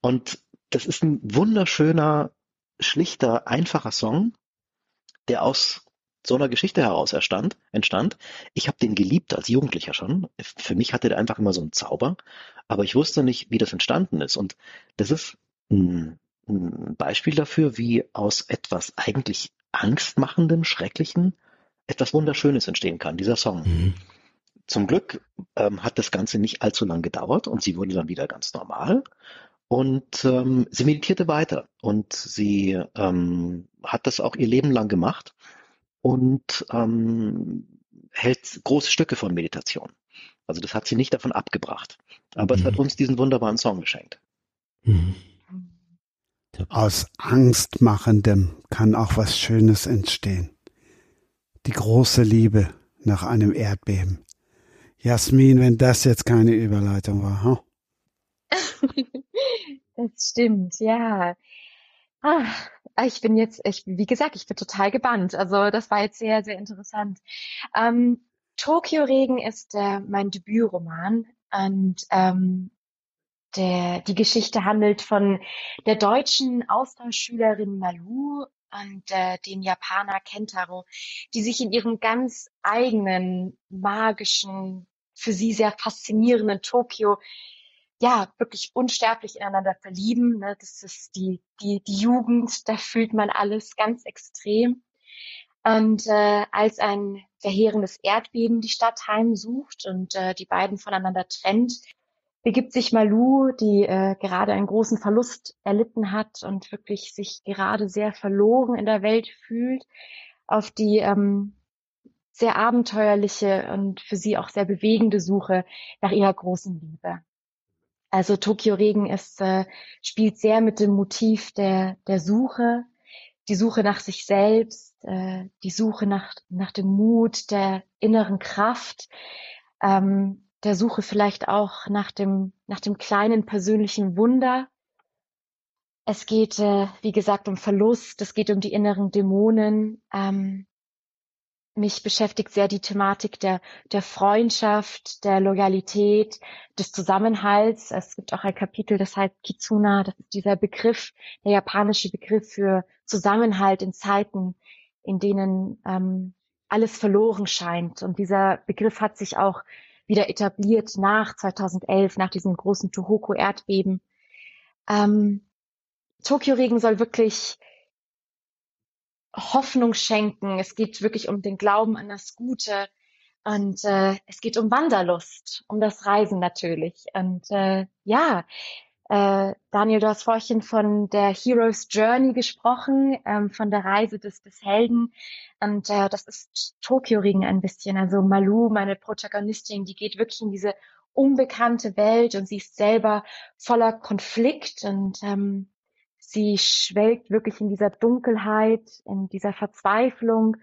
Und das ist ein wunderschöner, schlichter, einfacher Song, der aus so einer Geschichte heraus erstand, entstand. Ich habe den geliebt als Jugendlicher schon. Für mich hatte der einfach immer so einen Zauber, aber ich wusste nicht, wie das entstanden ist. Und das ist ein, ein Beispiel dafür, wie aus etwas eigentlich angstmachendem, schrecklichen etwas Wunderschönes entstehen kann, dieser Song. Mhm. Zum Glück ähm, hat das Ganze nicht allzu lang gedauert und sie wurde dann wieder ganz normal. Und ähm, sie meditierte weiter und sie ähm, hat das auch ihr Leben lang gemacht und ähm, hält große Stücke von Meditation. Also das hat sie nicht davon abgebracht. Aber mhm. es hat mhm. uns diesen wunderbaren Song geschenkt. Mhm. Aus Angstmachendem kann auch was Schönes entstehen. Die große Liebe nach einem Erdbeben. Jasmin, wenn das jetzt keine Überleitung war, huh? das stimmt, ja. Ah, ich bin jetzt, ich, wie gesagt, ich bin total gebannt. Also das war jetzt sehr, sehr interessant. Ähm, Tokio Regen ist äh, mein Debütroman und ähm, der, die Geschichte handelt von der deutschen Austauschschülerin Malu und äh, den Japaner Kentaro, die sich in ihrem ganz eigenen, magischen, für sie sehr faszinierenden Tokio ja wirklich unsterblich ineinander verlieben. Ne? Das ist die, die, die Jugend, da fühlt man alles ganz extrem. Und äh, als ein verheerendes Erdbeben die Stadt heimsucht und äh, die beiden voneinander trennt, begibt sich Malu, die äh, gerade einen großen Verlust erlitten hat und wirklich sich gerade sehr verloren in der Welt fühlt, auf die ähm, sehr abenteuerliche und für sie auch sehr bewegende Suche nach ihrer großen Liebe. Also Tokio Regen ist, äh, spielt sehr mit dem Motiv der, der Suche, die Suche nach sich selbst, äh, die Suche nach, nach dem Mut, der inneren Kraft, ähm, der Suche vielleicht auch nach dem, nach dem kleinen persönlichen Wunder. Es geht, äh, wie gesagt, um Verlust, es geht um die inneren Dämonen. Ähm, mich beschäftigt sehr die Thematik der, der Freundschaft, der Loyalität, des Zusammenhalts. Es gibt auch ein Kapitel, das heißt Kitsuna, das ist dieser Begriff, der japanische Begriff für Zusammenhalt in Zeiten, in denen ähm, alles verloren scheint. Und dieser Begriff hat sich auch wieder etabliert nach 2011, nach diesem großen Tohoku-Erdbeben. Ähm, Tokio-Regen soll wirklich Hoffnung schenken. Es geht wirklich um den Glauben an das Gute. Und äh, es geht um Wanderlust, um das Reisen natürlich. Und äh, ja, äh, Daniel, du hast vorhin von der Hero's Journey gesprochen, ähm, von der Reise des, des Helden. Und äh, das ist Tokio-Ring ein bisschen. Also Malu, meine Protagonistin, die geht wirklich in diese unbekannte Welt und sie ist selber voller Konflikt und ähm, sie schwelgt wirklich in dieser Dunkelheit, in dieser Verzweiflung.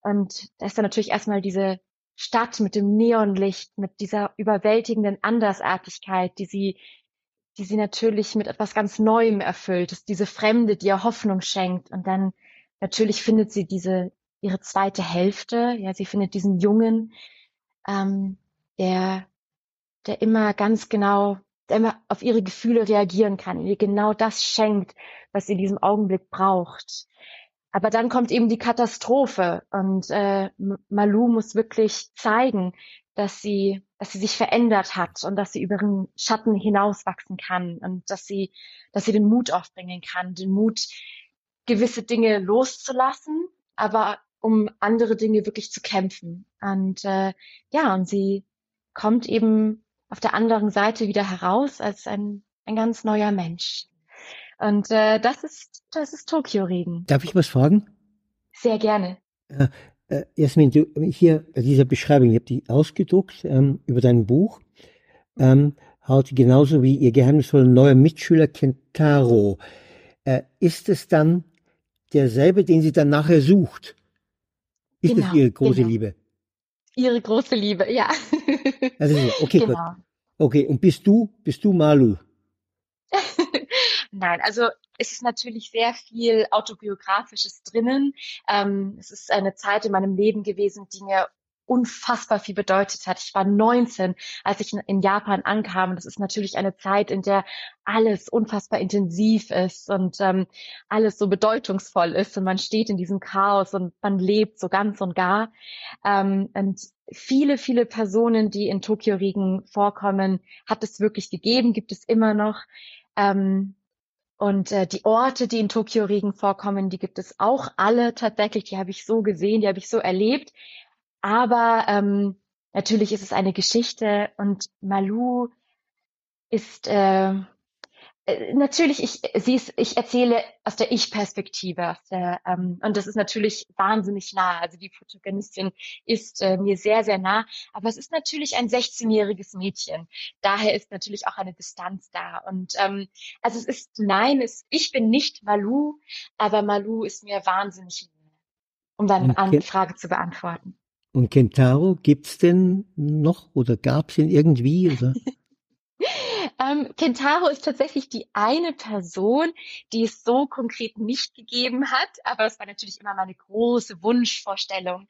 Und da ist dann natürlich erstmal diese Stadt mit dem Neonlicht, mit dieser überwältigenden Andersartigkeit, die sie, die sie natürlich mit etwas ganz Neuem erfüllt. Ist diese Fremde, die ihr Hoffnung schenkt. Und dann natürlich findet sie diese, ihre zweite Hälfte. Ja, sie findet diesen Jungen, ähm, der, der immer ganz genau auf ihre Gefühle reagieren kann, ihr genau das schenkt, was sie in diesem Augenblick braucht. Aber dann kommt eben die Katastrophe und äh, Malu muss wirklich zeigen, dass sie, dass sie sich verändert hat und dass sie über ihren Schatten hinauswachsen kann und dass sie, dass sie den Mut aufbringen kann, den Mut, gewisse Dinge loszulassen, aber um andere Dinge wirklich zu kämpfen. Und äh, ja, und sie kommt eben auf der anderen Seite wieder heraus als ein, ein ganz neuer Mensch. Und äh, das ist das ist Tokio Regen. Darf ich was fragen? Sehr gerne. Äh, äh, Jasmin, du, hier diese Beschreibung, ich habe die ausgedruckt ähm, über dein Buch. Ähm, halt genauso wie ihr geheimnisvoller neuer Mitschüler Kentaro. Äh, ist es dann derselbe, den sie dann nachher sucht? Ist genau, das ihre große genau. Liebe? Ihre große Liebe, ja. Also, okay, genau. gut. Okay, und bist du, bist du Malu? Nein, also es ist natürlich sehr viel autobiografisches drinnen. Ähm, es ist eine Zeit in meinem Leben gewesen, die mir unfassbar viel bedeutet hat. Ich war 19, als ich in Japan ankam. Das ist natürlich eine Zeit, in der alles unfassbar intensiv ist und ähm, alles so bedeutungsvoll ist und man steht in diesem Chaos und man lebt so ganz und gar. Ähm, und viele, viele Personen, die in Tokio Regen vorkommen, hat es wirklich gegeben, gibt es immer noch. Ähm, und äh, die Orte, die in Tokio Regen vorkommen, die gibt es auch alle tatsächlich. Die habe ich so gesehen, die habe ich so erlebt. Aber ähm, natürlich ist es eine Geschichte und Malu ist äh, äh, natürlich, ich, sie ist, ich erzähle aus der Ich-Perspektive, ähm, und das ist natürlich wahnsinnig nah. Also die Protagonistin ist äh, mir sehr, sehr nah, aber es ist natürlich ein 16-jähriges Mädchen. Daher ist natürlich auch eine Distanz da. Und ähm, also es ist, nein, es, ich bin nicht Malu, aber Malu ist mir wahnsinnig nah, um deine. Frage zu beantworten. Und Kentaro gibt's denn noch oder gab's ihn irgendwie? Oder? ähm, Kentaro ist tatsächlich die eine Person, die es so konkret nicht gegeben hat, aber es war natürlich immer meine große Wunschvorstellung.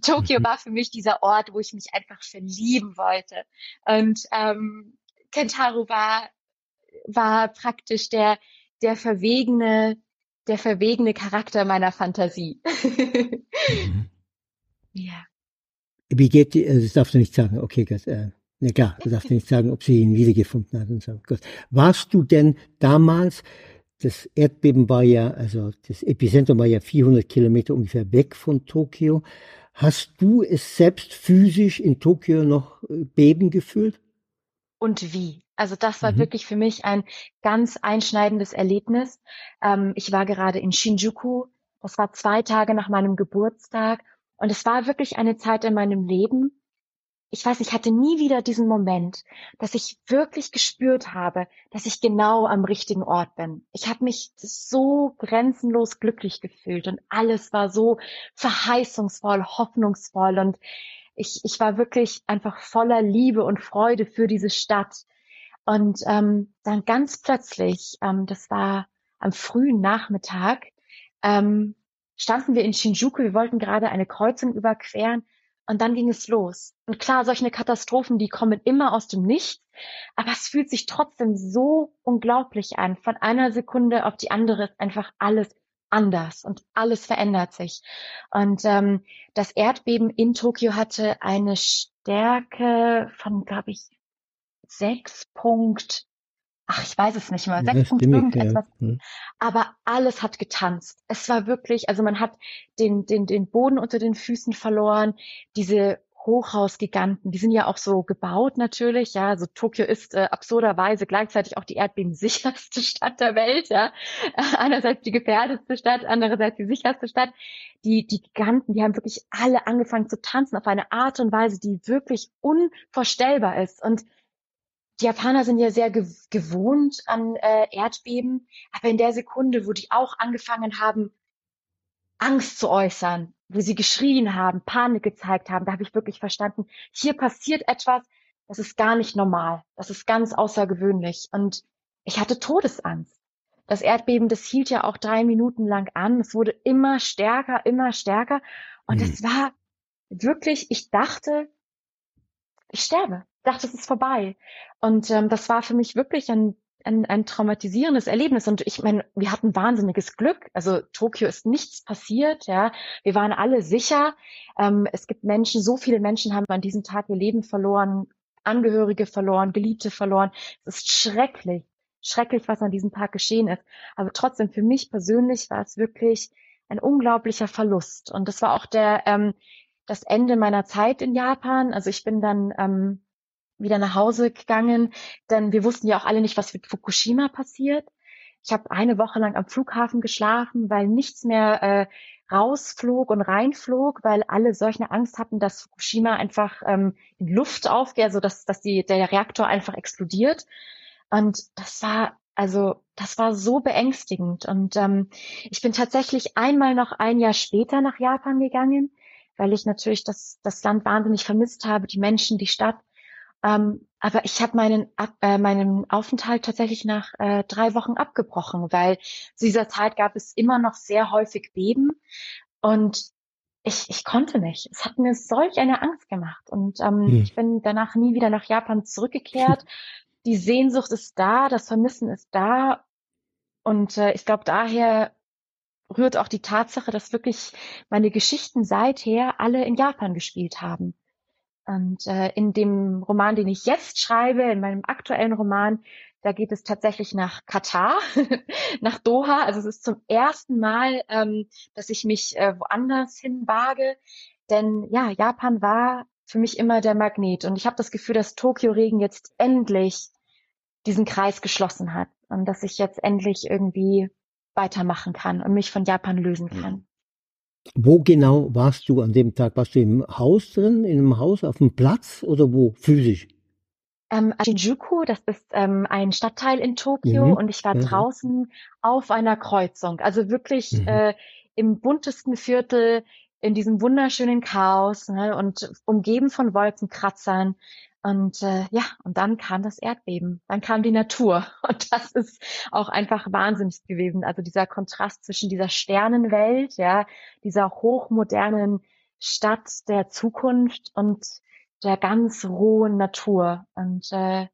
Tokio mhm. war für mich dieser Ort, wo ich mich einfach verlieben wollte. Und ähm, Kentaro war war praktisch der der verwegene der verwegene Charakter meiner Fantasie. mhm. Ja. Wie geht die, also das darfst du nicht sagen, okay, Gott, äh, na klar, du darfst nicht sagen, ob sie ihn wiedergefunden hat und so. Gott. Warst du denn damals, das Erdbeben war ja, also das Epizentrum war ja 400 Kilometer ungefähr weg von Tokio. Hast du es selbst physisch in Tokio noch äh, beben gefühlt? Und wie? Also das war mhm. wirklich für mich ein ganz einschneidendes Erlebnis. Ähm, ich war gerade in Shinjuku. Das war zwei Tage nach meinem Geburtstag und es war wirklich eine Zeit in meinem Leben, ich weiß, ich hatte nie wieder diesen Moment, dass ich wirklich gespürt habe, dass ich genau am richtigen Ort bin. Ich habe mich so grenzenlos glücklich gefühlt und alles war so verheißungsvoll, hoffnungsvoll und ich, ich war wirklich einfach voller Liebe und Freude für diese Stadt. Und ähm, dann ganz plötzlich, ähm, das war am frühen Nachmittag, ähm, standen wir in Shinjuku, wir wollten gerade eine Kreuzung überqueren und dann ging es los. Und klar, solche Katastrophen, die kommen immer aus dem Nichts, aber es fühlt sich trotzdem so unglaublich an. Von einer Sekunde auf die andere ist einfach alles anders und alles verändert sich. Und ähm, das Erdbeben in Tokio hatte eine Stärke von, glaube ich, sechs Punkt ach, ich weiß es nicht mehr, sechs Punkt irgendetwas. Ja. Hm. Aber alles hat getanzt. Es war wirklich, also man hat den, den, den Boden unter den Füßen verloren. Diese Hochhausgiganten, die sind ja auch so gebaut natürlich, ja. Also Tokio ist äh, absurderweise gleichzeitig auch die erdbebensicherste Stadt der Welt, ja. Einerseits die gefährdetste Stadt, andererseits die sicherste Stadt. Die, die Giganten, die haben wirklich alle angefangen zu tanzen auf eine Art und Weise, die wirklich unvorstellbar ist. Und die Japaner sind ja sehr gewohnt an äh, Erdbeben, aber in der Sekunde, wo die auch angefangen haben, Angst zu äußern, wo sie geschrien haben, Panik gezeigt haben, da habe ich wirklich verstanden, hier passiert etwas, das ist gar nicht normal, das ist ganz außergewöhnlich. Und ich hatte Todesangst. Das Erdbeben, das hielt ja auch drei Minuten lang an. Es wurde immer stärker, immer stärker. Und es mhm. war wirklich, ich dachte, ich sterbe dachte, es ist vorbei. Und ähm, das war für mich wirklich ein, ein, ein traumatisierendes Erlebnis. Und ich meine, wir hatten wahnsinniges Glück. Also Tokio ist nichts passiert, ja. Wir waren alle sicher. Ähm, es gibt Menschen, so viele Menschen haben an diesem Tag ihr Leben verloren, Angehörige verloren, Geliebte verloren. Es ist schrecklich, schrecklich, was an diesem Tag geschehen ist. Aber trotzdem, für mich persönlich war es wirklich ein unglaublicher Verlust. Und das war auch der, ähm, das Ende meiner Zeit in Japan. Also ich bin dann ähm, wieder nach Hause gegangen, denn wir wussten ja auch alle nicht, was mit Fukushima passiert. Ich habe eine Woche lang am Flughafen geschlafen, weil nichts mehr äh, rausflog und reinflog, weil alle solche Angst hatten, dass Fukushima einfach ähm, in Luft aufgeht, also dass, dass die, der Reaktor einfach explodiert. Und das war, also das war so beängstigend. Und ähm, ich bin tatsächlich einmal noch ein Jahr später nach Japan gegangen, weil ich natürlich das, das Land wahnsinnig vermisst habe, die Menschen, die Stadt. Ähm, aber ich habe meinen, äh, meinen Aufenthalt tatsächlich nach äh, drei Wochen abgebrochen, weil zu dieser Zeit gab es immer noch sehr häufig Beben und ich, ich konnte nicht. Es hat mir solch eine Angst gemacht und ähm, hm. ich bin danach nie wieder nach Japan zurückgekehrt. Die Sehnsucht ist da, das Vermissen ist da und äh, ich glaube daher rührt auch die Tatsache, dass wirklich meine Geschichten seither alle in Japan gespielt haben. Und äh, in dem Roman, den ich jetzt schreibe, in meinem aktuellen Roman, da geht es tatsächlich nach Katar, nach Doha. Also es ist zum ersten Mal, ähm, dass ich mich äh, woanders hin wage. Denn ja, Japan war für mich immer der Magnet. Und ich habe das Gefühl, dass Tokio-Regen jetzt endlich diesen Kreis geschlossen hat und dass ich jetzt endlich irgendwie weitermachen kann und mich von Japan lösen kann. Wo genau warst du an dem Tag? Warst du im Haus drin, in einem Haus, auf dem Platz oder wo physisch? Ähm, Shinjuku, das ist ähm, ein Stadtteil in Tokio mhm. und ich war mhm. draußen auf einer Kreuzung. Also wirklich mhm. äh, im buntesten Viertel, in diesem wunderschönen Chaos ne, und umgeben von Wolkenkratzern. Und äh, ja, und dann kam das Erdbeben, dann kam die Natur. Und das ist auch einfach wahnsinnig gewesen. Also dieser Kontrast zwischen dieser Sternenwelt, ja, dieser hochmodernen Stadt der Zukunft und der ganz rohen Natur. Und äh,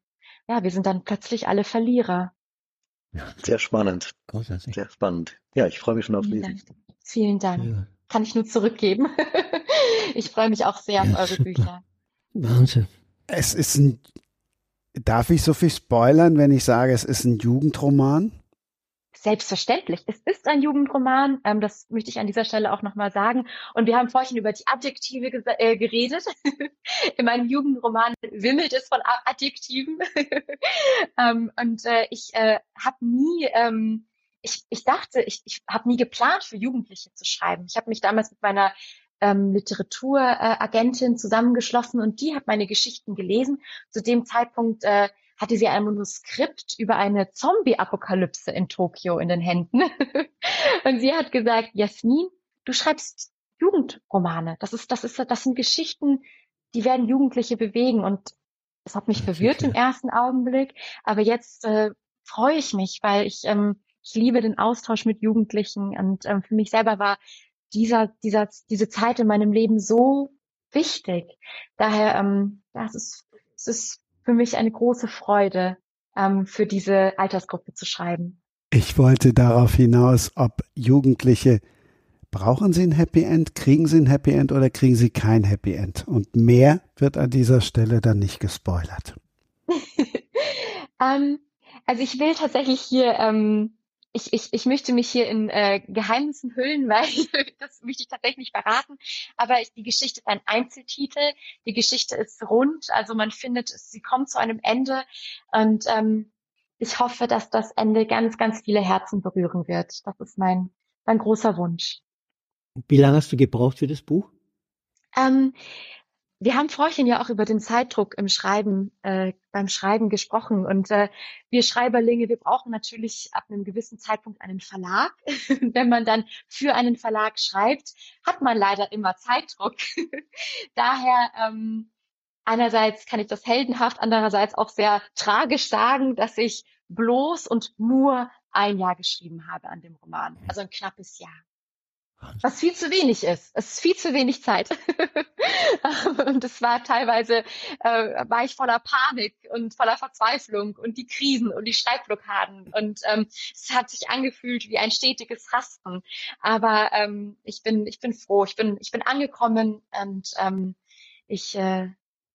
ja, wir sind dann plötzlich alle Verlierer. Sehr spannend. Großartig. Sehr spannend. Ja, ich freue mich schon auf Vielen Lesen. Dank. Vielen Dank. Ja. Kann ich nur zurückgeben. ich freue mich auch sehr ja, auf eure super. Bücher. Wahnsinn. Es ist ein, darf ich so viel spoilern, wenn ich sage, es ist ein Jugendroman? Selbstverständlich. Es ist ein Jugendroman. Ähm, das möchte ich an dieser Stelle auch nochmal sagen. Und wir haben vorhin über die Adjektive äh, geredet. In meinem Jugendroman wimmelt es von Adjektiven. ähm, und äh, ich äh, habe nie, ähm, ich, ich dachte, ich, ich habe nie geplant, für Jugendliche zu schreiben. Ich habe mich damals mit meiner ähm, Literaturagentin zusammengeschlossen und die hat meine Geschichten gelesen. Zu dem Zeitpunkt äh, hatte sie ein Manuskript über eine Zombie-Apokalypse in Tokio in den Händen. und sie hat gesagt, Jasmin, du schreibst Jugendromane. Das ist, das ist, das sind Geschichten, die werden Jugendliche bewegen und es hat mich verwirrt im ersten Augenblick, aber jetzt äh, freue ich mich, weil ich, ähm, ich liebe den Austausch mit Jugendlichen und ähm, für mich selber war dieser, dieser, diese Zeit in meinem Leben so wichtig. Daher, ähm, das ist, es ist für mich eine große Freude, ähm, für diese Altersgruppe zu schreiben. Ich wollte darauf hinaus, ob Jugendliche brauchen sie ein Happy End, kriegen sie ein Happy End oder kriegen sie kein Happy End? Und mehr wird an dieser Stelle dann nicht gespoilert. ähm, also ich will tatsächlich hier ähm, ich, ich, ich möchte mich hier in äh, Geheimnissen hüllen, weil das möchte ich tatsächlich nicht verraten. Aber ich, die Geschichte ist ein Einzeltitel. Die Geschichte ist rund, also man findet, sie kommt zu einem Ende. Und ähm, ich hoffe, dass das Ende ganz, ganz viele Herzen berühren wird. Das ist mein, mein großer Wunsch. Wie lange hast du gebraucht für das Buch? Ähm, wir haben vorhin ja auch über den Zeitdruck im Schreiben, äh, beim Schreiben gesprochen. Und äh, wir Schreiberlinge, wir brauchen natürlich ab einem gewissen Zeitpunkt einen Verlag. Wenn man dann für einen Verlag schreibt, hat man leider immer Zeitdruck. Daher ähm, einerseits kann ich das heldenhaft, andererseits auch sehr tragisch sagen, dass ich bloß und nur ein Jahr geschrieben habe an dem Roman. Also ein knappes Jahr. Was viel zu wenig ist. Es ist viel zu wenig Zeit. und es war teilweise, äh, war ich voller Panik und voller Verzweiflung und die Krisen und die Schreibblockaden. Und ähm, es hat sich angefühlt wie ein stetiges Rasten. Aber ähm, ich bin, ich bin froh, ich bin, ich bin angekommen und ähm, ich, äh,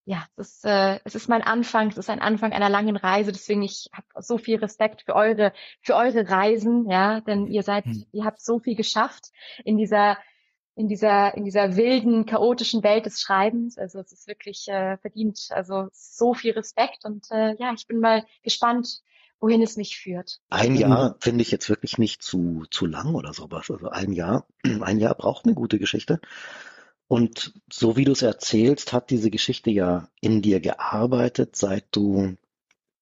ja, es ist, äh, es ist mein Anfang, es ist ein Anfang einer langen Reise, deswegen ich habe so viel Respekt für eure, für eure Reisen, ja, denn ihr seid, hm. ihr habt so viel geschafft in dieser, in dieser, in dieser wilden, chaotischen Welt des Schreibens. Also es ist wirklich äh, verdient, also so viel Respekt und äh, ja, ich bin mal gespannt, wohin es mich führt. Ein Jahr finde ich jetzt wirklich nicht zu, zu lang oder sowas. Also ein Jahr, ein Jahr braucht eine gute Geschichte. Und so wie du es erzählst, hat diese Geschichte ja in dir gearbeitet, seit du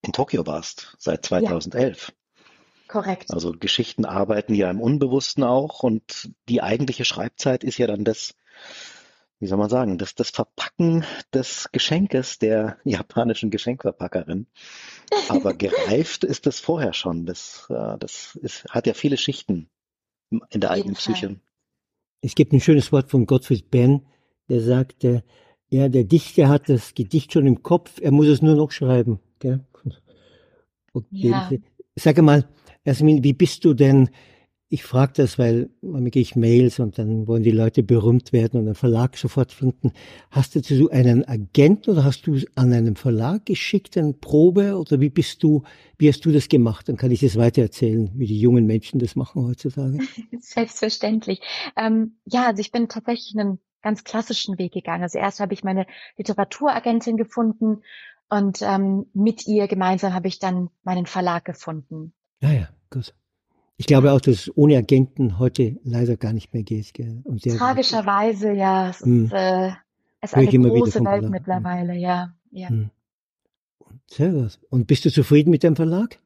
in Tokio warst, seit 2011. Ja, korrekt. Also Geschichten arbeiten ja im Unbewussten auch und die eigentliche Schreibzeit ist ja dann das, wie soll man sagen, das, das Verpacken des Geschenkes der japanischen Geschenkverpackerin. Aber gereift ist das vorher schon. Das, äh, das ist, hat ja viele Schichten in der eigenen Psyche. Es gibt ein schönes Wort von Gottfried Benn, der sagte, ja, der Dichter hat das Gedicht schon im Kopf, er muss es nur noch schreiben. Gell? Okay. Ja. Sag mal, Jasmin, wie bist du denn ich frage das, weil manchmal gehe ich Mails und dann wollen die Leute berühmt werden und einen Verlag sofort finden. Hast du einen Agenten oder hast du an einen Verlag geschickt, eine Probe oder wie bist du, wie hast du das gemacht? Dann kann ich das weitererzählen, wie die jungen Menschen das machen heutzutage. Selbstverständlich. Ähm, ja, also ich bin tatsächlich einen ganz klassischen Weg gegangen. Also erst habe ich meine Literaturagentin gefunden und ähm, mit ihr gemeinsam habe ich dann meinen Verlag gefunden. Ja, ja, gut. Ich glaube auch, dass es ohne Agenten heute leider gar nicht mehr geht. Gell? Und Tragischerweise, ja. Es hm. ist, äh, es ist eine große Welt Verlag. mittlerweile, ja. ja. Hm. Sehr gut. Und bist du zufrieden mit dem Verlag?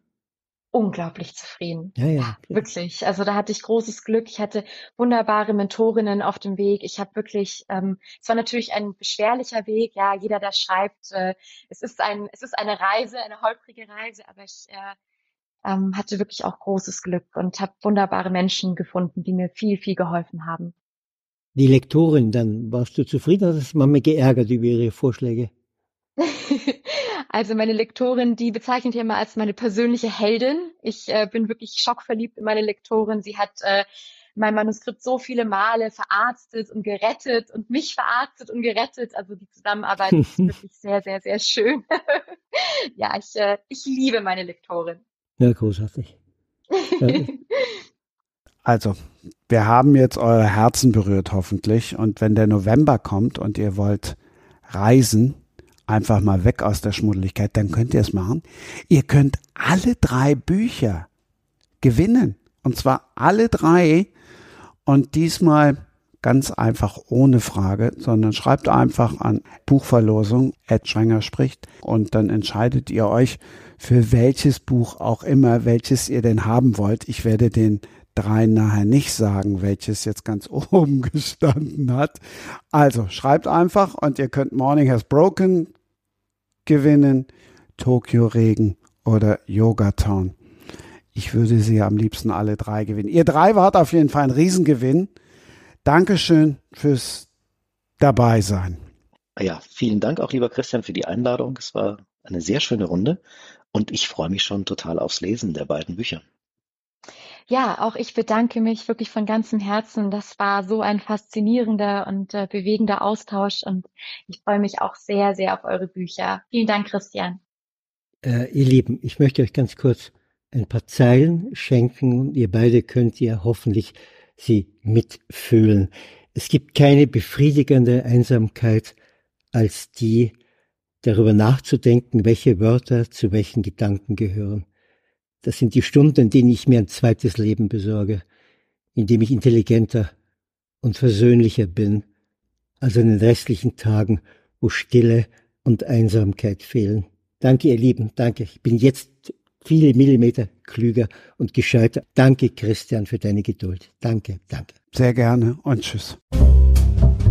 Unglaublich zufrieden. Ja, ja. Wirklich. Also da hatte ich großes Glück. Ich hatte wunderbare Mentorinnen auf dem Weg. Ich habe wirklich, ähm, es war natürlich ein beschwerlicher Weg. Ja, jeder, der schreibt, äh, es ist ein, es ist eine Reise, eine holprige Reise, aber ich äh, ähm, hatte wirklich auch großes Glück und habe wunderbare Menschen gefunden, die mir viel, viel geholfen haben. Die Lektorin, dann warst du zufrieden oder hast du mal geärgert über ihre Vorschläge? also meine Lektorin, die bezeichnet ja immer als meine persönliche Heldin. Ich äh, bin wirklich schockverliebt in meine Lektorin. Sie hat äh, mein Manuskript so viele Male verarztet und gerettet und mich verarztet und gerettet. Also die Zusammenarbeit ist wirklich sehr, sehr, sehr schön. ja, ich, äh, ich liebe meine Lektorin. Ja, großartig. Also, wir haben jetzt eure Herzen berührt, hoffentlich. Und wenn der November kommt und ihr wollt reisen, einfach mal weg aus der Schmuddeligkeit, dann könnt ihr es machen. Ihr könnt alle drei Bücher gewinnen. Und zwar alle drei. Und diesmal ganz einfach ohne Frage, sondern schreibt einfach an Buchverlosung, Ed Schrenger spricht. Und dann entscheidet ihr euch, für welches Buch auch immer, welches ihr denn haben wollt. Ich werde den dreien nachher nicht sagen, welches jetzt ganz oben gestanden hat. Also schreibt einfach und ihr könnt Morning Has Broken gewinnen, Tokyo Regen oder Yoga Town. Ich würde sie am liebsten alle drei gewinnen. Ihr drei wart auf jeden Fall ein Riesengewinn. Dankeschön fürs Dabeisein. Ja, vielen Dank auch, lieber Christian, für die Einladung. Es war eine sehr schöne Runde. Und ich freue mich schon total aufs Lesen der beiden Bücher. Ja, auch ich bedanke mich wirklich von ganzem Herzen. Das war so ein faszinierender und äh, bewegender Austausch und ich freue mich auch sehr, sehr auf eure Bücher. Vielen Dank, Christian. Äh, ihr Lieben, ich möchte euch ganz kurz ein paar Zeilen schenken und ihr beide könnt ja hoffentlich sie mitfühlen. Es gibt keine befriedigende Einsamkeit als die, darüber nachzudenken, welche Wörter zu welchen Gedanken gehören. Das sind die Stunden, in denen ich mir ein zweites Leben besorge, in dem ich intelligenter und versöhnlicher bin, als in den restlichen Tagen, wo Stille und Einsamkeit fehlen. Danke, ihr Lieben, danke. Ich bin jetzt viele Millimeter klüger und gescheiter. Danke, Christian, für deine Geduld. Danke, danke. Sehr gerne und tschüss.